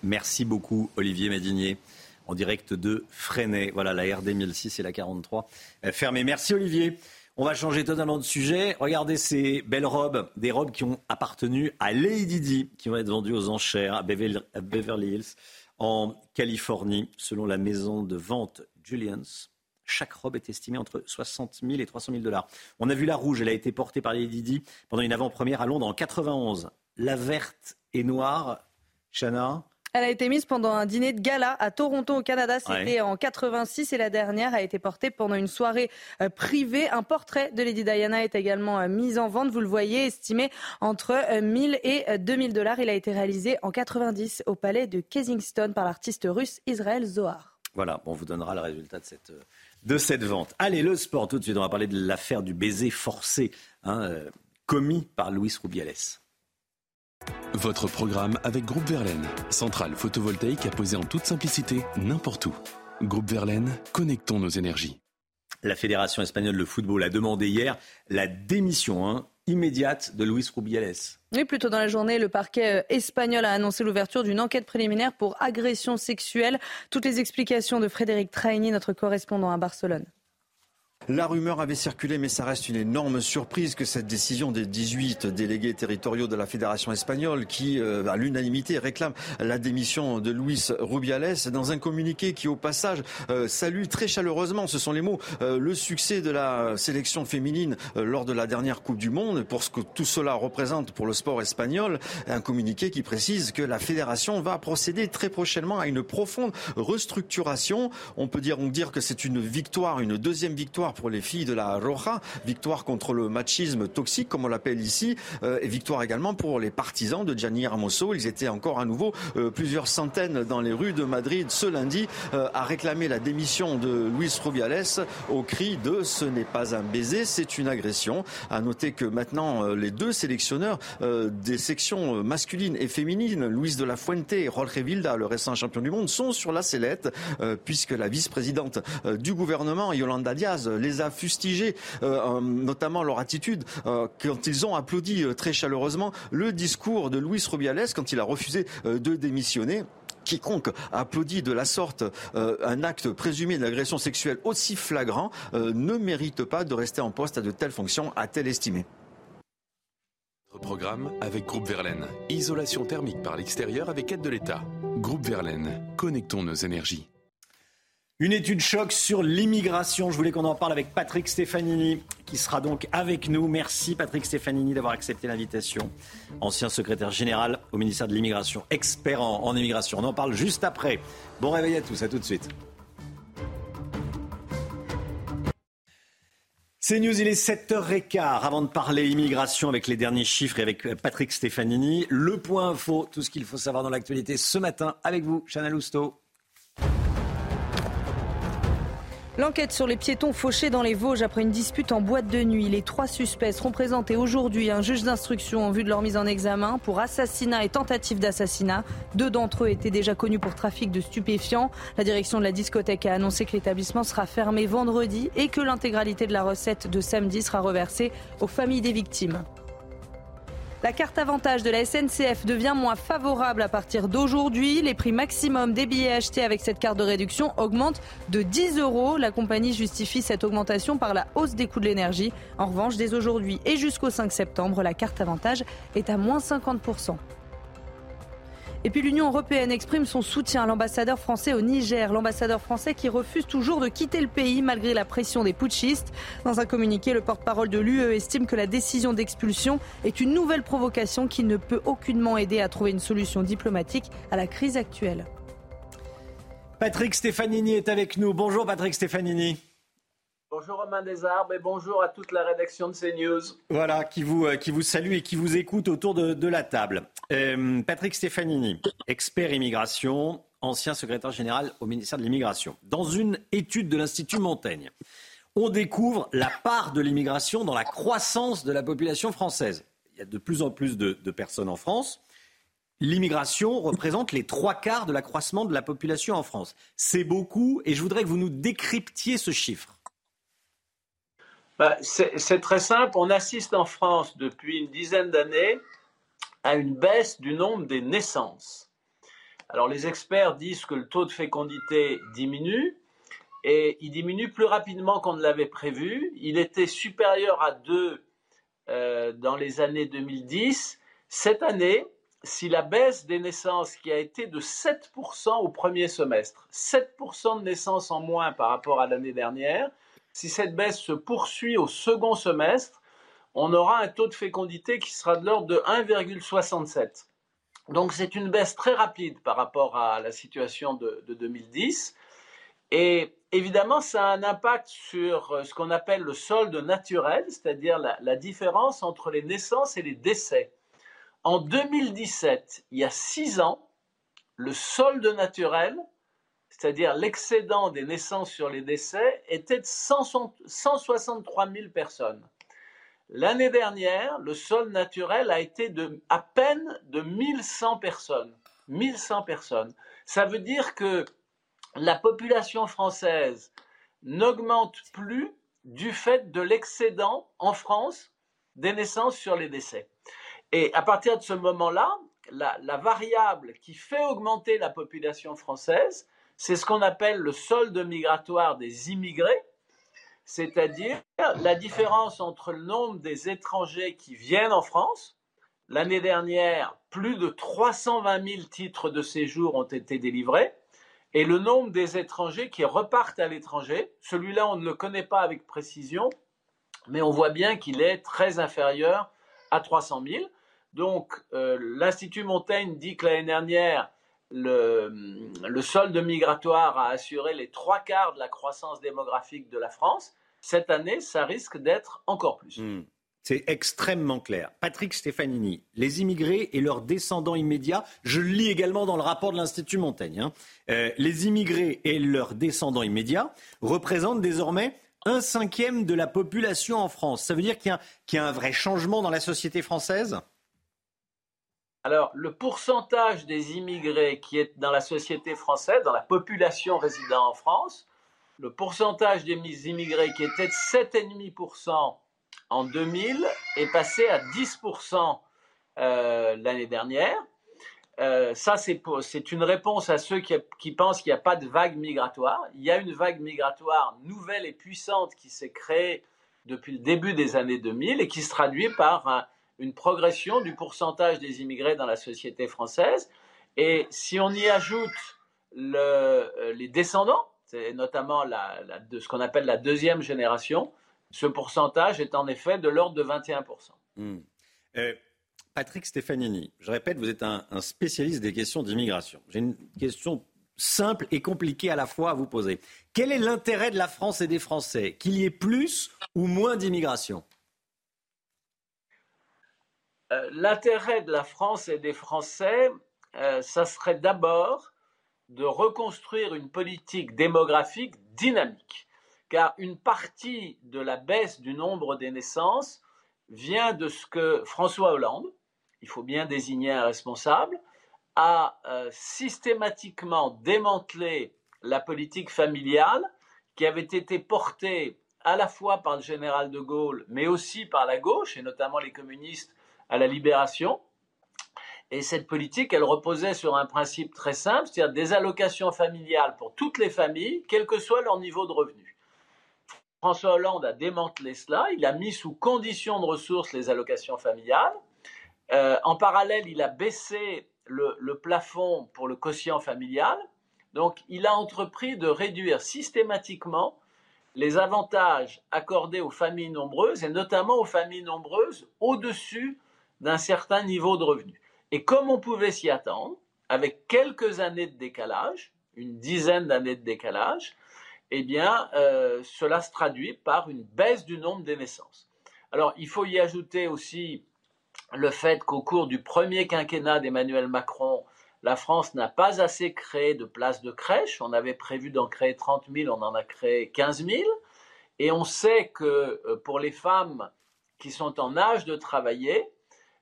Merci beaucoup, Olivier Madinier en direct de Freinet. Voilà, la RD 1006 et la 43 fermée. Merci Olivier. On va changer totalement de sujet. Regardez ces belles robes, des robes qui ont appartenu à Lady Di, qui vont être vendues aux enchères à Beverly Hills, en Californie, selon la maison de vente Julians. Chaque robe est estimée entre 60 000 et 300 000 dollars. On a vu la rouge, elle a été portée par Lady Di pendant une avant-première à Londres en 91. La verte et noire, Chana, Elle a été mise pendant un dîner de gala à Toronto au Canada. C'était en 86 et la dernière a été portée pendant une soirée euh, privée. Un portrait de Lady Diana est également euh, mis en vente. Vous le voyez, estimé entre 1000 et 2000 dollars. Il a été réalisé en 90 au palais de Kensington par l'artiste russe Israël Zohar. Voilà, on vous donnera le résultat de cette, de cette vente. Allez, le sport, tout de suite, on va parler de l'affaire du baiser forcé hein, commis par Louis Rubiales. Votre programme avec Groupe Verlaine, centrale photovoltaïque à poser en toute simplicité n'importe où. Groupe Verlaine, connectons nos énergies. La Fédération espagnole de football a demandé hier la démission hein, immédiate de Luis Rubiales. Oui, plutôt dans la journée, le parquet euh, espagnol a annoncé l'ouverture d'une enquête préliminaire pour agression sexuelle. Toutes les explications de Frédéric Traini, notre correspondant à Barcelone. La rumeur avait circulé, mais ça reste une énorme surprise que cette décision des 18 délégués territoriaux de la Fédération espagnole, qui euh, à l'unanimité réclament la démission de Luis Rubiales, dans un communiqué qui, au passage, euh, salue très chaleureusement, ce sont les mots, euh, le succès de la sélection féminine lors de la dernière Coupe du Monde, pour ce que tout cela représente pour le sport espagnol. Un communiqué qui précise que la Fédération va procéder très prochainement à une profonde restructuration. On peut dire, on dire que c'est une victoire, une deuxième victoire pour les filles de la Roja, victoire contre le machisme toxique, comme on l'appelle ici, euh, et victoire également pour les partisans de Gianni Hermoso. Ils étaient encore à nouveau euh, plusieurs centaines dans les rues de Madrid ce lundi euh, à réclamer la démission de Luis Rubiales au cri de ce n'est pas un baiser, c'est une agression. À noter que maintenant les deux sélectionneurs des sections masculines et féminines, Luis de la Fuente et Jorge Vilda, le récent champion du monde, sont sur la sellette puisque la vice-présidente du gouvernement, Yolanda Diaz, les a fustigés, euh, notamment leur attitude euh, quand ils ont applaudi euh, très chaleureusement le discours de Luis Rubiales quand il a refusé de démissionner quiconque applaudit de la sorte un acte présumé d'agression sexuelle aussi flagrant ne mérite pas de rester en poste à de telles fonctions, a-t-elle estimé. Programme avec Groupe Verlaine. Isolation thermique par l'extérieur avec aide de l'État. Groupe Verlaine. Connectons nos énergies. Une étude choc sur l'immigration. Je voulais qu'on en parle avec Patrick Stefanini, qui sera donc avec nous. Merci Patrick Stefanini d'avoir accepté l'invitation. Ancien secrétaire général au ministère de l'immigration, expert en, immigration. On en parle juste après. Bon réveil à tous, à tout de suite. C'est News, il est 7h15. Avant de parler immigration avec les derniers chiffres et avec Patrick Stefanini, le point info, tout ce qu'il faut savoir dans l'actualité ce matin avec vous, Chana Lousteau. L'enquête sur les piétons fauchés dans les Vosges après une dispute en boîte de nuit. Les trois suspects seront présentés aujourd'hui à un juge d'instruction en vue de leur mise en examen pour assassinat et tentative d'assassinat. Deux d'entre eux étaient déjà connus pour trafic de stupéfiants. La direction de la discothèque a annoncé que l'établissement sera fermé vendredi et que l'intégralité de la recette de samedi sera reversée aux familles des victimes. La carte avantage de la SNCF devient moins favorable à partir d'aujourd'hui. Les prix maximum des billets achetés avec cette carte de réduction augmentent de 10 euros. La compagnie justifie cette augmentation par la hausse des coûts de l'énergie. En revanche, dès aujourd'hui et jusqu'au 5 septembre, la carte avantage est à moins 50%. Et puis l'Union européenne exprime son soutien à l'ambassadeur français au Niger. L'ambassadeur français qui refuse toujours de quitter le pays malgré la pression des putschistes. Dans un communiqué, le porte-parole de l'UE estime que la décision d'expulsion est une nouvelle provocation qui ne peut aucunement aider à trouver une solution diplomatique à la crise actuelle. Patrick Stefanini est avec nous. Bonjour Patrick Stefanini. Bonjour Romain Desarbes et bonjour à toute la rédaction de CNews. Voilà, qui vous, euh, qui vous salue et qui vous écoute autour de, la table. Euh, Patrick Stefanini, expert immigration, ancien secrétaire général au ministère de l'Immigration. Dans une étude de l'Institut Montaigne, on découvre la part de l'immigration dans la croissance de la population française. Il y a de plus en plus de, de personnes en France. L'immigration représente les trois quarts de l'accroissement de la population en France. C'est beaucoup et je voudrais que vous nous décryptiez ce chiffre. Bah, c'est très simple. On assiste en France depuis une dizaine d'années à une baisse du nombre des naissances. Alors les experts disent que le taux de fécondité diminue et il diminue plus rapidement qu'on ne l'avait prévu. Il était supérieur à 2 euh, dans les années 2010. Cette année, si la baisse des naissances qui a été de 7% au premier semestre, 7% de naissances en moins par rapport à l'année dernière, si cette baisse se poursuit au second semestre, on aura un taux de fécondité qui sera de l'ordre de 1,67. Donc c'est une baisse très rapide par rapport à la situation de, 2010. Et évidemment, ça a un impact sur euh, ce qu'on appelle le solde naturel, c'est-à-dire la, différence entre les naissances et les décès. En 2017, il y a six ans, le solde naturel, c'est-à-dire l'excédent des naissances sur les décès, était de 163 000 personnes. L'année dernière, le sol naturel a été de à peine de 1100 personnes. 1100 personnes. Ça veut dire que la population française n'augmente plus du fait de l'excédent en France des naissances sur les décès. Et à partir de ce moment-là, la, la, variable qui fait augmenter la population française, c'est ce qu'on appelle le solde migratoire des immigrés, c'est-à-dire la différence entre le nombre des étrangers qui viennent en France. L'année dernière, plus de 320 000 titres de séjour ont été délivrés et le nombre des étrangers qui repartent à l'étranger. Celui-là, on ne le connaît pas avec précision, mais on voit bien qu'il est très inférieur à 300 000. Donc, euh, l'Institut Montaigne dit que l'année dernière, le, solde migratoire a assuré les trois quarts de la croissance démographique de la France. Cette année, ça risque d'être encore plus. Hmm. C'est extrêmement clair. Patrick Stefanini, les immigrés et leurs descendants immédiats, je le lis également dans le rapport de l'Institut Montaigne, hein. euh, les immigrés et leurs descendants immédiats représentent désormais un cinquième de la population en France. Ça veut dire qu'il y, a un vrai changement dans la société française? Alors, le pourcentage des immigrés qui est dans la société française, dans la population résidant en France, le pourcentage des immigrés qui était de 7,5% en 2000 est passé à 10% euh, l'année dernière. Euh, ça, c'est une réponse à ceux qui, pensent qu'il n'y a pas de vague migratoire. Il y a une vague migratoire nouvelle et puissante qui s'est créée depuis le début des années 2000 et qui se traduit par une progression du pourcentage des immigrés dans la société française. Et si on y ajoute euh, les descendants, notamment de ce qu'on appelle la deuxième génération, ce pourcentage est en effet de l'ordre de 21%. Hmm. Euh, Patrick Stefanini, je répète, vous êtes un, spécialiste des questions d'immigration. J'ai une question simple et compliquée à la fois à vous poser. Quel est l'intérêt de la France et des Français? Qu'il y ait plus ou moins d'immigration? L'intérêt de la France et des Français, euh, ça serait d'abord de reconstruire une politique démographique dynamique, car une partie de la baisse du nombre des naissances vient de ce que François Hollande, il faut bien désigner un responsable, a euh, systématiquement démantelé la politique familiale qui avait été portée à la fois par le général de Gaulle, mais aussi par la gauche, et notamment les communistes à la libération. Et cette politique, elle reposait sur un principe très simple, c'est-à-dire des allocations familiales pour toutes les familles, quel que soit leur niveau de revenu. François Hollande a démantelé cela, il a mis sous condition de ressources les allocations familiales. Euh, en parallèle, il a baissé le, le plafond pour le quotient familial. Donc, il a entrepris de réduire systématiquement les avantages accordés aux familles nombreuses, et notamment aux familles nombreuses au-dessus d'un certain niveau de revenu. Et comme on pouvait s'y attendre, avec quelques années de décalage, une dizaine d'années de décalage, eh bien, euh, cela se traduit par une baisse du nombre des naissances. Alors, il faut y ajouter aussi le fait qu'au cours du premier quinquennat d'Emmanuel Macron, la France n'a pas assez créé de places de crèche. On avait prévu d'en créer 30 000, on en a créé 15 000. Et on sait que euh, pour les femmes qui sont en âge de travailler,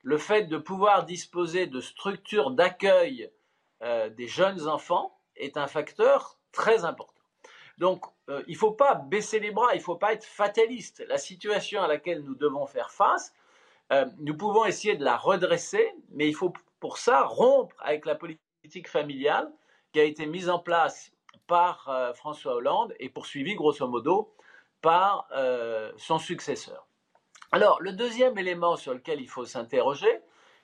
le fait de pouvoir disposer de structures d'accueil euh, des jeunes enfants est un facteur très important. Donc, euh, il ne faut pas baisser les bras, il ne faut pas être fataliste. La situation à laquelle nous devons faire face, euh, nous pouvons essayer de la redresser, mais il faut pour ça rompre avec la politique familiale qui a été mise en place par François Hollande et poursuivie grosso modo par son successeur. Alors, le deuxième élément sur lequel il faut s'interroger,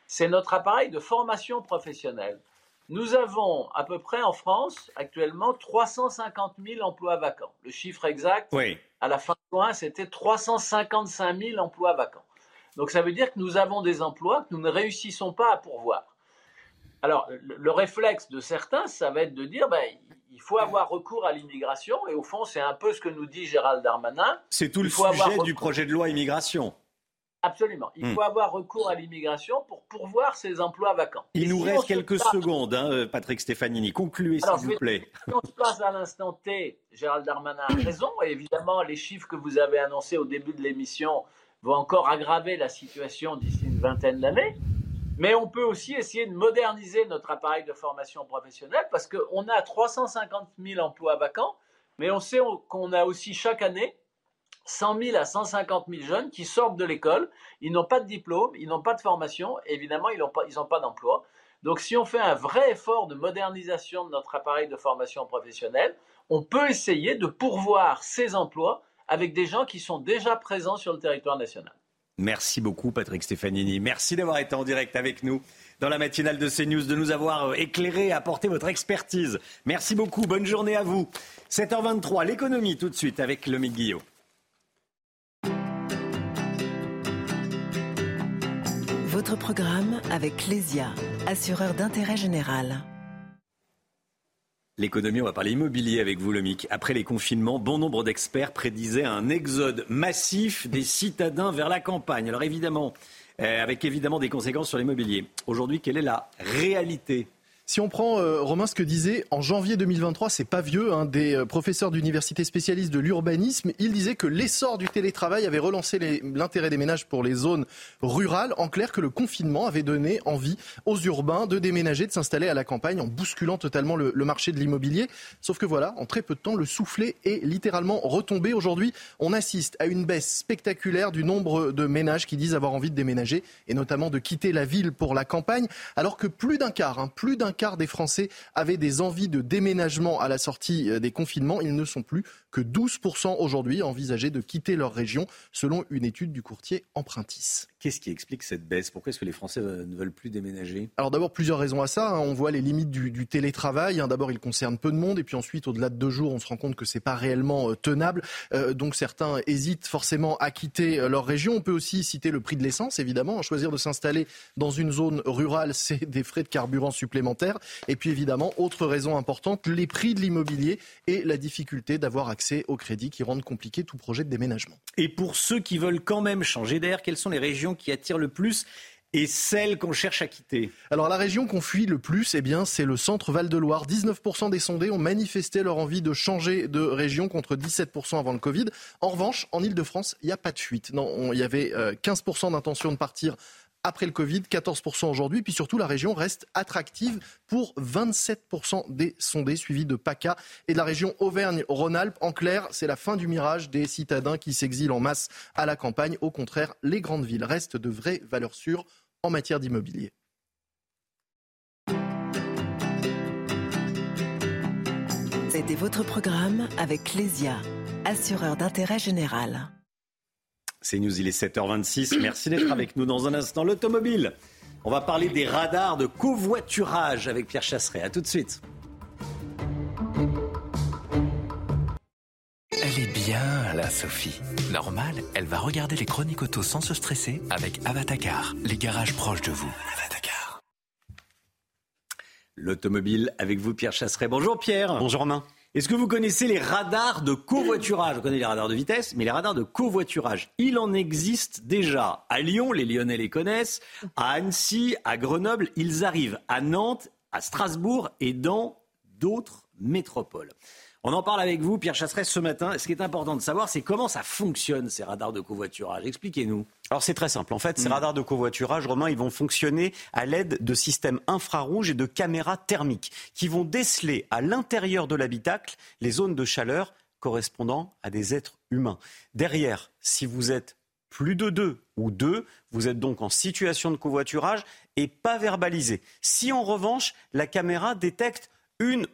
c'est notre appareil de formation professionnelle. Nous avons à peu près en France actuellement 350 000 emplois vacants. Le chiffre exact, à la fin de juin, c'était 355 000 emplois vacants. Donc ça veut dire que nous avons des emplois que nous ne réussissons pas à pourvoir. Alors, le, réflexe de certains, ça va être de dire, ben, il faut avoir recours à l'immigration, et au fond, c'est un peu ce que nous dit Gérald Darmanin. C'est tout le sujet du projet de loi immigration. Absolument. Il hmm. faut avoir recours à l'immigration pour pourvoir ces emplois vacants. Il nous reste quelques secondes, hein, Patrick Stefanini. Concluez, s'il vous plaît. Si on se passe à l'instant T, Gérald Darmanin a raison. Et évidemment, les chiffres que vous avez annoncés au début de l'émission vont encore aggraver la situation d'ici une vingtaine d'années. Mais on peut aussi essayer de moderniser notre appareil de formation professionnelle parce qu'on a 350 000 emplois vacants, mais on sait qu'on a aussi chaque année 100 000 à 150 000 jeunes qui sortent de l'école, ils n'ont pas de diplôme, ils n'ont pas de formation, évidemment, ils n'ont pas, pas d'emploi. Donc, si on fait un vrai effort de modernisation de notre appareil de formation professionnelle, on peut essayer de pourvoir ces emplois avec des gens qui sont déjà présents sur le territoire national. Merci beaucoup, Patrick Stefanini. Merci d'avoir été en direct avec nous dans la matinale de CNews, de nous avoir euh, éclairé, apporté votre expertise. Merci beaucoup. Bonne journée à vous. 7h23, l'économie tout de suite avec le Guillot. Votre programme avec Clésia, assureur d'intérêt général. L'économie, on va parler immobilier avec vous, Lomic. Après les confinements, bon nombre d'experts prédisaient un exode massif des citadins vers la campagne. Alors évidemment, euh, avec évidemment des conséquences sur l'immobilier. Aujourd'hui, quelle est la réalité? Si on prend, euh, Romain, ce que disait en janvier 2023, c'est pas vieux, hein, des euh, professeurs d'université spécialistes de l'urbanisme, il disait que l'essor du télétravail avait relancé l'intérêt des ménages pour les zones rurales. En clair, que le confinement avait donné envie aux urbains de déménager, de s'installer à la campagne en bousculant totalement le, le marché de l'immobilier. Sauf que voilà, en très peu de temps, le soufflet est littéralement retombé. Aujourd'hui, on assiste à une baisse spectaculaire du nombre de ménages qui disent avoir envie de déménager et notamment de quitter la ville pour la campagne, alors que plus d'un quart, hein, plus d'un quart des Français avaient des envies de déménagement à la sortie euh, des confinements. Ils ne sont plus que 12% aujourd'hui à envisager de quitter leur région, selon une étude du courtier Empruntis. Qu'est-ce qui explique cette baisse? Pourquoi est-ce que les Français euh, ne veulent plus déménager? Alors d'abord, plusieurs raisons à ça. Hein. On voit les limites du, télétravail. Hein. D'abord, il concerne peu de monde. Et puis ensuite, au-delà de deux jours, on se rend compte que c'est pas réellement euh, tenable. Euh, donc certains hésitent forcément à quitter leur région. On peut aussi citer le prix de l'essence, évidemment. Choisir de s'installer dans une zone rurale, (laughs) c'est des frais de carburant supplémentaires. Et puis évidemment, autre raison importante, les prix de l'immobilier et la difficulté d'avoir accès au crédit qui rendent compliqué tout projet de déménagement. Et pour ceux qui veulent quand même changer d'air, quelles sont les régions qui attire le plus et celle qu'on cherche à quitter Alors la région qu'on fuit le plus, eh bien, c'est le centre Val-de-Loire. 19% des sondés ont manifesté leur envie de changer de région contre 17% avant le Covid. En revanche, en Ile-de-France, il n'y a pas de fuite. Non, il y avait 15% euh, d'intention de partir après le Covid, 14% aujourd'hui. Puis surtout, la région reste attractive pour 27% des sondés, suivis de PACA et de la région Auvergne-Rhône-Alpes. En clair, c'est la fin du mirage des citadins qui s'exilent en masse à la campagne. Au contraire, les grandes villes restent de vraies valeurs sûres en matière d'immobilier. C'était votre programme avec Clésia, assureur d'intérêt général. C'est News, il est 7h26. Merci d'être avec nous dans un instant. L'automobile. On va parler des radars de covoiturage avec Pierre Chasseret. A tout de suite. Elle est bien là, Sophie. Normal, elle va regarder les chroniques auto sans se stresser avec Avatacar, les garages proches de vous. Avatacar. L'automobile avec vous, Pierre Chasseret. Bonjour Pierre. Bonjour Romain. Est-ce que vous connaissez les radars de covoiturage? On connaît les radars de vitesse, mais les radars de covoiturage, il en existe déjà. À Lyon, les Lyonnais les connaissent. À Annecy, à Grenoble, ils arrivent à Nantes, à Strasbourg et dans d'autres métropoles. On en parle avec vous, Pierre Chasseret, ce matin. Ce qui est important de savoir, c'est comment ça fonctionne, ces radars de covoiturage. Expliquez-nous. Alors c'est très simple. En fait, ces mm. radars de covoiturage, Romain, ils vont fonctionner à l'aide de systèmes infrarouges et de caméras thermiques qui vont déceler à l'intérieur de l'habitacle les zones de chaleur correspondant à des êtres humains. Derrière, si vous êtes plus de deux ou deux, vous êtes donc en situation de covoiturage et pas verbalisé. Si en revanche, la caméra détecte une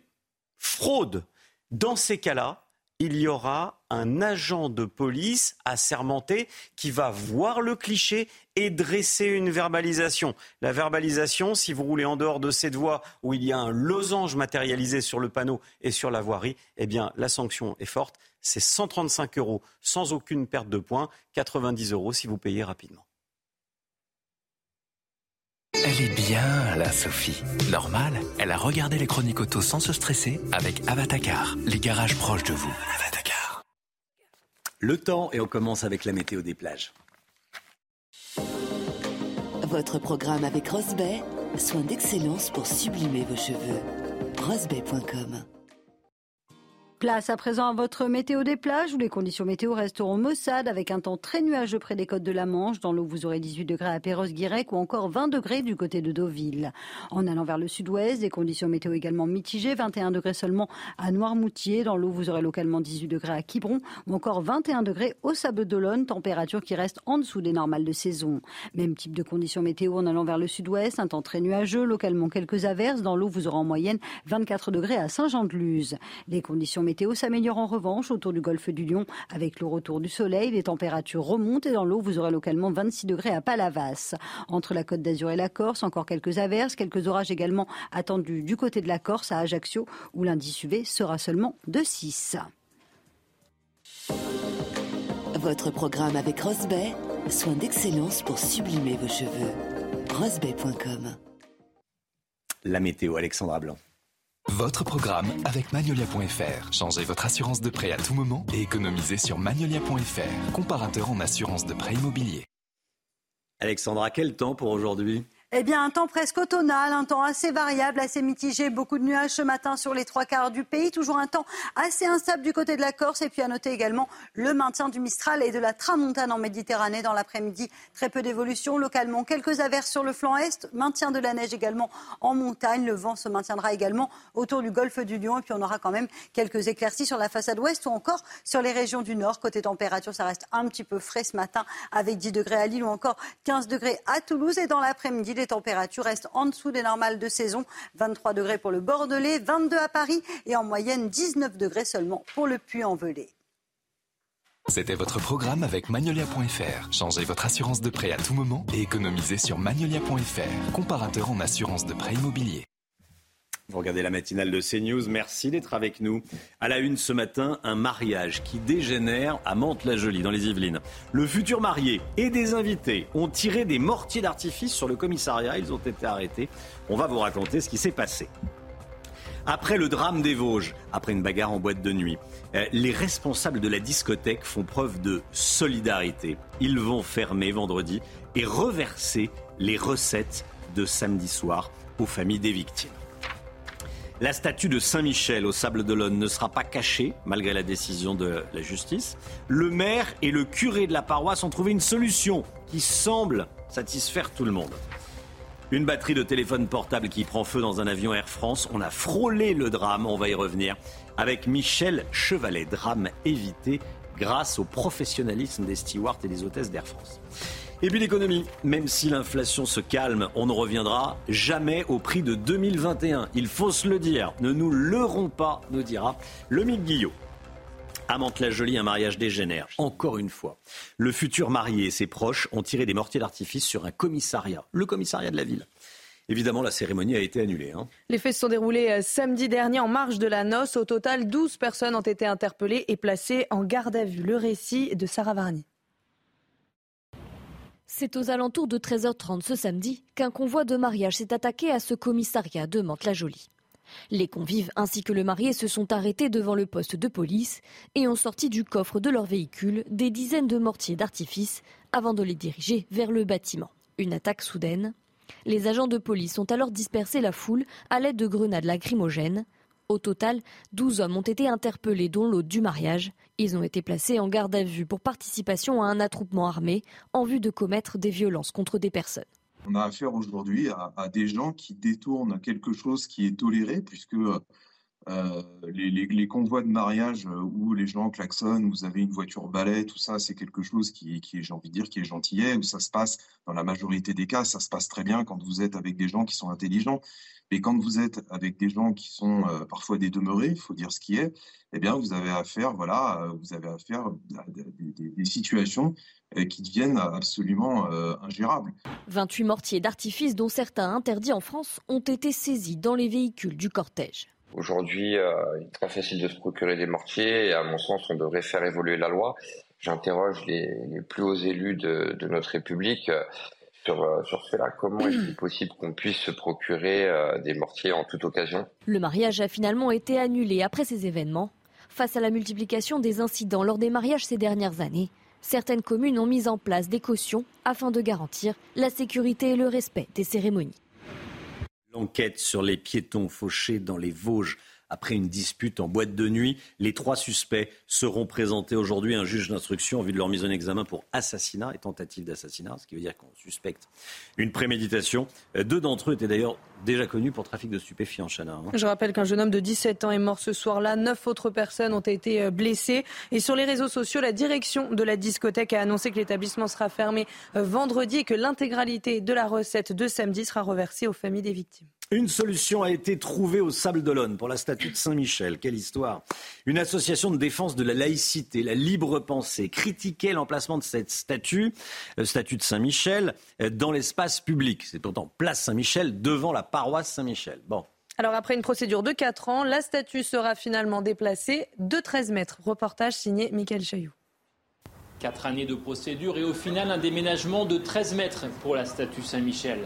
fraude, dans ces cas-là, il y aura un agent de police assermenté qui va voir le cliché et dresser une verbalisation. La verbalisation, si vous roulez en dehors de cette voie où il y a un losange matérialisé sur le panneau et sur la voirie, eh bien, la sanction est forte. C'est 135 euros sans aucune perte de points, 90 euros si vous payez rapidement. Elle est bien, la Sophie. Normal, elle a regardé les chroniques auto sans se stresser avec Avatacar, les garages proches de vous. Avatacar. Le temps, et on commence avec la météo des plages. Votre programme avec Rosbay, soin d'excellence pour sublimer vos cheveux. Rosbay.com Place à présent à votre météo des plages où les conditions météo resteront maussades avec un temps très nuageux près des côtes de la Manche. Dans l'eau, vous aurez 18 degrés à Perros-Guirec ou encore 20 degrés du côté de Deauville. En allant vers le sud-ouest, des conditions météo également mitigées. 21 degrés seulement à Noirmoutier. Dans l'eau, vous aurez localement 18 degrés à Quiberon ou encore 21 degrés au Sable d'Olonne, température qui reste en dessous des normales de saison. Même type de conditions météo en allant vers le sud-ouest, un temps très nuageux, localement quelques averses. Dans l'eau, vous aurez en moyenne 24 degrés à Saint-Jean-de-Luz. Les conditions s'améliorent en revanche autour du golfe du Lion avec le retour du soleil. Les températures remontent et dans l'eau, vous aurez localement 26 degrés à Palavas. Entre la côte d'Azur et la Corse, encore quelques averses, quelques orages également attendus du côté de la Corse à Ajaccio où l'indice UV sera seulement de 6. Votre programme avec Rosbay, soin d'excellence pour sublimer vos cheveux. Rosbay.com La météo, Alexandra Blanc. Votre programme avec Magnolia.fr. Changez votre assurance de prêt à tout moment et économisez sur Magnolia.fr, comparateur en assurance de prêt immobilier. Alexandra, quel temps pour aujourd'hui? Eh bien, un temps presque automnal, un temps assez variable, assez mitigé, beaucoup de nuages ce matin sur les trois quarts du pays, toujours un temps assez instable du côté de la Corse, et puis à noter également le maintien du Mistral et de la Tramontane en Méditerranée dans l'après-midi. Très peu d'évolution, localement. Quelques averses sur le flanc est, maintien de la neige également en montagne, le vent se maintiendra également autour du golfe du Lion, et puis on aura quand même quelques éclaircies sur la façade ouest ou encore sur les régions du nord. Côté température, ça reste un petit peu frais ce matin avec 10 degrés à Lille ou encore 15 degrés à Toulouse, et dans l'après-midi, les températures restent en dessous des normales de saison. 23 degrés pour le Bordelais, 22 à Paris et en moyenne 19 degrés seulement pour le Puy-en-Velay. C'était votre programme avec Magnolia.fr. Changez votre assurance de prêt à tout moment et économisez sur Magnolia.fr, comparateur en assurance de prêt immobilier. Vous regardez la matinale de CNews. Merci d'être avec nous. À la une ce matin, un mariage qui dégénère à Mantes-la-Jolie, dans les Yvelines. Le futur marié et des invités ont tiré des mortiers d'artifice sur le commissariat. Ils ont été arrêtés. On va vous raconter ce qui s'est passé. Après le drame des Vosges, après une bagarre en boîte de nuit, euh, les responsables de la discothèque font preuve de solidarité. Ils vont fermer vendredi et reverser les recettes de samedi soir aux familles des victimes. La statue de Saint-Michel au Sable d'Olonne ne sera pas cachée, malgré la décision de la justice. Le maire et le curé de la paroisse ont trouvé une solution qui semble satisfaire tout le monde. Une batterie de téléphone portable qui prend feu dans un avion Air France. On a frôlé le drame, on va y revenir, avec Michel Chevalet. Drame évité grâce au professionnalisme des stewards et des hôtesses d'Air France. Et puis l'économie, même si l'inflation se calme, on ne reviendra jamais au prix de 2021. Il faut se le dire. Ne nous leurrons pas, nous dira le Guillot. À Mantes-la-Jolie, un mariage dégénère. Encore une fois, le futur marié et ses proches ont tiré des mortiers d'artifice sur un commissariat, le commissariat de la ville. Évidemment, la cérémonie a été annulée. Hein. Les faits se sont déroulés euh, samedi dernier en marge de la noce. Au total, 12 personnes ont été interpellées et placées en garde à vue. Le récit de Sarah Varni. C'est aux alentours de 13h30 ce samedi qu'un convoi de mariage s'est attaqué à ce commissariat de Mantes-la-Jolie. Les convives ainsi que le marié se sont arrêtés devant le poste de police et ont sorti du coffre de leur véhicule des dizaines de mortiers d'artifice avant de les diriger vers le bâtiment. Une attaque soudaine. Les agents de police ont alors dispersé la foule à l'aide de grenades lacrymogènes. Au total, 12 hommes ont été interpellés, dont l'hôte du mariage. Ils ont été placés en garde à vue pour participation à un attroupement armé en vue de commettre des violences contre des personnes. On a affaire aujourd'hui à, des gens qui détournent quelque chose qui est toléré, puisque euh, les, convois de mariage où les gens klaxonnent, vous avez une voiture balai, tout ça, c'est quelque chose qui, qui est, j'ai envie de dire, qui est gentillet, où ça se passe, dans la majorité des cas, ça se passe très bien quand vous êtes avec des gens qui sont intelligents. Et quand vous êtes avec des gens qui sont euh, parfois des demeurés, il faut dire ce qui est, eh bien, vous avez affaire, voilà, euh, vous avez affaire à des, situations euh, qui deviennent absolument ingérables. 28 mortiers d'artifice, dont certains interdits en France, ont été saisis dans les véhicules du cortège. Aujourd'hui, il est très facile de se procurer des mortiers et à mon sens, on devrait faire évoluer la loi. J'interroge les, plus hauts élus de, de notre République sur, euh, sur cela. Comment est-il possible qu'on puisse se procurer euh, des mortiers en toute occasion? Le mariage a finalement été annulé après ces événements. Face à la multiplication des incidents lors des mariages ces dernières années, certaines communes ont mis en place des cautions afin de garantir la sécurité et le respect des cérémonies. L'enquête sur les piétons fauchés dans les Vosges après une dispute en boîte de nuit. Les trois suspects seront présentés aujourd'hui à un juge d'instruction en vue de leur mise en examen pour assassinat et tentative d'assassinat, ce qui veut dire qu'on suspecte une préméditation. Deux d'entre eux étaient d'ailleurs déjà connus pour trafic de stupéfiants, Chana. Hein. Je rappelle qu'un jeune homme de 17 ans est mort ce soir-là. Neuf autres personnes ont été euh, blessées. Et sur les réseaux sociaux, la direction de la discothèque a annoncé que l'établissement sera fermé euh, vendredi et que l'intégralité de la recette de samedi sera reversée aux familles des victimes. Une solution a été trouvée au Sable d'Olonne pour la statue de Saint-Michel. Quelle histoire Une association de défense de la laïcité, la libre pensée, critiquait l'emplacement de cette statue, euh, statue de Saint-Michel, dans l'espace public. C'est pourtant place Saint-Michel devant la paroisse Saint-Michel. Bon. Alors après une procédure de 4 ans, la statue sera finalement déplacée de 13 mètres. Reportage signé Michael Chailloux. Quatre années de procédure et au final un déménagement de 13 mètres pour la statue Saint-Michel.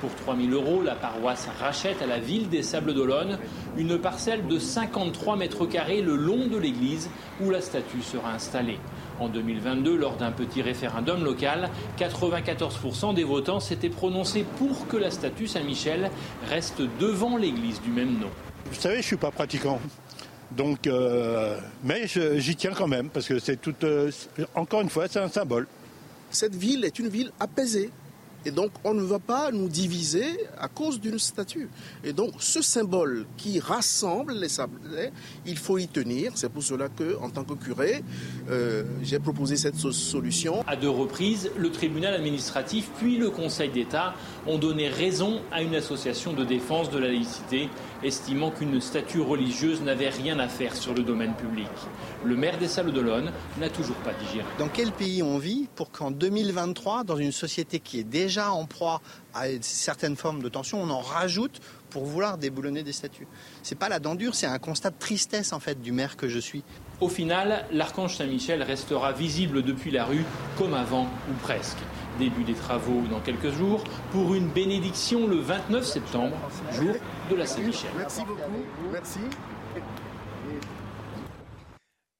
Pour 3 000 euros, la paroisse rachète à la ville des Sables d'Olonne une parcelle de 53 mètres carrés le long de l'église où la statue sera installée. En 2022, lors d'un petit référendum local, 94% des votants s'étaient prononcés pour que la statue Saint-Michel reste devant l'église du même nom. Vous savez, je ne suis pas pratiquant. Donc, euh, mais j'y tiens quand même, parce que c'est tout. Euh, encore une fois, c'est un symbole. Cette ville est une ville apaisée. Et donc, on ne va pas nous diviser à cause d'une statue. Et donc, ce symbole qui rassemble les sablés, il faut y tenir. C'est pour cela que, en tant que curé, euh, j'ai proposé cette solution. À deux reprises, le tribunal administratif puis le Conseil d'État ont donné raison à une association de défense de la laïcité, estimant qu'une statue religieuse n'avait rien à faire sur le domaine public. Le maire des Salles d'Olonne n'a toujours pas digéré. Dans quel pays on vit pour qu'en 2023, dans une société qui est déjà en proie à certaines formes de tension, on en rajoute pour vouloir déboulonner des statues C'est pas la dent dure, c'est un constat de tristesse en fait du maire que je suis. Au final, l'archange Saint-Michel restera visible depuis la rue comme avant ou presque. Début des travaux dans quelques jours pour une bénédiction le 29 septembre, jour de la Saint-Michel. Merci beaucoup. Merci.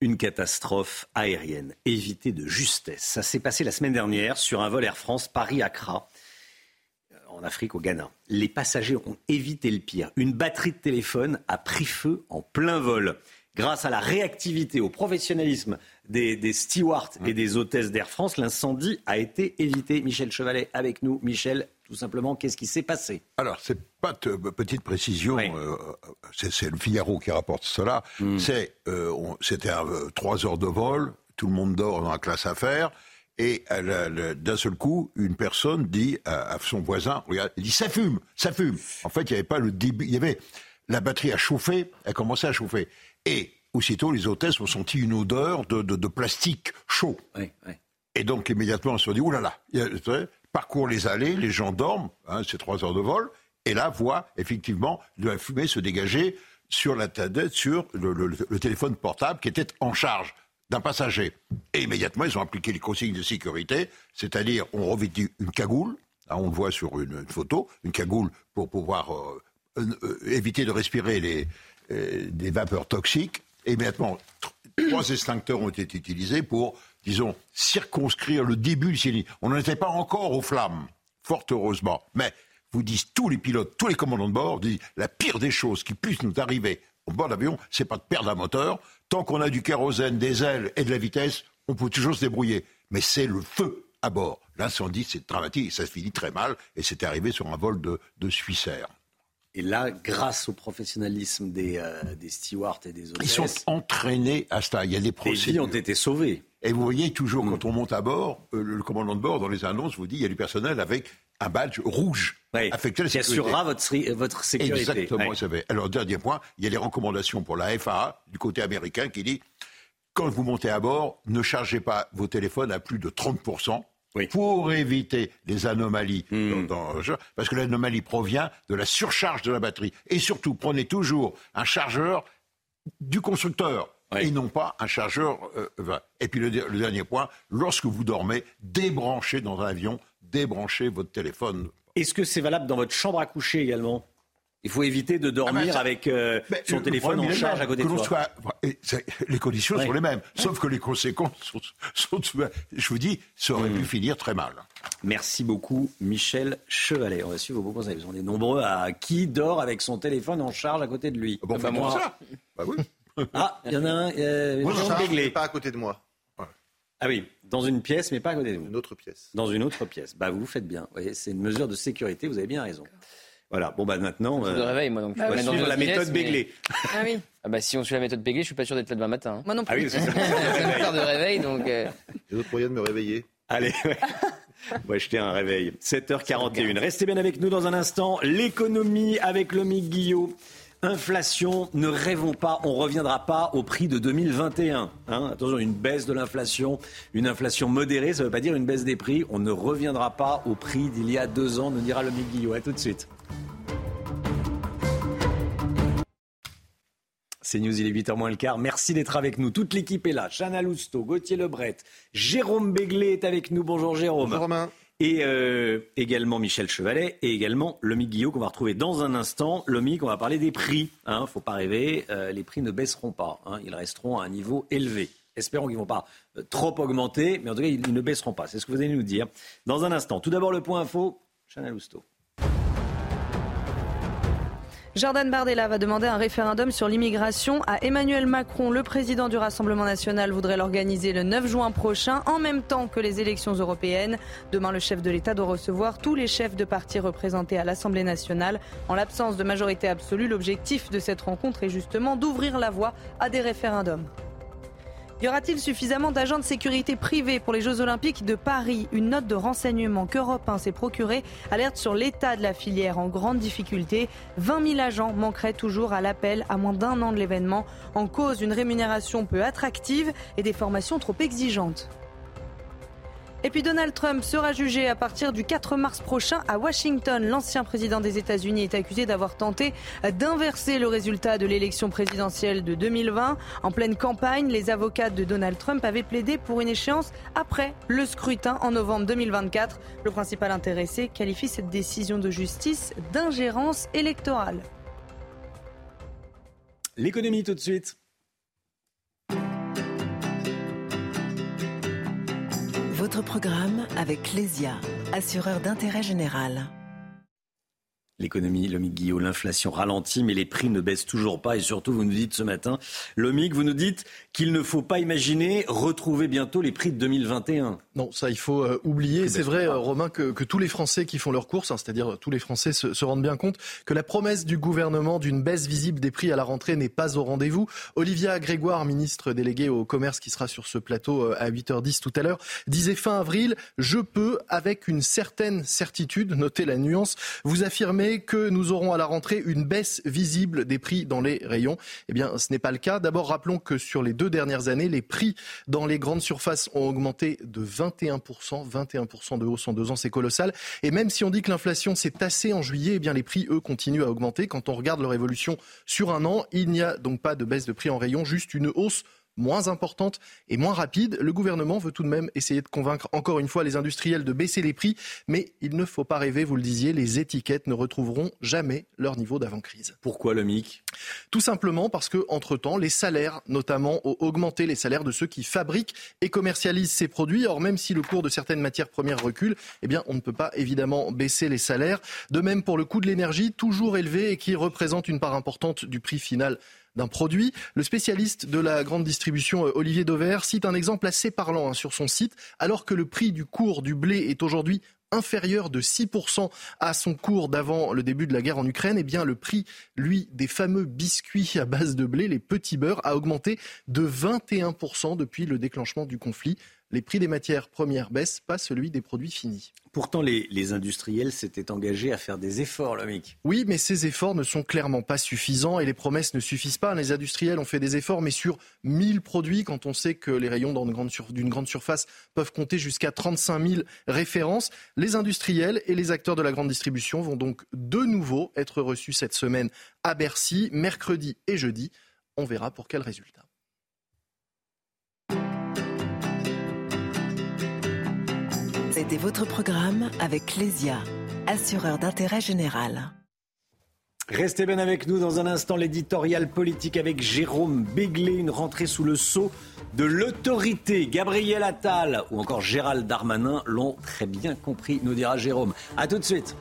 Une catastrophe aérienne évitée de justesse. Ça s'est passé la semaine dernière sur un vol Air France Paris-Accra en Afrique, au Ghana. Les passagers ont évité le pire. Une batterie de téléphone a pris feu en plein vol. Grâce à la réactivité, au professionnalisme des, stewards et des hôtesses d'Air France, l'incendie a été évité. Michel Chevalet avec nous. Michel, tout simplement, qu'est-ce qui s'est passé Alors, c'est pas de petite précision, euh, c'est le Figaro qui rapporte cela. Hmm. C'est, euh, c'était euh, trois heures de vol, tout le monde dort dans la classe affaires. Et d'un seul coup, une personne dit à, son voisin, regarde, il dit ça fume, ça fume. En fait, il n'y avait pas le début, il y avait la batterie a chauffé, elle commençait à chauffer. Et aussitôt, les hôtesses ont senti une odeur de, plastique chaud. Et donc, immédiatement, on se dit, oulala, parcourt les allées, les gens dorment, hein, c'est trois heures de vol, et là, voit effectivement de la fumée se dégager sur la tête, sur le téléphone portable qui était en charge d'un passager. Et immédiatement, ils ont appliqué les consignes de sécurité, c'est-à-dire on revêtit une cagoule, hein, on le voit sur une, photo, une cagoule pour pouvoir euh, euh, éviter de respirer les, euh, des vapeurs toxiques. Et immédiatement, trois extincteurs ont été utilisés pour, disons, circonscrire le début du sinistre. On n'en était pas encore aux flammes, fort heureusement. Mais vous disent tous les pilotes, tous les commandants de bord, la pire des choses qui puissent nous arriver au bord d'avion, c'est pas de perdre un moteur, Tant qu'on a du kérosène, des ailes et de la vitesse, on peut toujours se débrouiller. Mais c'est le feu à bord. L'incendie, c'est dramatique, ça se finit très mal, et c'est arrivé sur un vol de, de. Et là, grâce au professionnalisme des, euh, des stewards et des hôtesses... Ils sont entraînés à ça. Il y a des procédures. vies ont été sauvées. Et vous voyez toujours, mm. quand on monte à bord, euh, le commandant de bord, dans les annonces, vous dit il y a du personnel avec un badge rouge affecté à la Qui assurera votre, votre sécurité. Exactement, vous savez. Alors, dernier point, il y a les recommandations pour la FAA, du côté américain, qui dit quand vous montez à bord, ne chargez pas vos téléphones à plus de 30%. Pour éviter les anomalies, hmm. parce que l'anomalie provient de la surcharge de la batterie. Et surtout, prenez toujours un chargeur du constructeur. et non pas un chargeur. Euh, et puis le, dernier point, lorsque vous dormez, débranchez dans un avion débranchez votre téléphone. Est-ce que c'est valable dans votre chambre à coucher également? Il faut éviter de dormir Ah ben, ça- avec euh, son téléphone en charge à côté de soi. soit- les conditions sont les mêmes, sauf que les conséquences sont, sont- je vous dis, ça aurait Hmm. pu finir très mal. Merci beaucoup, Michel Chevalet. On va suivre vos conseils. On est nombreux à qui dort avec son téléphone en charge à côté de lui? bon, Bah, faites moi. ça? Bah oui. (laughs) Ah, il y en a un. euh, Moi, je pas à côté de moi. Ah oui, dans une pièce, mais pas à côté de vous. Une autre pièce. Dans une autre pièce. Bah, vous faites bien. C'est une mesure de sécurité. Vous avez bien raison. Voilà. Bon, bah maintenant. Je me réveille, moi. Donc, on va je suivre la méthode Béglé. Ah oui. (laughs) Ah bah, si on suit la méthode Béglé, je suis pas sûr d'être là demain matin. hein. Moi non Ah oui, parce que c'est Ça (laughs) me sert de réveil, donc. euh, J'ai d'autres moyens de me réveiller. Allez, ouais. On va jeter un réveil. 7h41. Restez bien avec nous dans un instant. L'économie avec Lomique Guillot. Inflation, ne rêvons pas, on ne reviendra pas au prix de 2021. hein. Attention, une baisse de l'inflation, une inflation modérée, ça ne veut pas dire une baisse des prix. On ne reviendra pas au prix d'il y a deux ans, nous dira Lomique Guillot. À tout de suite. C'est News, il est 8h moins le quart. Merci d'être avec nous. Toute l'équipe est là. Chana Lousteau, Gauthier Lebret, Jérôme Béglé est avec nous. Bonjour Jérôme. Bonjour Romain. Et euh, également Michel Chevalet et également Lomique Guillot qu'on va retrouver dans un instant. Lomique, on va parler des prix. Hein, faut pas rêver, euh, les prix ne baisseront pas. hein. ils resteront à un niveau élevé. Espérons qu'ils ne vont pas euh, trop augmenter, mais en tout cas, ils, ne baisseront pas. C'est ce que vous allez nous dire dans un instant. Tout d'abord, le point info, Chana Lousteau. Jordan Bardella va demander un référendum sur l'immigration à Emmanuel Macron. Le président du Rassemblement national voudrait l'organiser le 9 juin prochain, en même temps que les élections européennes. Demain, le chef de l'État doit recevoir tous les chefs de partis représentés à l'Assemblée nationale. En l'absence de majorité absolue, l'objectif de cette rencontre est justement d'ouvrir la voie à des référendums. Y aura-t-il suffisamment d'agents de sécurité privés pour les Jeux Olympiques de Paris Une note de renseignement qu'Europe 1 s'est procurée alerte sur l'état de la filière en grande difficulté. 20 000 agents manqueraient toujours à l'appel à moins d'un an de l'événement, en cause d'une rémunération peu attractive et des formations trop exigeantes. Et puis Donald Trump sera jugé à partir du 4 mars prochain à Washington. L'ancien président des États-Unis est accusé d'avoir tenté d'inverser le résultat de l'élection présidentielle de 2020. En pleine campagne, les avocats de Donald Trump avaient plaidé pour une échéance après le scrutin en novembre 2024. Le principal intéressé qualifie cette décision de justice d'ingérence électorale. L'économie tout de suite. Votre programme avec Clésia, assureur d'intérêt général. L'économie, Lomique Guillot, l'inflation ralentit, mais les prix ne baissent toujours pas. Et surtout, vous nous dites ce matin, Lomique, vous nous dites qu'il ne faut pas imaginer retrouver bientôt les prix de 2021. Non, ça il faut euh, oublier. C'est vrai, euh, Romain, que, que tous les Français qui font leurs courses, hein, c'est-à-dire euh, tous les Français, se, se rendent bien compte que la promesse du gouvernement d'une baisse visible des prix à la rentrée n'est pas au rendez-vous. Olivia Grégoire, ministre déléguée au commerce, qui sera sur ce plateau à 8h10 tout à l'heure, disait fin avril, je peux, avec une certaine certitude, notez la nuance, vous affirmer que nous aurons à la rentrée une baisse visible des prix dans les rayons. Eh bien, ce n'est pas le cas. D'abord, rappelons que sur les deux dernières années, les prix dans les grandes surfaces ont augmenté de 21%. 21% de hausse en deux ans, c'est colossal. Et même si on dit que l'inflation s'est tassée en juillet, eh bien, les prix, eux, continuent à augmenter. Quand on regarde leur évolution sur un an, il n'y a donc pas de baisse de prix en rayon, juste une hausse moins importante et moins rapide. Le gouvernement veut tout de même essayer de convaincre encore une fois les industriels de baisser les prix, mais il ne faut pas rêver, vous le disiez, les étiquettes ne retrouveront jamais leur niveau d'avant-crise. Pourquoi le MIC Tout simplement parce que, entre-temps, les salaires, notamment, ont augmenté les salaires de ceux qui fabriquent et commercialisent ces produits. Or, même si le cours de certaines matières premières recule, eh bien, on ne peut pas évidemment baisser les salaires. De même pour le coût de l'énergie, toujours élevé et qui représente une part importante du prix final d'un produit. Le spécialiste de la grande distribution, euh, Olivier Dauvert, cite un exemple assez parlant hein, sur son site. Alors que le prix du cours du blé est aujourd'hui inférieur de 6% à son cours d'avant le début de la guerre en Ukraine, eh bien le prix, lui, des fameux biscuits à base de blé, les petits beurres, a augmenté de 21% depuis le déclenchement du conflit. Les prix des matières premières baissent, pas celui des produits finis. Pourtant, les, les industriels s'étaient engagés à faire des efforts, Lomique. Oui, mais ces efforts ne sont clairement pas suffisants et les promesses ne suffisent pas. Les industriels ont fait des efforts, mais sur 1000 produits, quand on sait que les rayons d'une grande, sur- grande surface peuvent compter jusqu'à 35 000 références, les industriels et les acteurs de la grande distribution vont donc de nouveau être reçus cette semaine à Bercy, mercredi et jeudi. On verra pour quel résultat. C'était votre programme avec Clésia, assureur d'intérêt général. Restez bien avec nous dans un instant l'éditorial politique avec Jérôme Béglé, une rentrée sous le sceau de l'autorité. Gabriel Attal ou encore Gérald Darmanin l'ont très bien compris, nous dira Jérôme. A tout de suite.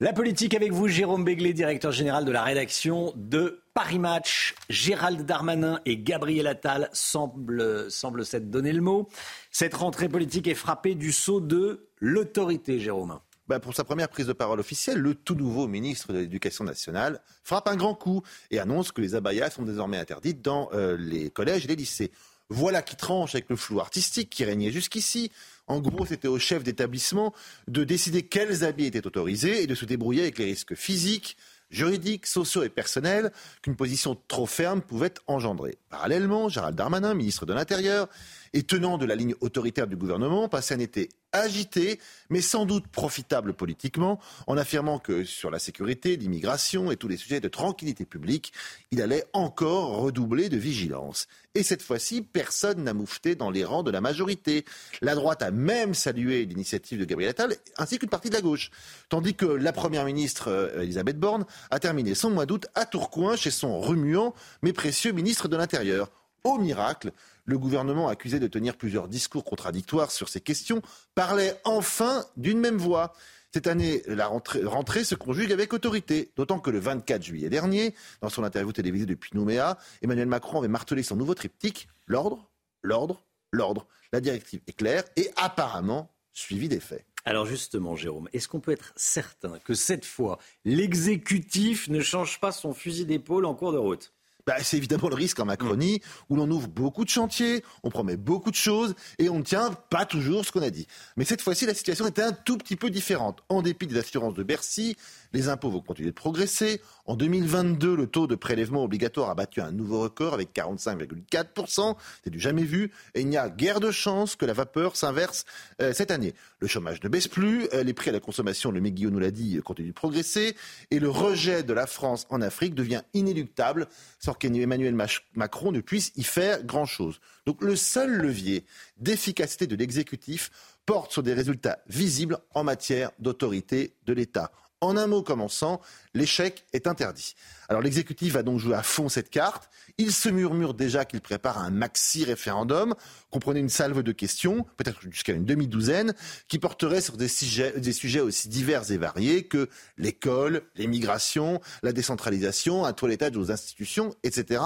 La politique avec vous, Jérôme Béglé, directeur général de la rédaction de Paris Match. Gérald Darmanin et Gabriel Attal semblent, s'être donné le mot. Cette rentrée politique est frappée du sceau de l'autorité, Jérôme. Bah, pour sa première prise de parole officielle, le tout nouveau ministre de l'Éducation nationale frappe un grand coup et annonce que les abayas sont désormais interdites dans euh, les collèges et les lycées. Voilà qui tranche avec le flou artistique qui régnait jusqu'ici. En gros, c'était au chef d'établissement de décider quels habits étaient autorisés et de se débrouiller avec les risques physiques, juridiques, sociaux et personnels qu'une position trop ferme pouvait engendrer. Parallèlement, Gérald Darmanin, ministre de l'Intérieur, et tenant de la ligne autoritaire du gouvernement, passait un été agité, mais sans doute profitable politiquement, en affirmant que sur la sécurité, l'immigration et tous les sujets de tranquillité publique, il allait encore redoubler de vigilance. Et cette fois-ci, personne n'a moufté dans les rangs de la majorité. La droite a même salué l'initiative de Gabriel Attal, ainsi qu'une partie de la gauche. Tandis que la première ministre, euh, Elisabeth Borne, a terminé son mois d'août à Tourcoing chez son remuant mais précieux ministre de l'Intérieur. Au miracle, le gouvernement, accusé de tenir plusieurs discours contradictoires sur ces questions, parlait enfin d'une même voix. Cette année, la rentrée, se conjugue avec autorité, d'autant que le 24 juillet dernier, dans son interview télévisée depuis Nouméa, Emmanuel Macron avait martelé son nouveau triptyque l'ordre, l'ordre, l'ordre. La directive est claire et apparemment suivie des faits. Alors justement, Jérôme, est-ce qu'on peut être certain que cette fois, l'exécutif ne change pas son fusil d'épaule en cours de route? Bah, c'est évidemment le risque en Macronie, où l'on ouvre beaucoup de chantiers, on promet beaucoup de choses, et on ne tient pas toujours ce qu'on a dit. Mais cette fois-ci, la situation est un tout petit peu différente. En dépit des assurances de Bercy, les impôts vont continuer de progresser. En 2022, le taux de prélèvement obligatoire a battu un nouveau record avec 45,4%. C'est du jamais vu. Et il n'y a guère de chance que la vapeur s'inverse euh, cette année. Le chômage ne baisse plus. Euh, les prix à la consommation, le Guillaume nous l'a dit, euh, continuent de progresser. Et le rejet de la France en Afrique devient inéluctable sans qu'Emmanuel Macron ne puisse y faire grand-chose. Donc le seul levier d'efficacité de l'exécutif porte sur des résultats visibles en matière d'autorité de l'État. En un mot commençant, l'échec est interdit. Alors l'exécutif va donc jouer à fond cette carte. Il se murmure déjà qu'il prépare un maxi référendum, comprenez une salve de questions, peut-être jusqu'à une demi-douzaine, qui porterait sur des sujets, aussi divers et variés que l'école, l'immigration, la décentralisation, un toilettage aux institutions, etc.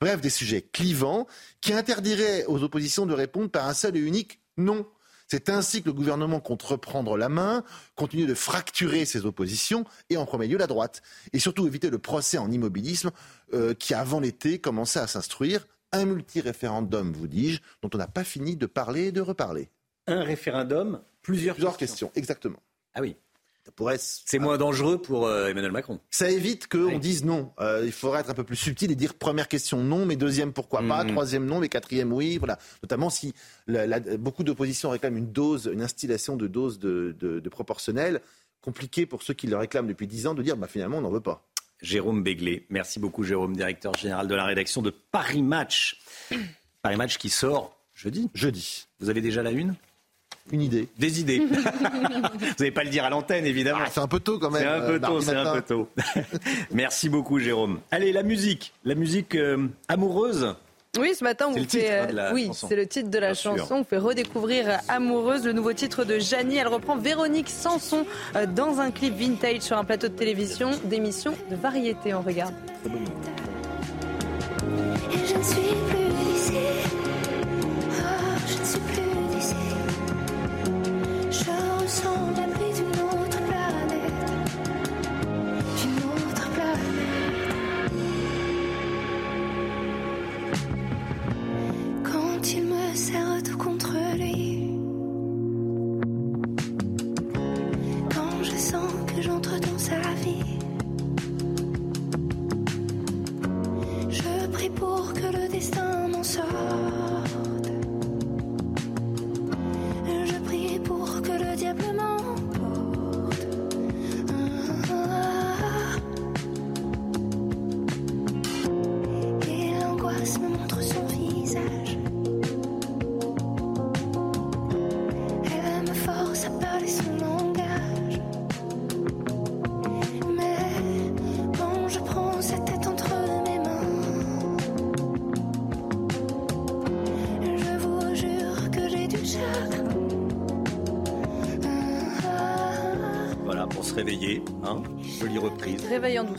Bref, des sujets clivants qui interdiraient aux oppositions de répondre par un seul et unique non. C'est ainsi que le gouvernement compte reprendre la main, continuer de fracturer ses oppositions et en premier lieu la droite. Et surtout éviter le procès en immobilisme euh, qui, avant l'été, commençait à s'instruire. Un multi-référendum, vous dis-je, dont on n'a pas fini de parler et de reparler. Un référendum, plusieurs, plusieurs questions. Exactement. Ah oui. C'est moins dangereux pour euh, Emmanuel Macron. Ça évite qu'on dise non. Euh, il faudrait être un peu plus subtil et dire première question non, mais deuxième pourquoi pas, Mhm. troisième non, mais quatrième oui. Voilà. Notamment si la- la- beaucoup d'oppositions réclament une dose, une instillation de dose de, de, de proportionnel. Compliqué pour ceux qui le réclament depuis dix ans de dire bah, finalement on n'en veut pas. Jérôme Béglé. Merci beaucoup, Jérôme, directeur général de la rédaction de Paris Match. Paris Match qui sort jeudi. Jeudi. Vous avez déjà la une? Une idée. Des idées. (laughs) Vous n'allez pas le dire à l'antenne, évidemment. Ah, c'est un peu tôt quand même. C'est un euh, peu tôt, mardi c'est un peu tôt. Merci beaucoup, Jérôme. Allez, la musique. La musique euh, amoureuse. Oui, ce matin, on vous titre, fait. hein, oui, c'est le titre de la Bien sûr. chanson. On fait redécouvrir Amoureuse, le nouveau titre de Janie. Elle reprend Véronique Sanson euh, dans un clip vintage sur un plateau de télévision d'émission de variété. On regarde. Et je ne suis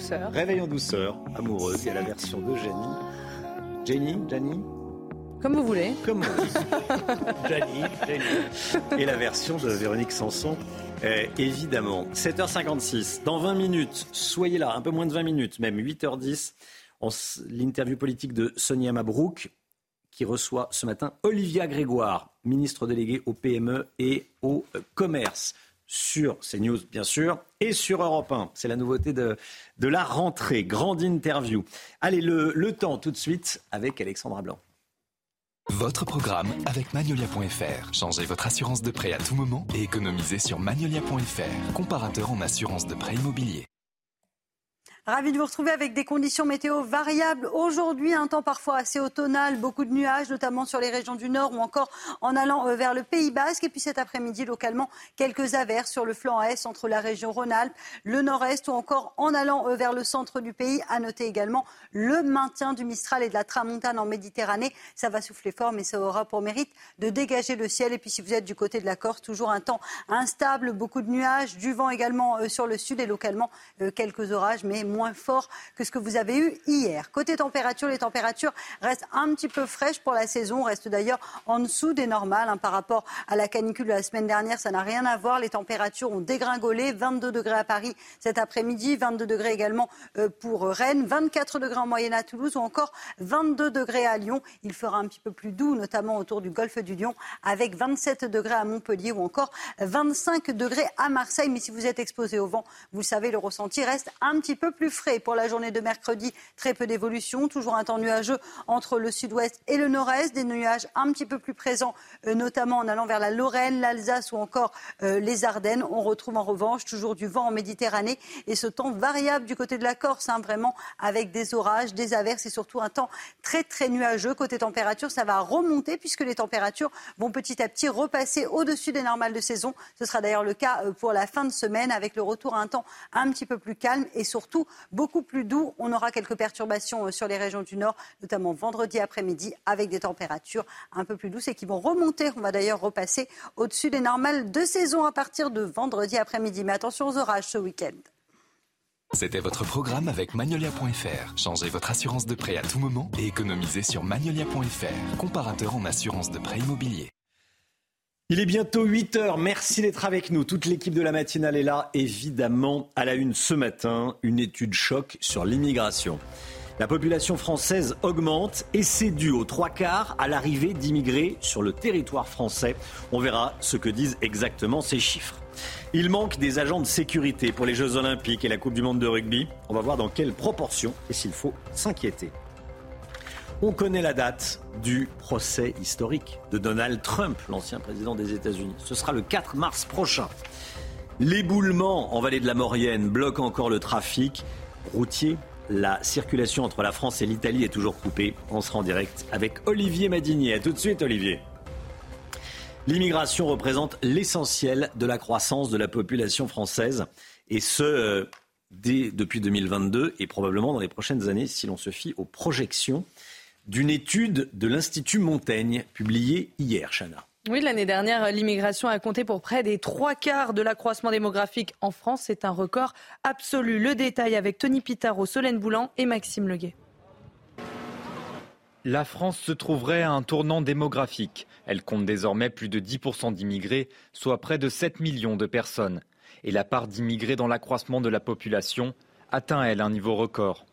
douceur. Réveil en douceur, amoureuse. Il y a la version de Jenny. Jenny, Jenny Comme vous voulez. Comme vous (laughs) Jenny, Jenny. Et la version de Véronique Sanson, euh, évidemment. 7h56. Dans 20 minutes, soyez là, un peu moins de 20 minutes, même 8h10. on s- L'interview politique de Sonia Mabrouk, qui reçoit ce matin Olivia Grégoire, ministre déléguée au PME et au euh, commerce, sur CNews bien sûr, et sur Europe 1. C'est la nouveauté de, la rentrée. Grande interview. Allez, le, le temps tout de suite avec Alexandra Blanc. Votre programme avec Magnolia.fr. Changez votre assurance de prêt à tout moment et économisez sur Magnolia.fr, comparateur en assurance de prêt immobilier. Ravi de vous retrouver avec des conditions météo variables. Aujourd'hui, un temps parfois assez automnal, beaucoup de nuages, notamment sur les régions du nord ou encore en allant euh, vers le Pays Basque. Et puis cet après-midi, localement, quelques averses sur le flanc est entre la région Rhône-Alpes, le nord-est ou encore en allant euh, vers le centre du pays. À noter également le maintien du Mistral et de la Tramontane en Méditerranée. Ça va souffler fort, mais ça aura pour mérite de dégager le ciel. Et puis si vous êtes du côté de la Corse, toujours un temps instable, beaucoup de nuages, du vent également euh, sur le sud et localement quelques orages, mais forts que ce que vous avez eu hier. Côté température, les températures restent un petit peu fraîches pour la saison, restent d'ailleurs en dessous des normales hein, par rapport à la canicule de la semaine dernière. Ça n'a rien à voir. Les températures ont dégringolé. 22 degrés à Paris cet après-midi, 22 degrés également euh, pour Rennes, 24 degrés en moyenne à Toulouse ou encore 22 degrés à Lyon. Il fera un petit peu plus doux, notamment autour du golfe du Lion, avec 27 degrés à Montpellier ou encore 25 degrés à Marseille. Mais si vous êtes exposé au vent, vous le savez, le ressenti reste un petit peu plus frais. Pour la journée de mercredi, très peu d'évolution, toujours un temps nuageux entre le sud-ouest et le nord-est, des nuages un petit peu plus présents, euh, notamment en allant vers la Lorraine, l'Alsace ou encore euh, les Ardennes. On retrouve en revanche toujours du vent en Méditerranée et ce temps variable du côté de la Corse, hein, vraiment avec des orages, des averses et surtout un temps très très nuageux. Côté température, ça va remonter puisque les températures vont petit à petit repasser au-dessus des normales de saison. Ce sera d'ailleurs le cas euh, pour la fin de semaine avec le retour à un temps un petit peu plus calme et surtout beaucoup plus doux. On aura quelques perturbations euh, sur les régions du nord, notamment vendredi après-midi avec des températures un peu plus douces et qui vont remonter. On va d'ailleurs repasser au-dessus des normales de saison à partir de vendredi après-midi. Mais attention aux orages ce week-end. C'était votre programme avec Magnolia.fr. Changez votre assurance de prêt à tout moment et économisez sur Magnolia.fr, comparateur en assurance de prêt immobilier. Il est bientôt 8 heures. Merci d'être avec nous. Toute l'équipe de la matinale est là, évidemment, à la une ce matin. Une étude choc sur l'immigration. La population française augmente et c'est dû aux trois quarts à l'arrivée d'immigrés sur le territoire français. On verra ce que disent exactement ces chiffres. Il manque des agents de sécurité pour les Jeux Olympiques et la Coupe du Monde de rugby. On va voir dans quelle proportion et s'il faut s'inquiéter. On connaît la date du procès historique de Donald Trump, l'ancien président des États-Unis. Ce sera le 4 mars prochain. L'éboulement en vallée de la Maurienne bloque encore le trafic routier. La circulation entre la France et l'Italie est toujours coupée. On sera en direct avec Olivier Madinier. A tout de suite, Olivier. L'immigration représente l'essentiel de la croissance de la population française, et ce, euh, dès, depuis 2022 et probablement dans les prochaines années, si l'on se fie aux projections d'une étude de l'Institut Montaigne, publiée hier, Chana. Oui, l'année dernière, l'immigration a compté pour près des trois quarts de l'accroissement démographique en France. C'est un record absolu. Le détail avec Tony Pitaro, Solène Boulan et Maxime Leguet. La France se trouverait à un tournant démographique. Elle compte désormais plus de 10% d'immigrés, soit près de 7 millions de personnes. Et la part d'immigrés dans l'accroissement de la population atteint, elle, un niveau record.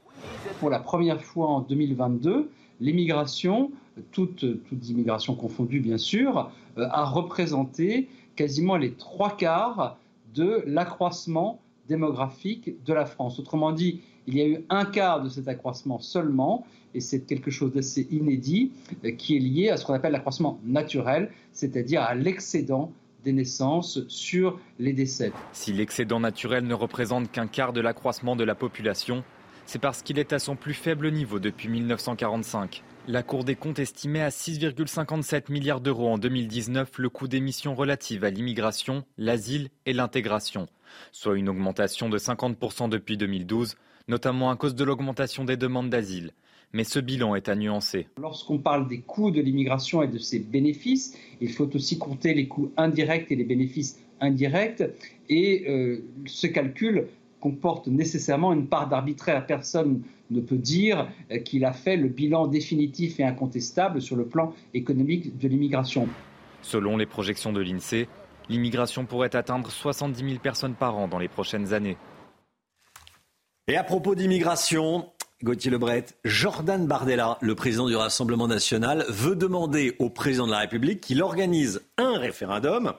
Pour la première fois en 2022, l'immigration, toutes, toutes immigrations confondues bien sûr, euh, a représenté quasiment les trois quarts de l'accroissement démographique de la France. Autrement dit, il y a eu un quart de cet accroissement seulement, et c'est quelque chose d'assez inédit, euh, qui est lié à ce qu'on appelle l'accroissement naturel, c'est-à-dire à l'excédent des naissances sur les décès. Si l'excédent naturel ne représente qu'un quart de l'accroissement de la population, c'est parce qu'il est à son plus faible niveau depuis 1945. La Cour des comptes estimait à 6,57 milliards d'euros en 2019 le coût des missions relatives à l'immigration, l'asile et l'intégration, soit une augmentation de 50% depuis 2012, notamment à cause de l'augmentation des demandes d'asile. Mais ce bilan est à nuancer. Lorsqu'on parle des coûts de l'immigration et de ses bénéfices, il faut aussi compter les coûts indirects et les bénéfices indirecte. Et euh, ce calcul comporte nécessairement une part d'arbitraire. Personne ne peut dire euh, qu'il a fait le bilan définitif et incontestable sur le plan économique de l'immigration. Selon les projections de l'INSEE, l'immigration pourrait atteindre 70 000 personnes par an dans les prochaines années. Et à propos d'immigration, Gauthier Lebret, Jordan Bardella, le président du Rassemblement national, veut demander au président de la République qu'il organise un référendum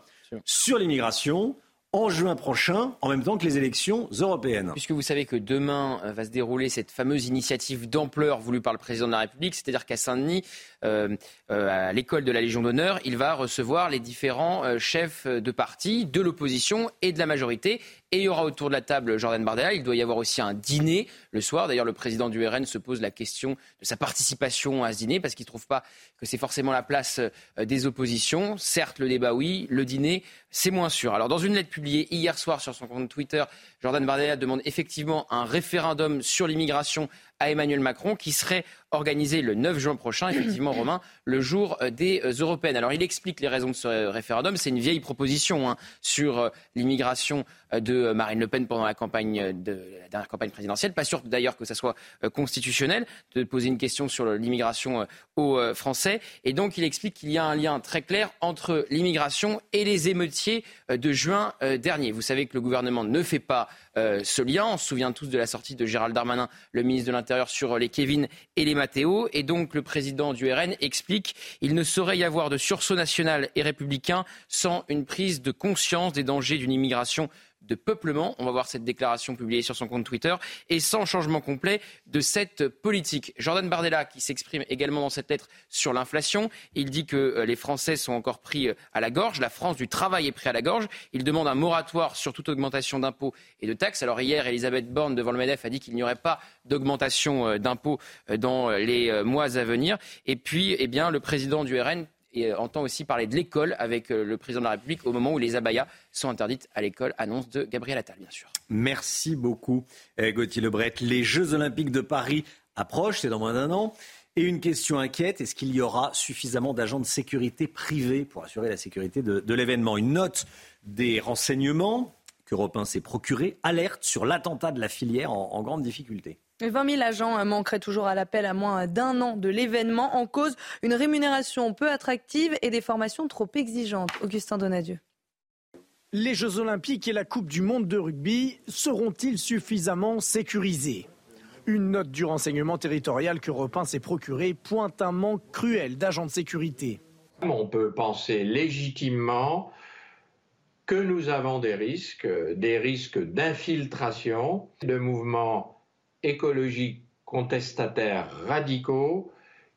sur l'immigration en juin prochain, en même temps que les élections européennes. Puisque vous savez que demain euh, va se dérouler cette fameuse initiative d'ampleur voulue par le président de la République, c'est-à-dire qu'à Saint-Denis, à l'école de la Légion d'honneur, il va recevoir les différents euh, chefs de parti, de l'opposition et de la majorité. Et il y aura autour de la table Jordan Bardella. Il doit y avoir aussi un dîner le soir. D'ailleurs, le président du RN se pose la question de sa participation à ce dîner parce qu'il ne trouve pas que c'est forcément la place euh, des oppositions. Certes, le débat, oui. Le dîner, c'est moins sûr. Alors, dans une lettre publiée hier soir sur son compte Twitter, Jordan Bardella demande effectivement un référendum sur l'immigration à Emmanuel Macron qui serait organisé le 9 juin prochain, effectivement, Romain, le jour euh, des euh, européennes. Alors, il explique les raisons de ce euh, référendum. C'est une vieille proposition hein, sur l'immigration de Marine Le Pen pendant la campagne de la dernière campagne présidentielle. Pas sûr d'ailleurs que ça soit constitutionnel de poser une question sur l'immigration aux Français. Et donc, il explique qu'il y a un lien très clair entre l'immigration et les émeutiers de juin dernier. Vous savez que le gouvernement ne fait pas ce lien. On se souvient tous de la sortie de Gérald Darmanin, le ministre de l'Intérieur, sur les Kevin et les Matteo. Et donc, le président du RN explique il ne saurait y avoir de sursaut national et républicain sans une prise de conscience des dangers d'une immigration de peuplement. On va voir cette déclaration publiée sur son compte Twitter. Et sans changement complet de cette politique. Jordan Bardella, qui s'exprime également dans cette lettre sur l'inflation, il dit que euh, les Français sont encore pris euh, à la gorge. La France du travail est pris à la gorge. Il demande un moratoire sur toute augmentation d'impôts et de taxes. Alors hier, Elisabeth Borne, devant le MEDEF, a dit qu'il n'y aurait pas d'augmentation euh, d'impôts dans les mois à venir. Et puis, eh bien, le président du RN et euh, entend aussi parler de l'école avec euh, le président de la République au moment où les abayas sont interdites à l'école. Annonce de Gabriel Attal, bien sûr. Merci beaucoup, euh, Gauthier Lebret. Les Jeux Olympiques de Paris approchent, c'est dans moins d'un an. Et une question inquiète, est-ce qu'il y aura suffisamment d'agents de sécurité privés pour assurer la sécurité de, l'événement? Une note des renseignements qu'Europe 1 s'est procurée alerte sur l'attentat de la filière en grande difficulté. 20 000 agents manqueraient toujours à l'appel à moins d'un an de l'événement. En cause, une rémunération peu attractive et des formations trop exigeantes. Augustin Donadieu. Les Jeux Olympiques et la Coupe du Monde de rugby seront-ils suffisamment sécurisés? Une note du renseignement territorial que Repin s'est procurée pointe un manque cruel d'agents de sécurité. On peut penser légitimement que nous avons des risques, des risques d'infiltration, de mouvements écologiques contestataires radicaux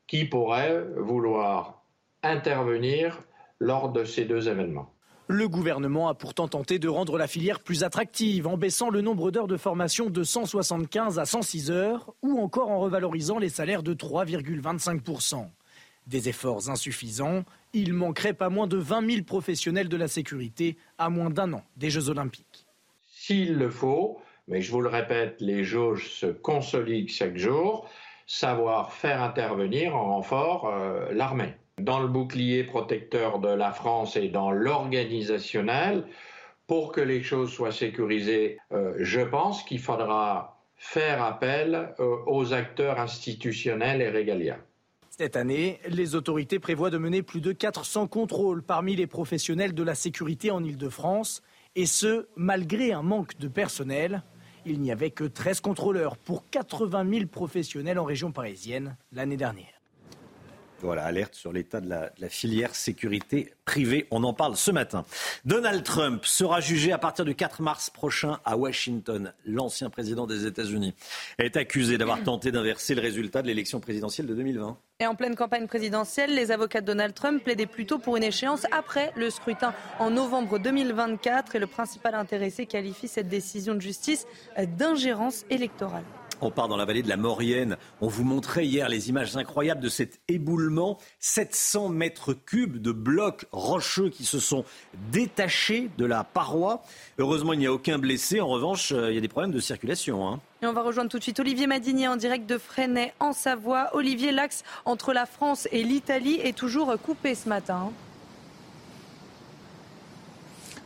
qui pourraient vouloir intervenir lors de ces deux événements. Le gouvernement a pourtant tenté de rendre la filière plus attractive en baissant le nombre d'heures de formation de 175 à 106 heures ou encore en revalorisant les salaires de 3,25%. Des efforts insuffisants, il manquerait pas moins de 20 000 professionnels de la sécurité à moins d'un an des Jeux olympiques. S'il le faut, mais je vous le répète, les jauges se consolident chaque jour, savoir faire intervenir en renfort euh, l'armée. Dans le bouclier protecteur de la France et dans l'organisationnel, pour que les choses soient sécurisées, euh, je pense qu'il faudra faire appel euh, aux acteurs institutionnels et régaliens. Cette année, les autorités prévoient de mener plus de 400 contrôles parmi les professionnels de la sécurité en Ile-de-France, et ce, malgré un manque de personnel. Il n'y avait que 13 contrôleurs pour 80 000 professionnels en région parisienne l'année dernière. Voilà, alerte sur l'état de la, filière sécurité privée. On en parle ce matin. Donald Trump sera jugé à partir du 4 mars prochain à Washington. L'ancien président des États-Unis est accusé d'avoir tenté d'inverser le résultat de l'élection présidentielle de 2020. Et en pleine campagne présidentielle, les avocats de Donald Trump plaidaient plutôt pour une échéance après le scrutin en novembre 2024 et le principal intéressé qualifie cette décision de justice d'ingérence électorale. On part dans la vallée de la Maurienne. On vous montrait hier les images incroyables de cet éboulement. 700 mètres cubes de blocs rocheux qui se sont détachés de la paroi. Heureusement, il n'y a aucun blessé. En revanche, euh, il y a des problèmes de circulation. Hein. Et on va rejoindre tout de suite Olivier Madinier en direct de Fresnay, en Savoie. Olivier, l'axe entre la France et l'Italie est toujours coupé ce matin.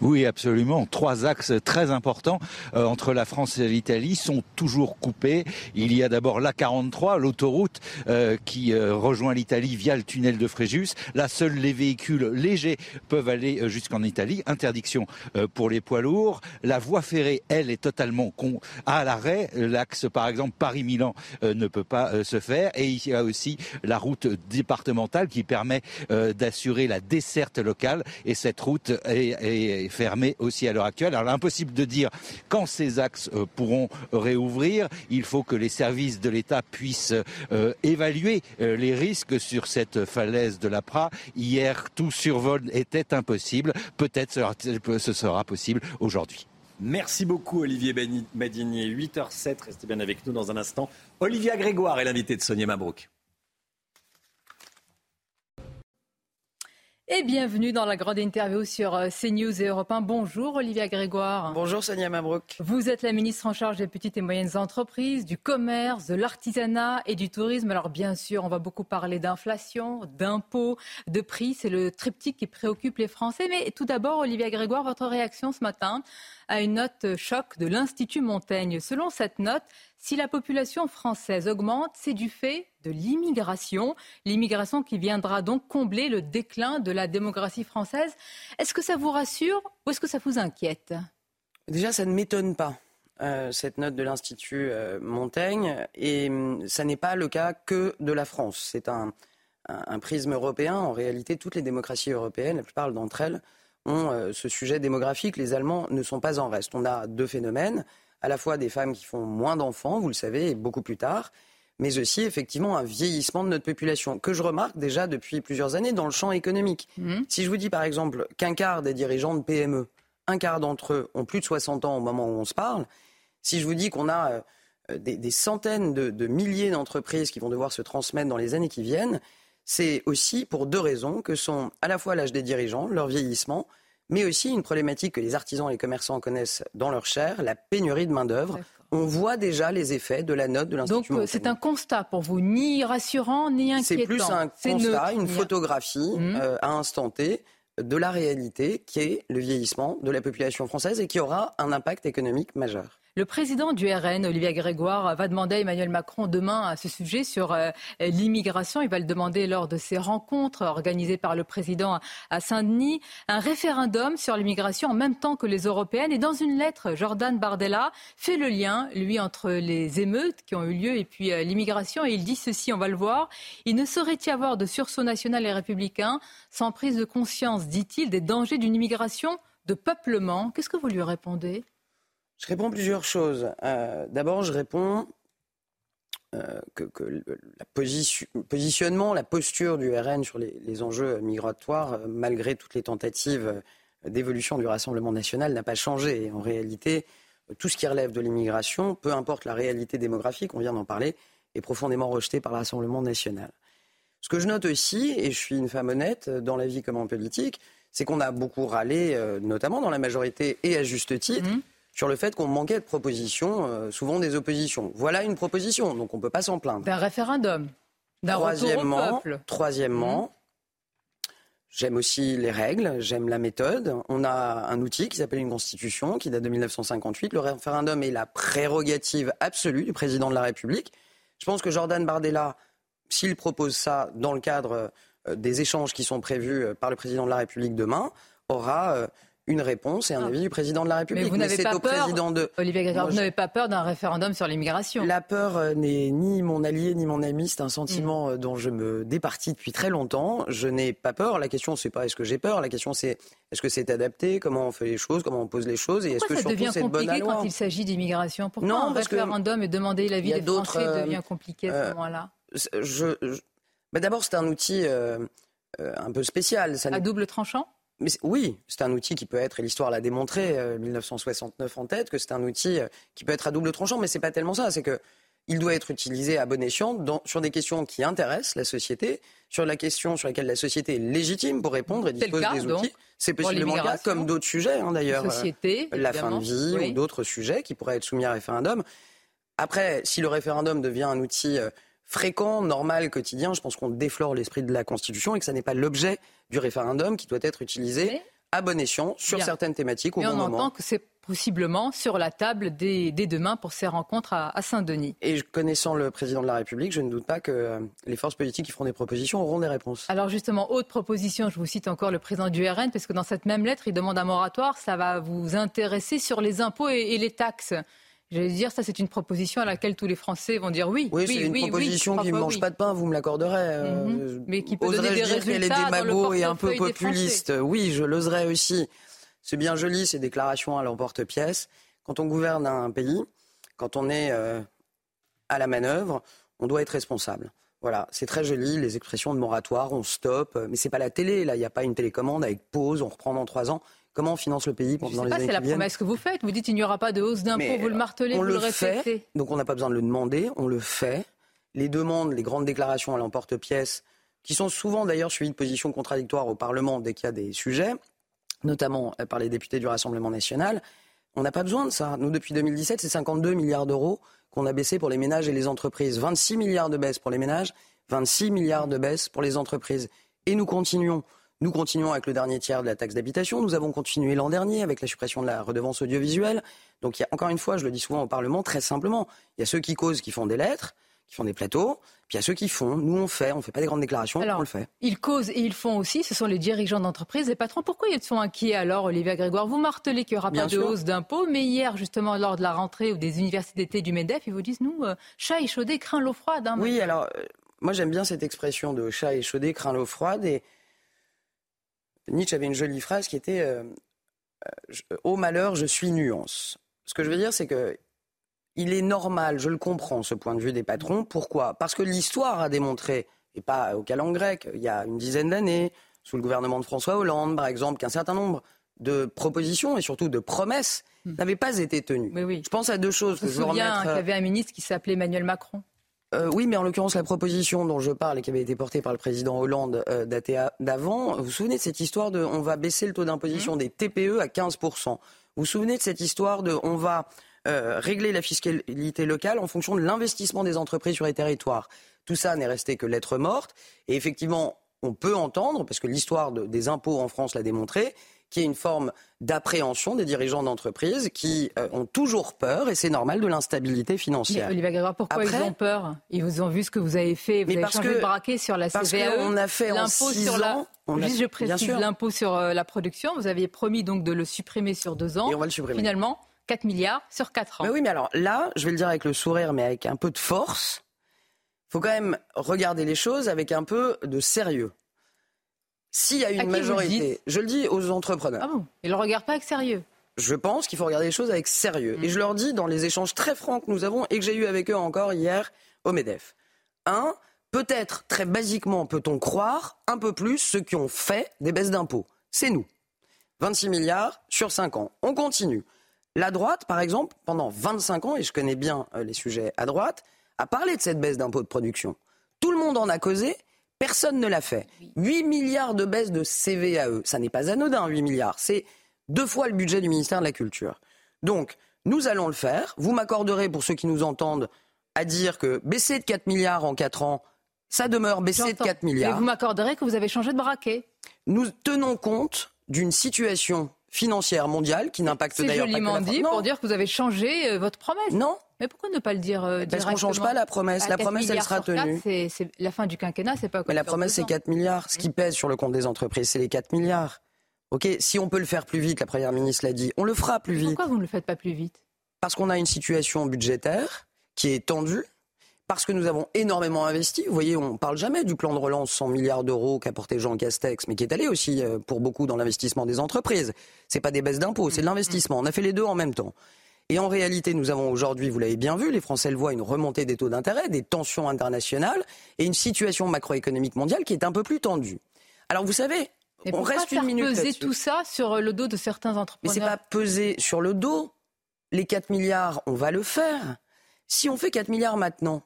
Oui, absolument. Trois axes très importants euh, entre la France et l'Italie sont toujours coupés. Il y a d'abord l'A43, l'autoroute euh, qui euh, rejoint l'Italie via le tunnel de Fréjus. Là, seuls les véhicules légers peuvent aller euh, jusqu'en Italie. Interdiction euh, pour les poids lourds. La voie ferrée, elle, est totalement con à l'arrêt. L'axe, par exemple, Paris-Milan euh, ne peut pas se faire. Et il y a aussi la route départementale qui permet d'assurer la desserte locale. Et cette route est, est fermée aussi à l'heure actuelle. Alors, impossible de dire quand ces axes euh, pourront réouvrir. Il faut que les services de l'État puissent euh, évaluer euh, les risques sur cette falaise de la Pra. Hier, tout survol était impossible. Peut-être ce sera possible aujourd'hui. Merci beaucoup Olivier Madinier. 8h07, restez bien avec nous dans un instant. Olivia Grégoire est l'invité de Sonia Mabrouk. Et bienvenue dans la grande interview sur euh, CNews et Europe 1. Bonjour Olivia Grégoire. Bonjour Sonia Mabrouk. Vous êtes la ministre en charge des petites et moyennes entreprises, du commerce, de l'artisanat et du tourisme. Alors bien sûr, on va beaucoup parler d'inflation, d'impôts, de prix. C'est le triptyque qui préoccupe les Français. Mais tout d'abord, Olivia Grégoire, votre réaction ce matin à une note choc de l'Institut Montaigne. Selon cette note, si la population française augmente, c'est du fait de l'immigration. L'immigration qui viendra donc combler le déclin de la démographie française. Est-ce que ça vous rassure ou est-ce que ça vous inquiète? Déjà, ça ne m'étonne pas. euh, cette note de l'Institut euh, Montaigne, et hum, ça n'est pas le cas que de la France. C'est un, un- un prisme européen. En réalité, toutes les démocraties européennes, la plupart d'entre elles, ont euh, ce sujet démographique. Les Allemands ne sont pas en reste. On a deux phénomènes, à la fois des femmes qui font moins d'enfants, vous le savez, et beaucoup plus tard, mais aussi effectivement un vieillissement de notre population, que je remarque déjà depuis plusieurs années dans le champ économique. Si je vous dis par exemple qu'un quart des dirigeants de PME, un quart d'entre eux ont plus de 60 ans au moment où on se parle, si je vous dis qu'on a euh, des, des centaines de, de milliers d'entreprises qui vont devoir se transmettre dans les années qui viennent, c'est aussi pour deux raisons que sont à la fois l'âge des dirigeants, leur vieillissement, mais aussi une problématique que les artisans et les commerçants connaissent dans leur chair, la pénurie de main-d'œuvre. On voit déjà les effets de la note de l'Institut Donc euh, c'est un constat pour vous, ni rassurant ni inquiétant. C'est plus un constat, neutre. une photographie Mhm. euh, à instant T de la réalité qui est le vieillissement de la population française et qui aura un impact économique majeur. Le président du RN, Olivier Grégoire, va demander à Emmanuel Macron demain à ce sujet sur euh, l'immigration. Il va le demander lors de ces rencontres organisées par le président à Saint-Denis. Un référendum sur l'immigration en même temps que les européennes. Et dans une lettre, Jordan Bardella fait le lien, lui, entre les émeutes qui ont eu lieu et puis euh, l'immigration. Et il dit ceci, on va le voir. Il ne saurait y avoir de sursaut national et républicain sans prise de conscience, dit-il, des dangers d'une immigration de peuplement. Qu'est-ce que vous lui répondez? Je réponds plusieurs choses. Euh, D'abord, je réponds euh, que, le position- positionnement, la posture du RN sur les, enjeux migratoires, euh, malgré toutes les tentatives d'évolution du Rassemblement national, n'a pas changé. Et en réalité, tout ce qui relève de l'immigration, peu importe la réalité démographique, on vient d'en parler, est profondément rejeté par le Rassemblement national. Ce que je note aussi, et je suis une femme honnête dans la vie comme en politique, c'est qu'on a beaucoup râlé, notamment dans la majorité et à juste titre, sur le fait qu'on manquait de propositions, euh, souvent des oppositions. Voilà une proposition, donc on ne peut pas s'en plaindre. D'un référendum, d'un retour au Troisièmement, peuple. troisièmement j'aime aussi les règles, j'aime la méthode. On a un outil qui s'appelle une constitution qui date de 1958. Le référendum est la prérogative absolue du président de la République. Je pense que Jordan Bardella, s'il propose ça dans le cadre euh, des échanges qui sont prévus euh, par le président de la République demain, aura une réponse et un avis du président de la République. Ah. Mais vous n'avez pas peur, de Olivier Grégoire, vous je- n'avez pas peur d'un référendum sur l'immigration? La peur euh, n'est ni mon allié ni mon ami, c'est un Mm. sentiment euh, dont je me départis depuis très longtemps. Je n'ai pas peur. La question c'est pas est-ce que j'ai peur, la question c'est est-ce que c'est adapté, comment on fait les choses, comment on pose les choses? Et est-ce que ça surtout devient bonne compliqué loi. quand il s'agit d'immigration? Pourquoi Non, un parce que référendum et demander l'avis des Français euh, devient compliqué à ce euh, moment-là? C'est- Je, je- bah, d'abord c'est un outil euh, un peu spécial. Ça À double tranchant? Mais oui, c'est un outil qui peut être, et l'histoire l'a démontré, euh, 1969 en tête, que c'est un outil euh, qui peut être à double tranchant, mais c'est pas tellement ça, c'est que il doit être utilisé à bon escient dans- sur des questions qui intéressent la société, sur la question sur laquelle la société est légitime pour répondre et dispose cas, des outils. C'est possiblement le cas, comme d'autres sujets hein, d'ailleurs. Société, euh, la fin de vie oui. ou d'autres sujets qui pourraient être soumis à référendum. Après, si le référendum devient un outil euh, fréquent, normal, quotidien, je pense qu'on déflore l'esprit de la Constitution et que ça n'est pas l'objet du référendum qui doit être utilisé à bon escient sur Bien. certaines thématiques au Et bon on moment. entend que c'est possiblement sur la table dès, dès demain pour ces rencontres à, à Saint-Denis. Et connaissant le président de la République, je ne doute pas que euh, les forces politiques qui feront des propositions auront des réponses. Alors justement, autre proposition, je vous cite encore le président du RN, parce que dans cette même lettre, il demande un moratoire, ça va vous intéresser sur les impôts et, et les taxes. J'allais dire, ça c'est une proposition à laquelle tous les Français vont dire oui. Oui, oui, c'est une oui, proposition qui ne mange pas de pain, vous me l'accorderez. euh, Mhm. Mais qui peut donner des dire est résultats dans le démago et un peu populiste Oui, je l'oserais aussi. C'est bien joli ces déclarations à l'emporte-pièce. Quand on gouverne un pays, quand on est euh, à la manœuvre, on doit être responsable. Voilà, c'est très joli, les expressions de moratoire, on stoppe, mais c'est pas la télé, là, il n'y a pas une télécommande avec pause, on reprend dans trois ans. Comment on finance le pays Je pendant sais les pas, années c'est la viennent promesse que vous faites. Vous dites il n'y aura pas de hausse d'impôts, vous le martelez, on vous le, le fait, répétez. donc on n'a pas besoin de le demander, on le fait. Les demandes, les grandes déclarations à l'emporte-pièce, qui sont souvent d'ailleurs suivies de positions contradictoires au Parlement dès qu'il y a des sujets, notamment euh, par les députés du Rassemblement national, on n'a pas besoin de ça. Nous, depuis 2017, c'est 52 milliards d'euros qu'on a baissé pour les ménages et les entreprises. 26 milliards de baisse pour les ménages, 26 milliards de baisse pour les entreprises. Et nous continuons. Nous continuons avec le dernier tiers de la taxe d'habitation. Nous avons continué l'an dernier avec la suppression de la redevance audiovisuelle. Donc, il y a, encore une fois, je le dis souvent au Parlement, très simplement, il y a ceux qui causent, qui font des lettres, qui font des plateaux, puis il y a ceux qui font. Nous, on fait, on ne fait pas des grandes déclarations, Alors, on le fait. Ils causent et ils font aussi, ce sont les dirigeants d'entreprise, les patrons. Pourquoi ils sont inquiets alors, Olivier Grégoire? Vous martelez qu'il n'y aura Bien pas de hausse d'impôts, mais hier, justement, lors de la rentrée ou des universités d'été du MEDEF, ils vous disent, nous, euh, chat échaudé craint l'eau froide. hein. Oui, alors, euh, moi j'aime bien cette expression de chat échaudé craint l'eau froide. Et Nietzsche avait une jolie phrase qui était euh, euh, Au malheur, je suis nuance. Ce que je veux dire, c'est que il est normal, je le comprends, ce point de vue des patrons. Pourquoi? Parce que l'histoire a démontré, et pas au calan grec, il y a une dizaine d'années, sous le gouvernement de François Hollande, par exemple, qu'un certain nombre de propositions et surtout de promesses n'avaient pas été tenues. Je pense à deux choses Je que me je remettre. qu'il y euh, avait un ministre qui s'appelait Emmanuel Macron. Euh, oui, mais en l'occurrence, la proposition dont je parle et qui avait été portée par le président Hollande euh, datée d'avant, vous vous souvenez de cette histoire de on va baisser le taux d'imposition des TPE à 15%. Vous vous souvenez de cette histoire de on va euh, régler la fiscalité locale en fonction de l'investissement des entreprises sur les territoires. Tout ça n'est resté que lettre morte. Et effectivement, on peut entendre, parce que l'histoire de- des impôts en France l'a démontré, qu'il y a une forme d'appréhension des dirigeants d'entreprises qui euh, ont toujours peur, et c'est normal, de l'instabilité Mais financière. Olivier Grégoire, pourquoi Après- ils ont peur? Ils vous ont vu ce que vous avez fait, vous Mais avez parce changé que- de braquet sur la parce CVAE. qu'on a fait en l'impôt sur la... ans, on a- Juste, je précise, l'impôt sur la production, vous aviez promis donc de le supprimer sur deux ans. Et on va le supprimer. Finalement, 4 milliards sur 4 ans. Mais oui, mais alors là, je vais le dire avec le sourire, mais avec un peu de force. Il faut quand même regarder les choses avec un peu de sérieux. S'il y a une majorité, je le dis aux entrepreneurs. Ah bon Ils le regardent pas avec sérieux. Je pense qu'il faut regarder les choses avec sérieux. Mm. Et je leur dis dans les échanges très francs que nous avons et que j'ai eu avec eux encore hier au MEDEF. Un, peut-être très basiquement peut-on croire un peu plus ceux qui ont fait des baisses d'impôts. C'est nous. 26 milliards sur 5 ans. On continue. La droite, par exemple, pendant 25 ans, et je connais bien euh, les sujets à droite, a parlé de cette baisse d'impôts de production. Tout le monde en a causé, personne ne l'a fait. 8 milliards de baisse de CVAE, ça n'est pas anodin, 8 milliards. C'est deux fois le budget du ministère de la Culture. Donc, nous allons le faire. Vous m'accorderez, pour ceux qui nous entendent, à dire que baisser de 4 milliards en 4 ans, ça demeure baisser de J'entends. 4 Mais milliards. vous m'accorderez que vous avez changé de braquet. Nous tenons compte d'une situation financière mondiale qui n'impacte d'ailleurs pas que joliment la France. dit Non, pour dire que vous avez changé euh, votre promesse. Non. Mais pourquoi ne pas le dire euh, Parce qu'on change directement pas la promesse. La 4 promesse, elle sera tenue. c'est- C'est la fin du quinquennat, c'est pas Mais la promesse, c'est ans. 4 milliards. Ce qui pèse sur le compte des entreprises, c'est les 4 milliards. OK, si on peut le faire plus vite, la Première ministre l'a dit, on le fera plus vite. Pourquoi vous ne le faites pas plus vite? Parce qu'on a une situation budgétaire qui est tendue, parce que nous avons énormément investi. Vous voyez, on ne parle jamais du plan de relance 100 milliards d'euros qu'a porté Jean Castex, mais qui est allé aussi euh, pour beaucoup dans l'investissement des entreprises. C'est pas des baisses d'impôts, c'est de l'investissement. On a fait les deux en même temps. Et en réalité, nous avons aujourd'hui, vous l'avez bien vu, les Français le voient, une remontée des taux d'intérêt, des tensions internationales et une situation macroéconomique mondiale qui est un peu plus tendue. Alors vous savez, Mais on reste une minute peser tout ça sur le dos de certains Mais entrepreneurs c'est pas peser sur le dos. Les 4 milliards, on va le faire. Si on fait 4 milliards maintenant,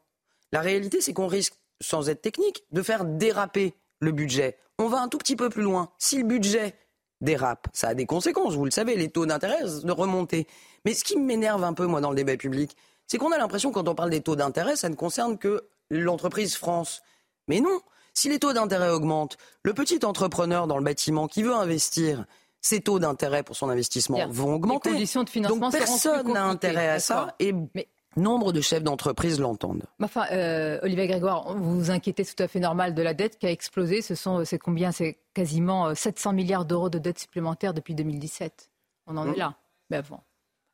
la réalité, c'est qu'on risque, sans être technique, de faire déraper le budget. On va un tout petit peu plus loin. Si le budget dérape, ça a des conséquences, vous le savez, les taux d'intérêt de remonter. Mais ce qui m'énerve un peu, moi, dans le débat public, c'est qu'on a l'impression, quand on parle des taux d'intérêt, ça ne concerne que l'entreprise France. Mais non, si les taux d'intérêt augmentent, le petit entrepreneur dans le bâtiment qui veut investir, ses taux d'intérêt pour son investissement Bien. vont augmenter. Les conditions de financement Donc personne n'a intérêt à ça et Mais- nombre de chefs d'entreprise l'entendent. Enfin, euh, Olivier Grégoire, vous vous inquiétez tout à fait normal de la dette qui a explosé. Ce sont, c'est combien? C'est quasiment euh, 700 milliards d'euros de dette supplémentaire depuis 2017. On en Mmh. est là. Mais bon.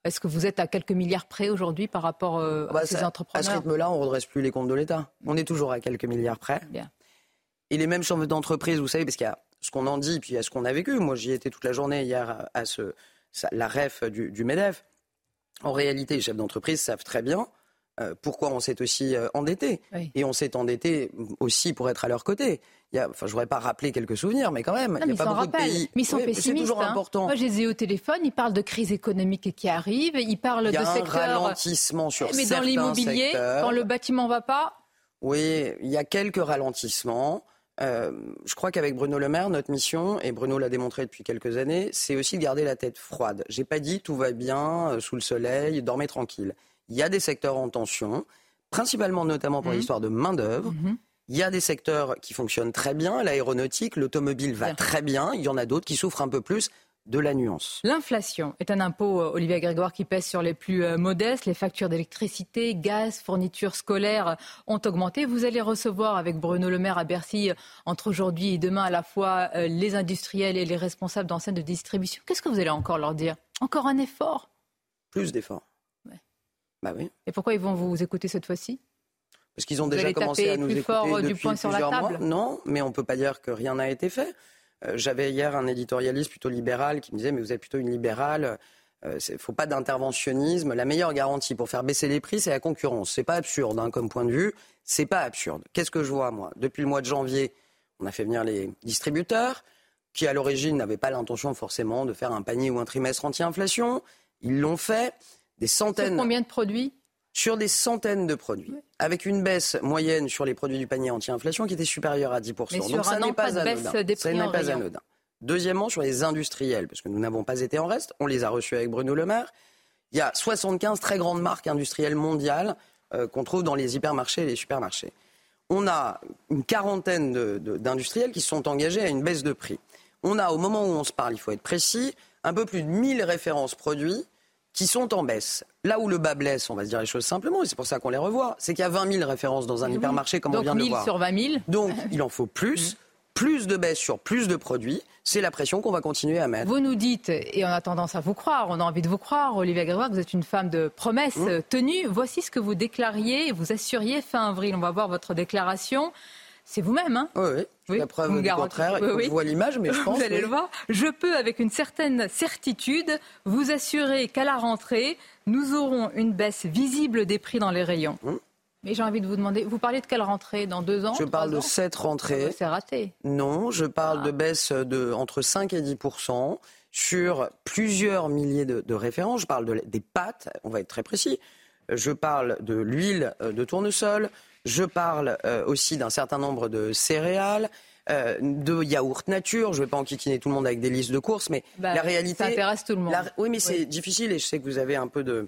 Est-ce que vous êtes à quelques milliards près aujourd'hui par rapport euh, Bah, à ces ça- à ce entrepreneurs rythme-là, on ne redresse plus les comptes de l'État. On est toujours à quelques milliards près. Bien. Et les mêmes chefs d'entreprise, vous savez, parce qu'il y a ce qu'on en dit, puis il y a ce qu'on a vécu. Moi, j'y étais toute la journée hier à, ce, la ref du, du MEDEF. En réalité, les chefs d'entreprise savent très bien pourquoi on s'est aussi euh, endetté. Oui. Et on s'est endetté aussi pour être à leur côté. Il y a, enfin, je voudrais pas rappeler quelques souvenirs, mais quand même, Non, il n'y a pas beaucoup de pays. Mais ils sont Oui, pessimistes. C'est toujours hein. important. Moi, je les ai au téléphone. Ils parlent de crise économique qui arrive. Ils parlent Il y a de un secteurs. ralentissement sur Mais dans l'immobilier, secteurs. quand le bâtiment va pas, Oui, il y a quelques ralentissements. Euh, je crois qu'avec Bruno Le Maire, notre mission, et Bruno l'a démontré depuis quelques années, c'est aussi de garder la tête froide. J'ai pas dit tout va bien, euh, sous le soleil, dormez tranquille. Il y a des secteurs en tension, principalement notamment pour Mhm. l'histoire de main-d'œuvre. Il y a des secteurs qui fonctionnent très bien, l'aéronautique, l'automobile va très bien. Il y en a d'autres qui souffrent un peu plus de la nuance. L'inflation est un impôt, euh, Olivier Grégoire, qui pèse sur les plus euh, modestes. Les factures d'électricité, gaz, fournitures scolaires euh, ont augmenté. Vous allez recevoir avec Bruno Le Maire à Bercy, entre aujourd'hui et demain, à la fois les industriels et les responsables d'enseignes de distribution. Qu'est-ce que vous allez encore leur dire? Encore un effort? Plus d'efforts. Bah oui. Et pourquoi ils vont vous écouter cette fois-ci? Parce qu'ils ont Vous déjà commencé à nous plus écouter fort, euh, du depuis poing sur la plusieurs table mois. Non, mais on ne peut pas dire que rien n'a été fait. Euh, J'avais hier un éditorialiste plutôt libéral qui me disait mais vous êtes plutôt une libérale. Il ne faut pas d'interventionnisme. La meilleure garantie pour faire baisser les prix, c'est la concurrence. C'est pas absurde hein, comme point de vue. C'est pas absurde. Qu'est-ce que je vois moi? Depuis le mois de janvier, on a fait venir les distributeurs qui à l'origine n'avaient pas l'intention forcément de faire un panier ou un trimestre anti-inflation. Ils l'ont fait. Des centaines. Sur combien de produits Sur des centaines de produits. Avec une baisse moyenne sur les produits du panier anti-inflation qui était supérieure à 10%. Mais sur Donc ça n'est pas, anodin. des Ça prix n'est en pas rayon. anodin. Deuxièmement, sur les industriels, parce que nous n'avons pas été en reste, on les a reçus avec Bruno Le Maire. Il y a 75 très grandes marques industrielles mondiales euh, qu'on trouve dans les hypermarchés et les supermarchés. On a une quarantaine d'industriels qui se sont engagés à une baisse de prix. On a, au moment où on se parle, il faut être précis, un peu plus de 1000 références produits qui sont en baisse. Là où le bas blesse, on va se dire les choses simplement, et c'est pour ça qu'on les revoit, c'est qu'il y a 20 000 références dans un Oui. hypermarché, comme on Donc vient de le 1000 voir. sur 20 000. Donc (laughs) il en faut plus, plus de baisse sur plus de produits. C'est la pression qu'on va continuer à mettre. Vous nous dites, et on a tendance à vous croire, on a envie de vous croire, Olivier Grégoire, vous êtes une femme de promesses Mmh. tenues. Voici ce que vous déclariez, vous assuriez fin avril. On va voir votre déclaration. C'est vous-même, hein Oui, oui. Oui, la preuve du contraire, Oui, oui. je vois l'image, mais je pense. (laughs) Vous allez le voir. Je peux, avec une certaine certitude, vous assurer qu'à la rentrée, nous aurons une baisse visible des prix dans les rayons. Mais j'ai envie de vous demander, vous parlez de quelle rentrée Dans deux ans. Je parle de ans cette rentrée. C'est raté. Non, je parle Ah. de baisse de entre 5 et 10% sur plusieurs milliers de, de références. Je parle de, des pâtes, on va être très précis. Je parle de l'huile euh, de tournesol. Je parle euh, aussi d'un certain nombre de céréales. euh, de yaourt nature, je ne vais pas enquiquiner tout le monde avec des listes de courses, mais Bah, la réalité. ça intéresse tout le monde. la- oui, mais c'est Oui. difficile et je sais que vous avez un peu de,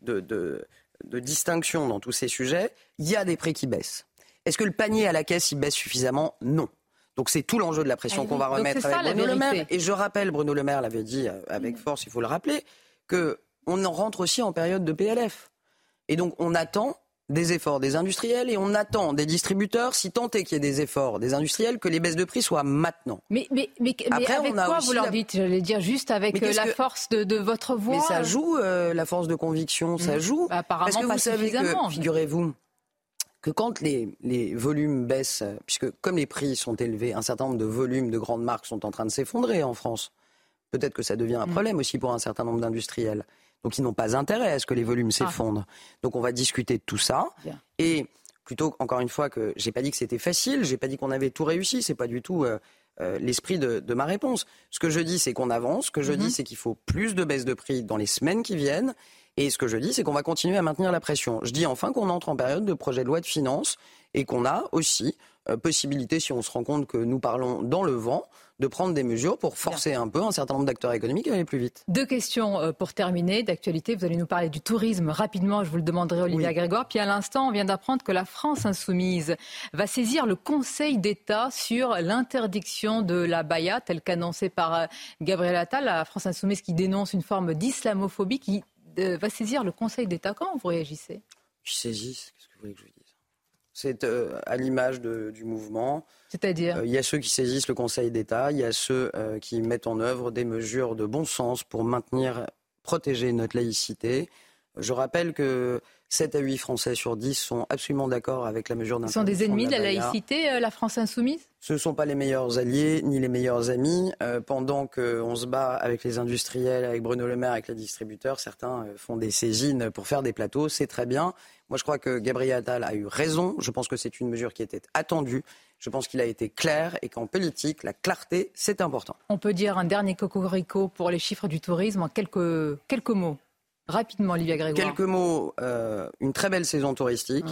de, de- de distinction dans tous ces sujets. Il y a des prix qui baissent. Est-ce que le panier à la caisse il baisse suffisamment? Non. Donc c'est tout l'enjeu de la pression Ah qu'on va remettre ça, avec Bruno Le Maire. Et je rappelle, Bruno Le Maire l'avait dit euh, avec force, il faut le rappeler, que on en rentre aussi en période de PLF. Et donc on attend des efforts des industriels et on attend des distributeurs, si tant est qu'il y ait des efforts des industriels, que les baisses de prix soient maintenant. Mais, mais, mais, mais Après, avec on a quoi vous leur la- dites? J'allais dire juste avec euh, la que- force de, de votre voix. Mais ça joue, euh, la force de conviction, ça Mm. joue. Bah, apparemment Parce que pas vous savez que, figurez-vous, que quand les, les volumes baissent, euh, puisque comme les prix sont élevés, un certain nombre de volumes de grandes marques sont en train de s'effondrer en France. Peut-être que ça devient un Mm. problème aussi pour un certain nombre d'industriels. Donc ils n'ont pas intérêt à ce que les volumes s'effondrent. Donc on va discuter de tout ça. Ah. Bien. Et plutôt, encore une fois, que j'ai pas dit que c'était facile, j'ai pas dit qu'on avait tout réussi, c'est pas du tout euh, euh, l'esprit de, de ma réponse. Ce que je dis, c'est qu'on avance. Ce que je Mhm. dis, c'est qu'il faut plus de baisse de prix dans les semaines qui viennent. Et ce que je dis, c'est qu'on va continuer à maintenir la pression. Je dis enfin qu'on entre en période de projet de loi de finances et qu'on a aussi euh, possibilité, si on se rend compte que nous parlons dans le vent, de prendre des mesures pour forcer un peu un certain nombre d'acteurs économiques à aller plus vite. Deux questions euh, pour terminer d'actualité. Vous allez nous parler du tourisme rapidement, je vous le demanderai Olivia Grégoire. Puis à l'instant, on vient d'apprendre que la France insoumise va saisir le Conseil d'État sur l'interdiction de la baya, telle qu'annoncée par euh, Gabriel Attal, la France insoumise qui dénonce une forme d'islamophobie qui euh, va saisir le Conseil d'État. Comment vous réagissez? Qui saisissent Qu'est-ce que vous voulez que je vous dise? C'est euh, à l'image du mouvement. C'est-à-dire Euh, Il y a ceux qui saisissent le Conseil d'État, il y a ceux euh, qui mettent en œuvre des mesures de bon sens pour maintenir, protéger notre laïcité. Je rappelle que 7 à 8 Français sur 10 sont absolument d'accord avec la mesure Ils d'interdiction sont des ennemis de la laïcité, euh, la France insoumise? Ce ne sont pas les meilleurs alliés ni les meilleurs amis. Euh, pendant qu'on se bat avec les industriels, avec Bruno Le Maire, avec les distributeurs, certains euh, font des saisines pour faire des plateaux. C'est très bien. Moi, je crois que Gabriel Attal a eu raison. Je pense que c'est une mesure qui était attendue. Je pense qu'il a été clair et qu'en politique, la clarté, c'est important. On peut dire un dernier cocorico pour les chiffres du tourisme en quelques, quelques mots. Rapidement, Olivia Grégoire. Quelques mots. euh, une très belle saison touristique.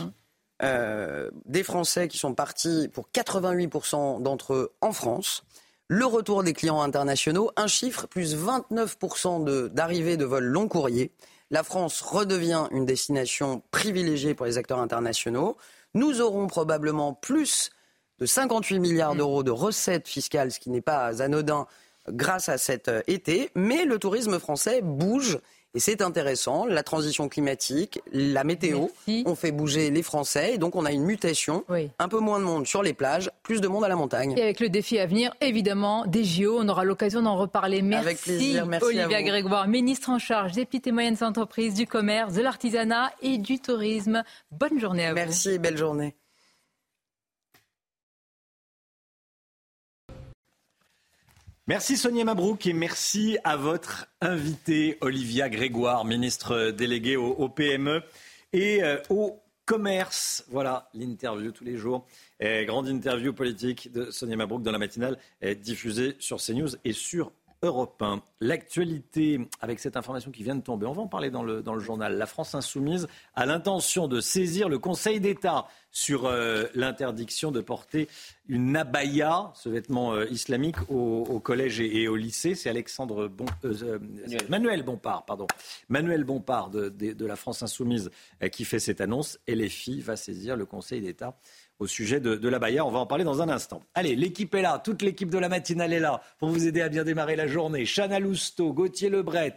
Euh, des Français qui sont partis pour 88% d'entre eux en France. Le retour des clients internationaux, un chiffre, plus 29% de- d'arrivées de vols long courrier. La France redevient une destination privilégiée pour les acteurs internationaux. Nous aurons probablement plus de 58 milliards d'euros de recettes fiscales, ce qui n'est pas anodin grâce à cet euh, été. Mais le tourisme français bouge et c'est intéressant. La transition climatique, la météo ont fait bouger les Français et donc on a une mutation. Un peu moins de monde sur les plages, plus de monde à la montagne. Et avec le défi à venir, évidemment, des JO, on aura l'occasion d'en reparler. Merci, Avec plaisir, merci Olivia. Grégoire, ministre en charge des petites et moyennes entreprises, du commerce, de l'artisanat et du tourisme. Bonne journée à vous. Merci et belle journée. Merci Sonia Mabrouk et merci à votre invité Olivia Grégoire, ministre déléguée au, PME et euh, au commerce. Voilà l'interview tous les jours. Euh, grande interview politique de Sonia Mabrouk dans la matinale diffusée sur CNews et sur Europe 1. L'actualité avec cette information qui vient de tomber, on va en parler dans le, dans le journal. La France insoumise a l'intention de saisir le Conseil d'État sur euh, l'interdiction de porter une abaya, ce vêtement euh, islamique, au, au collège et, et au lycée. C'est Alexandre bon, euh, Manuel Bompard, pardon, Manuel Bompard de, de- de la France insoumise qui fait cette annonce. Et les filles va saisir le Conseil d'État au sujet de, de l'abaya. On va en parler dans un instant. Allez, l'équipe est là, toute l'équipe de la matinale est là pour vous aider à bien démarrer la journée. Chana Lousteau, Gauthier Lebret,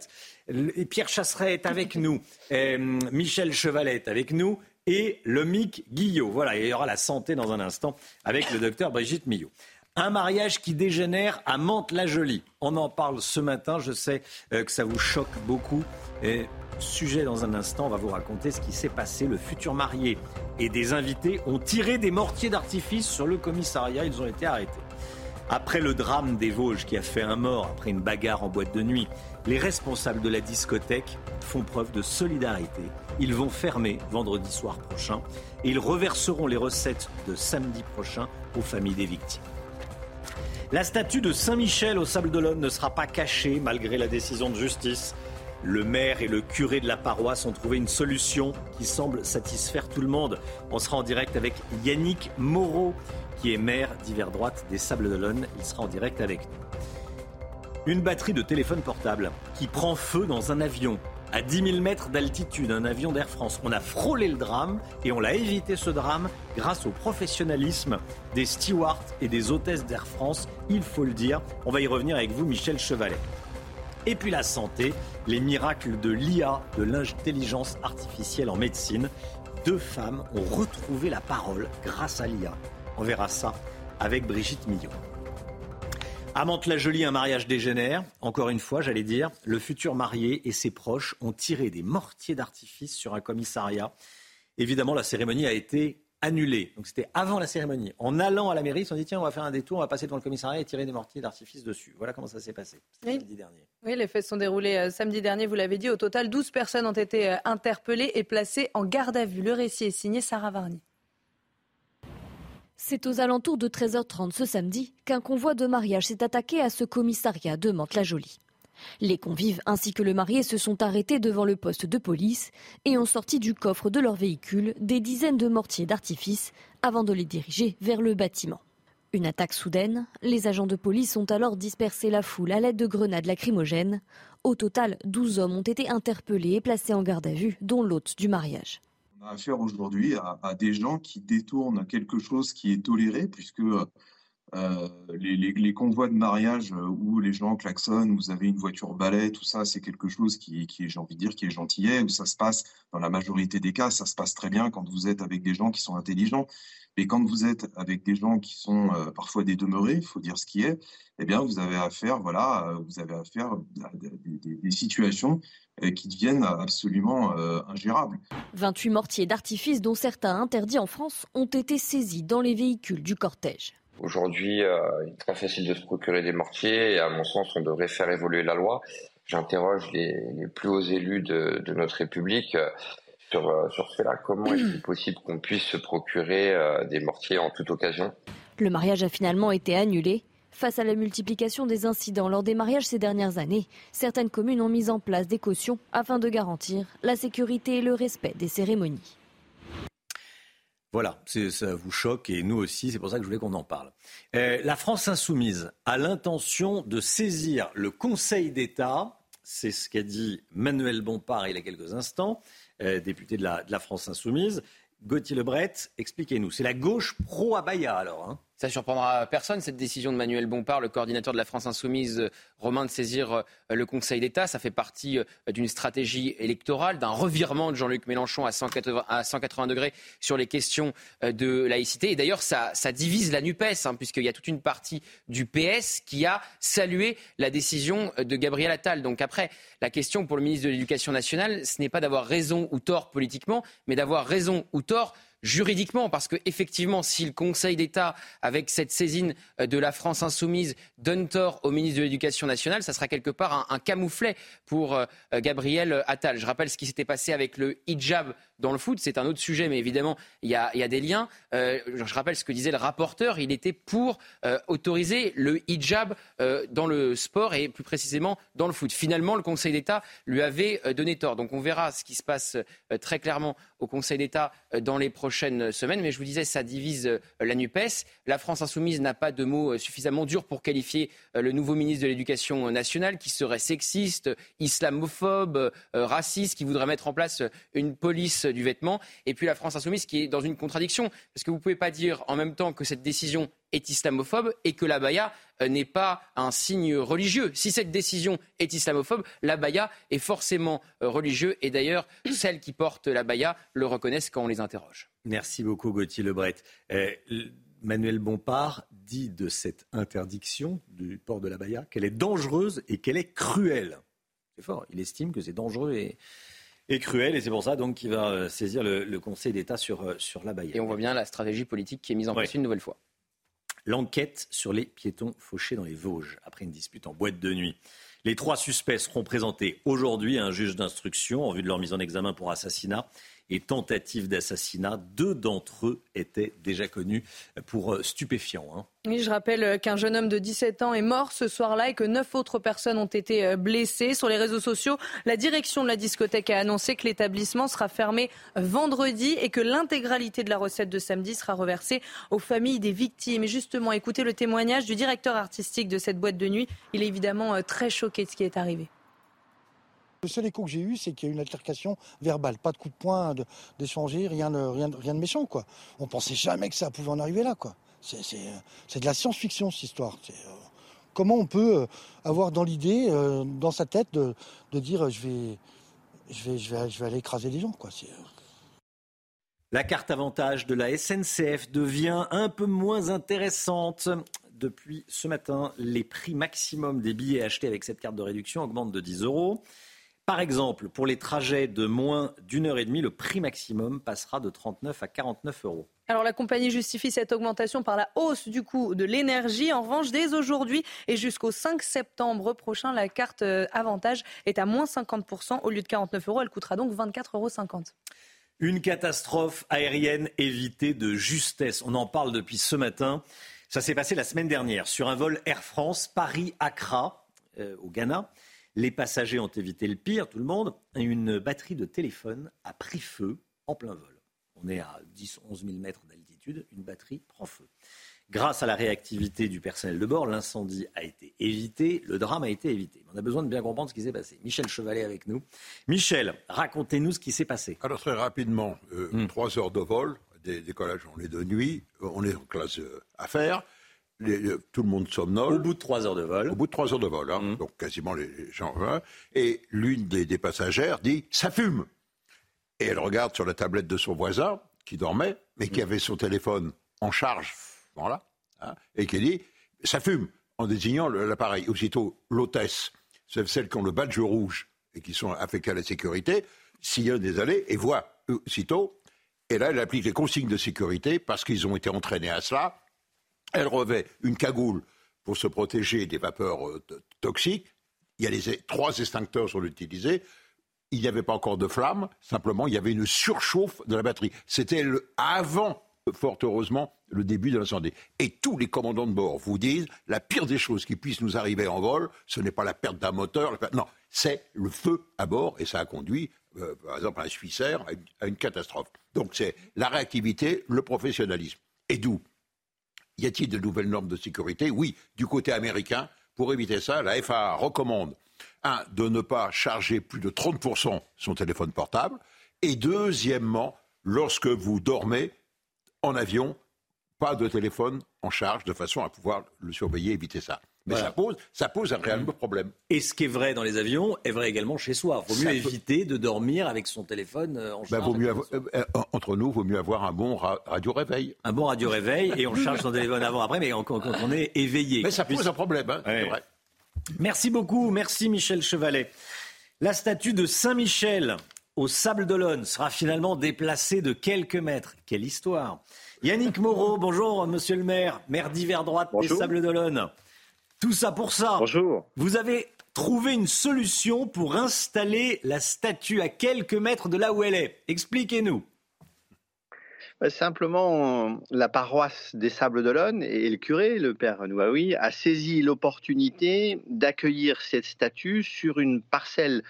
et Pierre Chasseret est avec nous, euh, Michel Chevalet est avec nous et Lomic Guillot. Voilà, il y aura la santé dans un instant avec le docteur Brigitte Millot. Un mariage qui dégénère à Mantes-la-Jolie. On en parle ce matin. Je sais euh, que ça vous choque beaucoup. Et sujet dans un instant, on va vous raconter ce qui s'est passé. Le futur marié et des invités ont tiré des mortiers d'artifice sur le commissariat. Ils ont été arrêtés. Après le drame des Vosges qui a fait un mort après une bagarre en boîte de nuit, les responsables de la discothèque font preuve de solidarité. Ils vont fermer vendredi soir prochain et ils reverseront les recettes de samedi prochain aux familles des victimes. La statue de Saint-Michel au Sable d'Olonne ne sera pas cachée malgré la décision de justice. Le maire et le curé de la paroisse ont trouvé une solution qui semble satisfaire tout le monde. On sera en direct avec Yannick Moreau, qui est maire d'hiver droite des Sables d'Olonne. Il sera en direct avec nous. Une batterie de téléphone portable qui prend feu dans un avion à 10 000 mètres d'altitude, un avion d'Air France. On a frôlé le drame et on l'a évité ce drame grâce au professionnalisme des stewards et des hôtesses d'Air France, il faut le dire. On va y revenir avec vous, Michel Chevalet. Et puis la santé, les miracles de l'IA, de l'intelligence artificielle en médecine. Deux femmes ont retrouvé la parole grâce à l'IA. On verra ça avec Brigitte Millot. À Mantes-la-Jolie, un mariage dégénère. Encore une fois, j'allais dire, le futur marié et ses proches ont tiré des mortiers d'artifice sur un commissariat. Évidemment, la cérémonie a été annulée. Donc c'était avant la cérémonie. En allant à la mairie, ils se sont dit tiens, on va faire un détour, on va passer devant le commissariat et tirer des mortiers d'artifice dessus. Voilà comment ça s'est passé. Oui. samedi dernier. Oui, les se sont déroulés euh, samedi dernier, vous l'avez dit. Au total, 12 personnes ont été euh, interpellées et placées en garde à vue. Le récit est signé Sarah Varni. C'est aux alentours de 13h30 ce samedi qu'un convoi de mariage s'est attaqué à ce commissariat de Mantes-la-Jolie. Les convives ainsi que le marié se sont arrêtés devant le poste de police et ont sorti du coffre de leur véhicule des dizaines de mortiers d'artifice avant de les diriger vers le bâtiment. Une attaque soudaine, les agents de police ont alors dispersé la foule à l'aide de grenades lacrymogènes. Au total, 12 hommes ont été interpellés et placés en garde à vue, dont l'hôte du mariage. Affaire aujourd'hui à, à des gens qui détournent quelque chose qui est toléré, puisque euh, les, convois de mariage euh, où les gens klaxonnent, vous avez une voiture balai, tout ça, c'est quelque chose qui, est, j'ai envie de dire, qui est gentillet, où ça se passe, dans la majorité des cas, ça se passe très bien quand vous êtes avec des gens qui sont intelligents. Mais quand vous êtes avec des gens qui sont euh, parfois des demeurés, il faut dire ce qui est, eh bien, vous avez affaire, voilà, vous avez affaire à des, situations qui deviennent absolument ingérables. 28 mortiers d'artifice, dont certains interdits en France, ont été saisis dans les véhicules du cortège. Aujourd'hui, euh, il est très facile de se procurer des mortiers et à mon sens, on devrait faire évoluer la loi. J'interroge les, plus hauts élus de, notre République euh, sur, euh, sur ce fait-là. Comment est-il possible qu'on puisse se procurer des mortiers en toute occasion? Le mariage a finalement été annulé. Face à la multiplication des incidents lors des mariages ces dernières années, certaines communes ont mis en place des cautions afin de garantir la sécurité et le respect des cérémonies. Voilà, ça vous choque et nous aussi, c'est pour ça que je voulais qu'on en parle. Euh, la France insoumise a l'intention de saisir le Conseil d'État, c'est ce qu'a dit Manuel Bompard il y a quelques instants, euh, député de la, de la France insoumise. Gauthier Lebret, expliquez-nous, c'est la gauche pro-Abaya alors hein Ça surprendra personne, cette décision de Manuel Bompard, le coordinateur de la France Insoumise, euh, Romain, de saisir euh, le Conseil d'État. Ça fait partie euh, d'une stratégie électorale, d'un revirement de Jean-Luc Mélenchon à 180, à 180 degrés sur les questions de laïcité. Et d'ailleurs, ça, divise la NUPES, hein, puisqu'il y a toute une partie du PS qui a salué la décision de Gabriel Attal. Donc après, la question pour le ministre de l'Éducation nationale, ce n'est pas d'avoir raison ou tort politiquement, mais d'avoir raison ou tort juridiquement, parce que effectivement, si le Conseil d'État, avec cette saisine euh, de la France insoumise, donne tort au ministre de l'Éducation nationale, ça sera quelque part un, camouflet pour euh, euh, Gabriel Attal. Je rappelle ce qui s'était passé avec le hijab dans le foot, c'est un autre sujet, mais évidemment, il y a, des liens. Euh, je rappelle ce que disait le rapporteur, il était pour euh, autoriser le hijab euh, dans le sport et plus précisément dans le foot. Finalement, le Conseil d'État lui avait donné tort. Donc on verra ce qui se passe très clairement au Conseil d'État dans les prochaines semaines. Mais je vous disais, ça divise la NUPES. La France insoumise n'a pas de mots suffisamment durs pour qualifier le nouveau ministre de l'Éducation nationale qui serait sexiste, islamophobe, raciste, qui voudrait mettre en place une police du vêtement. Et puis la France insoumise qui est dans une contradiction, parce que vous ne pouvez pas dire en même temps que cette décision est islamophobe et que l'abaya euh, n'est pas un signe religieux. Si cette décision est islamophobe, l'abaya est forcément euh, religieux. Et d'ailleurs, celles qui portent l'abaya le reconnaissent quand on les interroge. Merci beaucoup Gauthier Lebret. Euh, Manuel Bompard dit de cette interdiction du port de l'abaya qu'elle est dangereuse et qu'elle est cruelle. C'est fort, il estime que c'est dangereux et, et cruel et c'est pour ça donc qu'il va euh, saisir le, le Conseil d'État sur, euh, sur l'abaya. Et on voit bien la stratégie politique qui est mise en place Ouais. une nouvelle fois. L'enquête sur les piétons fauchés dans les Vosges après une dispute en boîte de nuit. Les trois suspects seront présentés aujourd'hui à un juge d'instruction en vue de leur mise en examen pour assassinat et tentative d'assassinat. Deux d'entre eux étaient déjà connus pour euh, stupéfiants. hein. Je rappelle euh, qu'un jeune homme de 17 ans est mort ce soir-là et que neuf autres personnes ont été euh, blessées. Sur les réseaux sociaux, la direction de la discothèque a annoncé que l'établissement sera fermé vendredi et que l'intégralité de la recette de samedi sera reversée aux familles des victimes. Et justement, écoutez le témoignage du directeur artistique de cette boîte de nuit. Il est évidemment très choqué de ce qui est arrivé. Le seul écho que j'ai eu, c'est qu'il y a eu une altercation verbale, pas de coup de poing, d'échanger, rien de, rien, méchant, quoi. On pensait jamais que ça pouvait en arriver là, quoi. C'est- de la science-fiction, cette histoire. Euh, comment on peut euh, avoir dans l'idée, euh, dans sa tête, de, de dire je vais, je vais, je vais, je vais aller écraser les gens, quoi. La carte avantage de la SNCF devient un peu moins intéressante. Depuis ce matin, les prix maximum des billets achetés avec cette carte de réduction augmentent de 10 euros. Par exemple, pour les trajets de moins d'une heure et demie, le prix maximum passera de 39 à 49 euros. Alors la compagnie justifie cette augmentation par la hausse du coût de l'énergie. En revanche, dès aujourd'hui et jusqu'au 5 septembre prochain, la carte euh, avantage est à moins 50%. Au lieu de 49 euros, elle coûtera donc 24,50 euros. Une catastrophe aérienne évitée de justesse. On en parle depuis ce matin. Ça s'est passé la semaine dernière sur un vol Air France Paris-Accra euh, au Ghana. Les passagers ont évité le pire, tout le monde. Une batterie de téléphone a pris feu en plein vol. on est à 10, 11 000 mètres d'altitude, une batterie prend feu. Grâce à la réactivité du personnel de bord, l'incendie a été évité, le drame a été évité. On a besoin de bien comprendre ce qui s'est passé. Michel Chevalet avec nous. Michel, racontez-nous ce qui s'est passé. Alors très rapidement, euh, Hmm. trois heures de vol, des décollages on est de nuit, euh, on est en classe euh, affaires, les- tout le monde somnole. Au bout de trois heures de vol. Au bout de trois heures de vol, hein, Hmm. donc quasiment les gens. hein, et l'une des, des passagères dit ça fume. Et elle regarde sur la tablette de son voisin qui dormait, mais qui avait son téléphone en charge, voilà, hein, et qui dit ça fume en désignant l'appareil. Aussitôt, l'hôtesse, celles qui ont le badge rouge et qui sont affectées à la sécurité, sillonne des allées et voit aussitôt. Et là, elle applique les consignes de sécurité parce qu'ils ont été entraînés à cela. Elle revêt une cagoule pour se protéger des vapeurs euh, to- toxiques. Il y a les, trois extincteurs sont utilisés. Il n'y avait pas encore de flamme, simplement il y avait une surchauffe de la batterie. C'était avant, fort heureusement, le début de l'incendie. Et tous les commandants de bord vous disent la pire des choses qui puissent nous arriver en vol, ce n'est pas la perte d'un moteur, non, c'est le feu à bord et ça a conduit, euh, par exemple, un Suissaire à une, à une catastrophe. Donc c'est la réactivité, le professionnalisme. Et d'où y a-t-il de nouvelles normes de sécurité? Oui, du côté américain, pour éviter ça, la FAA recommande, un, de ne pas charger plus de 30% son téléphone portable, et deuxièmement, lorsque vous dormez en avion, pas de téléphone en charge de façon à pouvoir le surveiller, éviter ça. Mais Voilà. ça, pose, ça pose un réel problème. Et ce qui est vrai dans les avions est vrai également chez soi. Il vaut mieux Ça peut- éviter de dormir avec son téléphone euh, en Ben, charge. vaut mieux avoir- euh, euh, entre nous, vaut mieux avoir un bon ra- radio-réveil. Un bon radio-réveil et on charge son téléphone avant, après, mais quand, quand on est éveillé. Mais ça pose un problème, hein, c'est Ouais. vrai. Merci beaucoup, merci Michel Chevalet. La statue de Saint-Michel au Sable d'Olonne sera finalement déplacée de quelques mètres. Quelle histoire Yannick Moreau, bonjour monsieur le maire, maire d'hiver droite des. Sables d'Olonne. Tout ça pour ça. Bonjour. Vous avez trouvé une solution pour installer la statue à quelques mètres de là où elle est. Expliquez-nous. Euh, Simplement, la paroisse des Sables d'Olonne et le curé, le père Nouaoui, a saisi l'opportunité d'accueillir cette statue sur une parcelle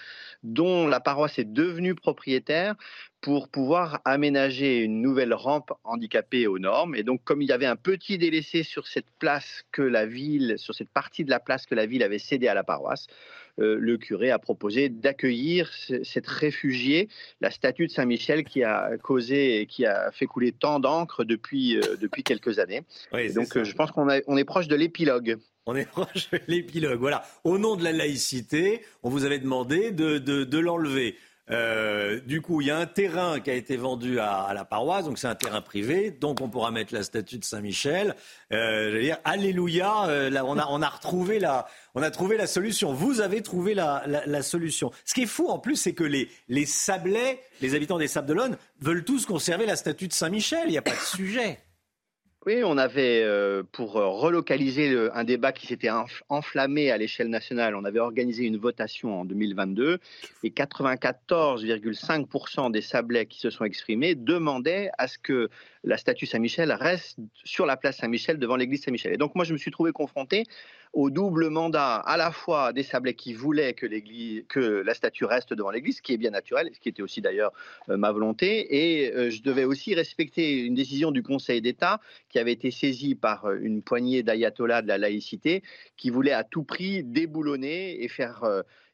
dont la paroisse est devenue propriétaire pour pouvoir aménager une nouvelle rampe handicapée aux normes. Et donc, comme il y avait un petit délaissé sur cette place que la ville, sur cette partie de la place que la ville avait cédée à la paroisse, le curé a proposé d'accueillir ce- cette réfugiée, la statue de Saint-Michel qui a causé et qui a fait couler tant d'encre depuis, euh, depuis quelques années. Oui, donc, ça. euh, je pense qu'on on est proche de l'épilogue. On est (laughs) proche de l'épilogue. Voilà. Au nom de la laïcité, on vous avait demandé de, de- de l'enlever. Euh, du coup, il y a un terrain qui a été vendu à, à la paroisse, donc c'est un terrain privé, donc on pourra mettre la statue de Saint-Michel. Euh, j'allais dire, alléluia, euh, là, on, a, on, a retrouvé la, on a trouvé la solution. Vous avez trouvé la, la- la solution. Ce qui est fou en plus, c'est que les, les Sablais, les habitants des Sables d'Olonne, veulent tous conserver la statue de Saint-Michel. Il n'y a pas de sujet. Oui, on avait, euh, pour euh, relocaliser un débat qui s'était enf- enflammé à l'échelle nationale, on avait organisé une votation en 2022 et 94,5% des Sablais qui se sont exprimés demandaient à ce que la statue Saint-Michel reste sur la place Saint-Michel devant l'église Saint-Michel. Et donc moi, je me suis trouvé confronté au double mandat à la fois des Sablais qui voulaient que, que la statue reste devant l'église, ce qui est bien naturel, ce qui était aussi d'ailleurs euh, ma volonté, et euh, je devais aussi respecter une décision du Conseil d'État qui avait été saisie par euh, une poignée d'ayatollahs de la laïcité qui voulaient à tout prix déboulonner et faire,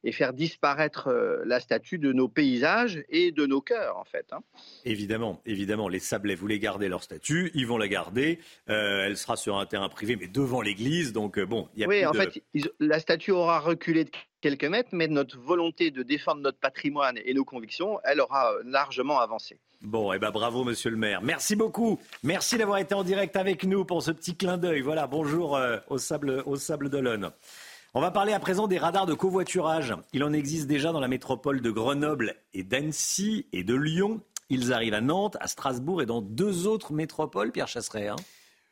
et faire disparaître euh, la statue de nos paysages et de nos cœurs, en fait. hein. Évidemment, évidemment, les Sablais voulaient garder leur statue, ils vont la garder. Euh, elle sera sur un terrain privé, mais devant l'église. Donc euh, bon, il y a Oui, plus en de- fait, ils- la statue aura reculé de quelques mètres, mais notre volonté de défendre notre patrimoine et nos convictions, elle aura largement avancé. Bon, et ben bravo, monsieur le maire. Merci beaucoup. Merci d'avoir été en direct avec nous pour ce petit clin d'œil. Voilà, bonjour euh, au Sable, au Sable d'Olonne. On va parler à présent des radars de covoiturage. Il en existe déjà dans la métropole de Grenoble et d'Annecy et de Lyon. Ils arrivent à Nantes, à Strasbourg et dans deux autres métropoles, Pierre Chasseret. hein.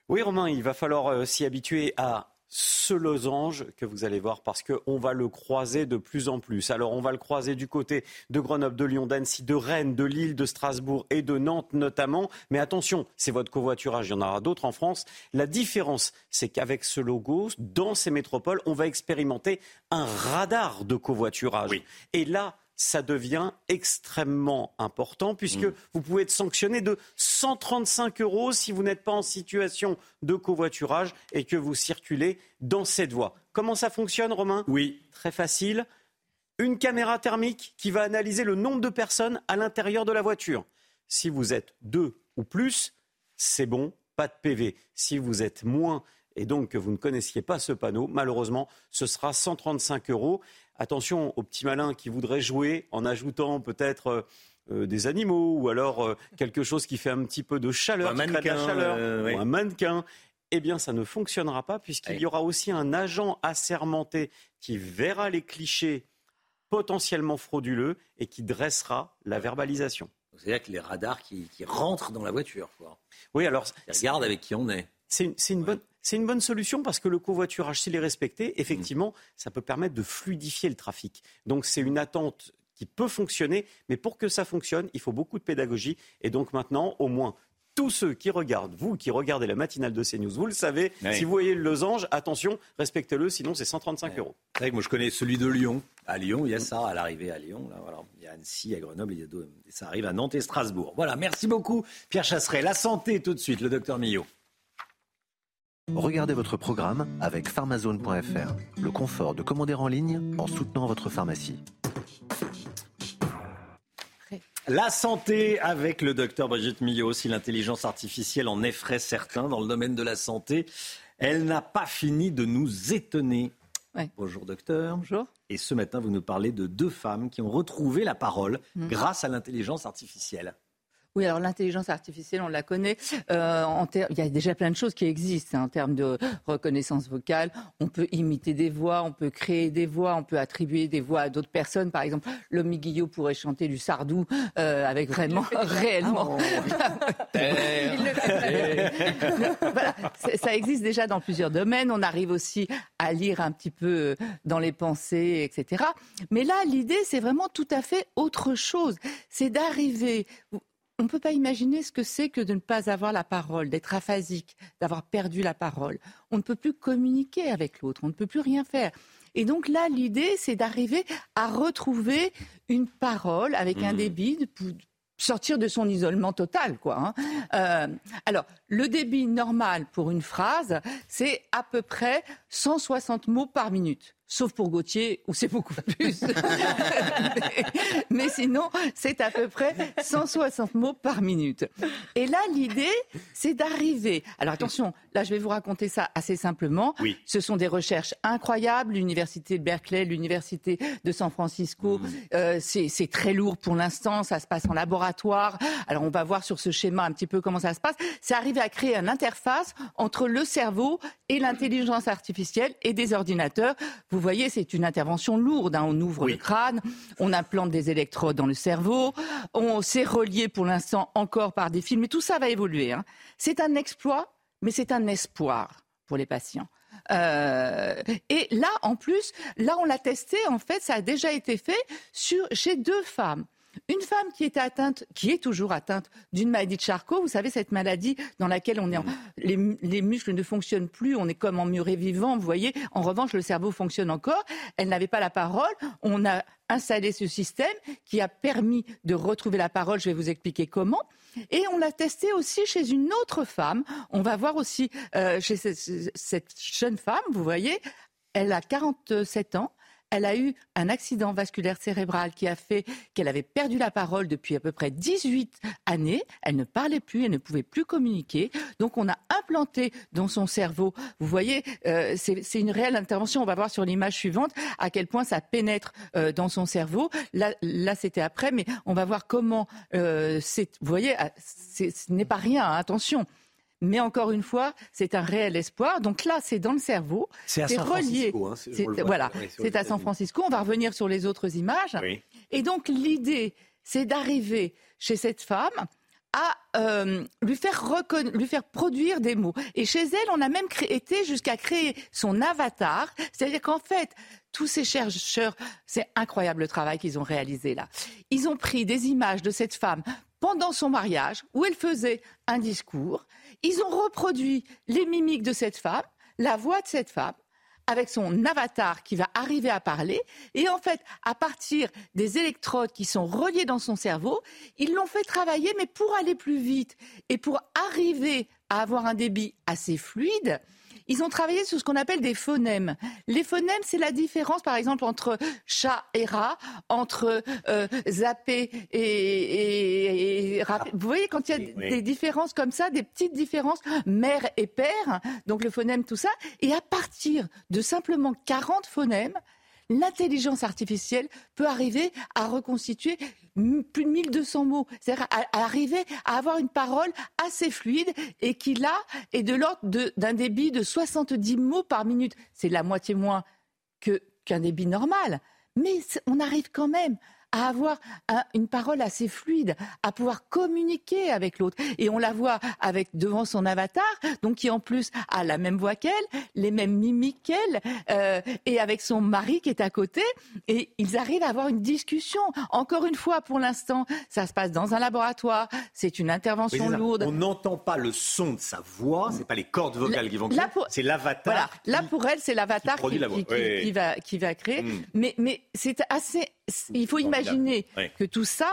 Oui, Romain, il va falloir euh, s'y habituer à ce losange que vous allez voir parce qu'on va le croiser de plus en plus. Alors, on va le croiser du côté de Grenoble, de Lyon, d'Annecy, de Rennes, de Lille, de Strasbourg et de Nantes notamment. Mais attention, c'est votre covoiturage, il y en aura d'autres en France. La différence, c'est qu'avec ce logo, dans ces métropoles, on va expérimenter un radar de covoiturage. Et là, ça devient extrêmement important puisque Mm. vous pouvez être sanctionné de 135 euros si vous n'êtes pas en situation de covoiturage et que vous circulez dans cette voie. Comment ça fonctionne, Romain? Oui. Très facile. Une caméra thermique qui va analyser le nombre de personnes à l'intérieur de la voiture. Si vous êtes deux ou plus, c'est bon, pas de PV. Si vous êtes moins et donc que vous ne connaissiez pas ce panneau, malheureusement, ce sera 135 euros. Attention aux petits malins qui voudraient jouer en ajoutant peut-être euh, euh, des animaux ou alors euh, quelque chose qui fait un petit peu de chaleur, Un qui crée de la mannequin, chaleur, euh, ou un mannequin. Eh bien, ça ne fonctionnera pas puisqu'il y aura aussi un agent assermenté qui verra les clichés potentiellement frauduleux et qui dressera la verbalisation. C'est-à-dire que les radars qui, qui rentrent dans la voiture. Quoi. Oui, alors. Ils regardent avec qui on est. C'est une, c'est une bonne. C'est une bonne solution parce que le covoiturage, s'il est respecté, effectivement, ça peut permettre de fluidifier le trafic. Donc c'est une attente qui peut fonctionner, mais pour que ça fonctionne, il faut beaucoup de pédagogie. Et donc maintenant, au moins, tous ceux qui regardent, vous qui regardez la matinale de CNews, vous le savez, Oui. si vous voyez le losange, attention, respectez-le, sinon c'est 135 euros. C'est vrai que moi je connais celui de Lyon. À Lyon, il y a ça à l'arrivée à Lyon. Là, voilà. Il y a Annecy, à Grenoble, il y a ça arrive à Nantes et Strasbourg. Voilà, merci beaucoup Pierre Chasseret. La santé tout de suite, le docteur Millot. Regardez votre programme avec pharmazone.fr. Le confort de commander en ligne en soutenant votre pharmacie. La santé avec le docteur Brigitte Millot. Si l'intelligence artificielle en effraie certains dans le domaine de la santé, elle n'a pas fini de nous étonner. Bonjour docteur. Bonjour. Et ce matin, vous nous parlez de deux femmes qui ont retrouvé la parole Mm. grâce à l'intelligence artificielle. Oui, alors l'intelligence artificielle, on la connaît. Euh, en ter- Il y a déjà plein de choses qui existent hein, en termes de reconnaissance vocale. On peut imiter des voix, on peut créer des voix, on peut attribuer des voix à d'autres personnes. Par exemple, Lomi Guillot pourrait chanter du sardou euh, avec vraiment, réellement. (laughs) (laughs) Voilà, c'est- ça existe déjà dans plusieurs domaines. On arrive aussi à lire un petit peu dans les pensées, etc. Mais là, l'idée, c'est vraiment tout à fait autre chose. C'est d'arriver. On ne peut pas imaginer ce que c'est que de ne pas avoir la parole, d'être aphasique, d'avoir perdu la parole. On ne peut plus communiquer avec l'autre, on ne peut plus rien faire. Et donc là, l'idée, c'est d'arriver à retrouver une parole avec un débit, de pou- sortir de son isolement total, quoi. hein. Euh, alors, le débit normal pour une phrase, c'est à peu près 160 mots par minute. Sauf pour Gauthier, où c'est beaucoup plus. mais, (laughs) (laughs) mais sinon, c'est à peu près 160 mots par minute. Et là, l'idée, c'est d'arriver. Alors attention, là, je vais vous raconter ça assez simplement. Oui. Ce sont des recherches incroyables. L'université de Berkeley, l'université de San Francisco, euh, c'est très lourd pour l'instant. Ça se passe en laboratoire. Alors on va voir sur ce schéma un petit peu comment ça se passe. C'est arriver à créer une interface entre le cerveau et l'intelligence artificielle et des ordinateurs. Vous voyez, c'est une intervention lourde. hein. On ouvre le crâne, on implante des électrodes dans le cerveau, on s'est relié pour l'instant encore par des fils, mais tout ça va évoluer. hein. C'est un exploit, mais c'est un espoir pour les patients. Euh, et là, en plus, là, on l'a testé. En fait, ça a déjà été fait sur, chez deux femmes. Une femme qui était atteinte, qui est toujours atteinte d'une maladie de Charcot, vous savez cette maladie dans laquelle on est, les, mu- les muscles ne fonctionnent plus, on est comme en muret vivant, vous voyez. En revanche, le cerveau fonctionne encore. Elle n'avait pas la parole. On a installé ce système qui a permis de retrouver la parole. Je vais vous expliquer comment. Et on l'a testé aussi chez une autre femme. On va voir aussi euh, chez ce- cette jeune femme, vous voyez, elle a 47 ans. Elle a eu un accident vasculaire cérébral qui a fait qu'elle avait perdu la parole depuis à peu près 18 années. Elle ne parlait plus, elle ne pouvait plus communiquer. Donc on a implanté dans son cerveau, vous voyez, euh, c'est une réelle intervention. On va voir sur l'image suivante à quel point ça pénètre euh, dans son cerveau. Là, c'était après, mais on va voir comment euh, c'est. Vous voyez, ah, ce n'est pas rien, hein, attention. Mais encore une fois, c'est un réel espoir. Donc là, c'est dans le cerveau. C'est à San relié. Francisco, hein, c'est- voilà, c'est à San. Francisco. On va revenir sur les autres images. Oui. Et donc l'idée, c'est d'arriver chez cette femme à euh, lui faire reconna- lui faire produire des mots. Et chez elle, on a même cré- été jusqu'à créer son avatar. C'est-à-dire qu'en fait, tous ces chercheurs, c'est incroyable le travail qu'ils ont réalisé là. Ils ont pris des images de cette femme pendant son mariage où elle faisait un discours. Ils ont reproduit les mimiques de cette femme, la voix de cette femme avec son avatar qui va arriver à parler. Et en fait, à partir des électrodes qui sont reliées dans son cerveau, ils l'ont fait travailler, mais pour aller plus vite et pour arriver à avoir un débit assez fluide, ils ont travaillé sur ce qu'on appelle des phonèmes. Les phonèmes, c'est la différence, par exemple, entre chat et rat, entre euh, zappé et, et, Vous voyez, quand il y a des différences comme ça, des petites différences, mère et père, donc le phonème, tout ça, et à partir de simplement 40 phonèmes, l'intelligence artificielle peut arriver à reconstituer plus de 1200 mots, c'est-à-dire à, arriver à avoir une parole assez fluide et qui là est de l'ordre d'un débit de 70 mots par minute. C'est la moitié moins qu'un débit normal. Mais on arrive quand même à avoir une parole assez fluide, à pouvoir communiquer avec l'autre. Et on la voit avec devant son avatar, donc qui en plus a la même voix qu'elle, les mêmes mimiques qu'elle, euh, et avec son mari qui est à côté, et ils arrivent à avoir une discussion. Encore une fois, pour l'instant, ça se passe dans un laboratoire, c'est une intervention lourde. On n'entend pas le son de sa voix, c'est pas les cordes vocales qui vont créer, c'est l'avatar. Là pour elle, c'est l'avatar qui, va, qui va créer, mm. mais, mais c'est assez il faut imaginer que tout ça,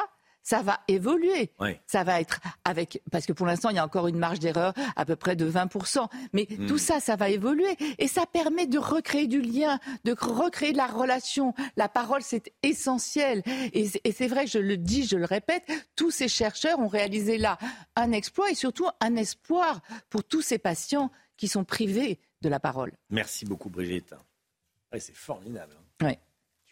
ça va évoluer. Ça va être avec, parce que pour l'instant, il y a encore une marge d'erreur à peu près de 20%. Mais hmm. tout ça, ça va évoluer. Et ça permet de recréer du lien, de recréer de la relation. La parole, c'est essentiel. Et c'est vrai, je le dis, je le répète, tous ces chercheurs ont réalisé là un exploit et surtout un espoir pour tous ces patients qui sont privés de la parole. Merci beaucoup, Brigitte. c'est formidable. Hein. Oui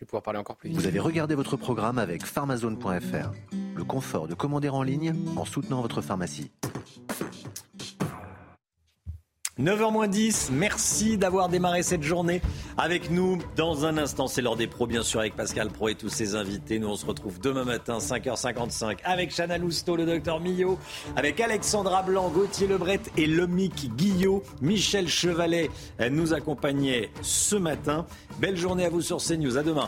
pouvoir parler encore plus Vous avez regardé votre programme avec pharmazone.fr. Le confort de commander en ligne en soutenant votre pharmacie. 9h 10, merci d'avoir démarré cette journée avec nous. Dans un instant, c'est l'heure des pros, bien sûr, avec Pascal Pro et tous ses invités. Nous, on se retrouve demain matin, 5h55, avec Chana Lousteau, le docteur Millot, avec Alexandra Blanc, Gauthier Lebret et Lomic Guillot. Michel Chevalet nous accompagnait ce matin. Belle journée à vous sur CNews. À demain.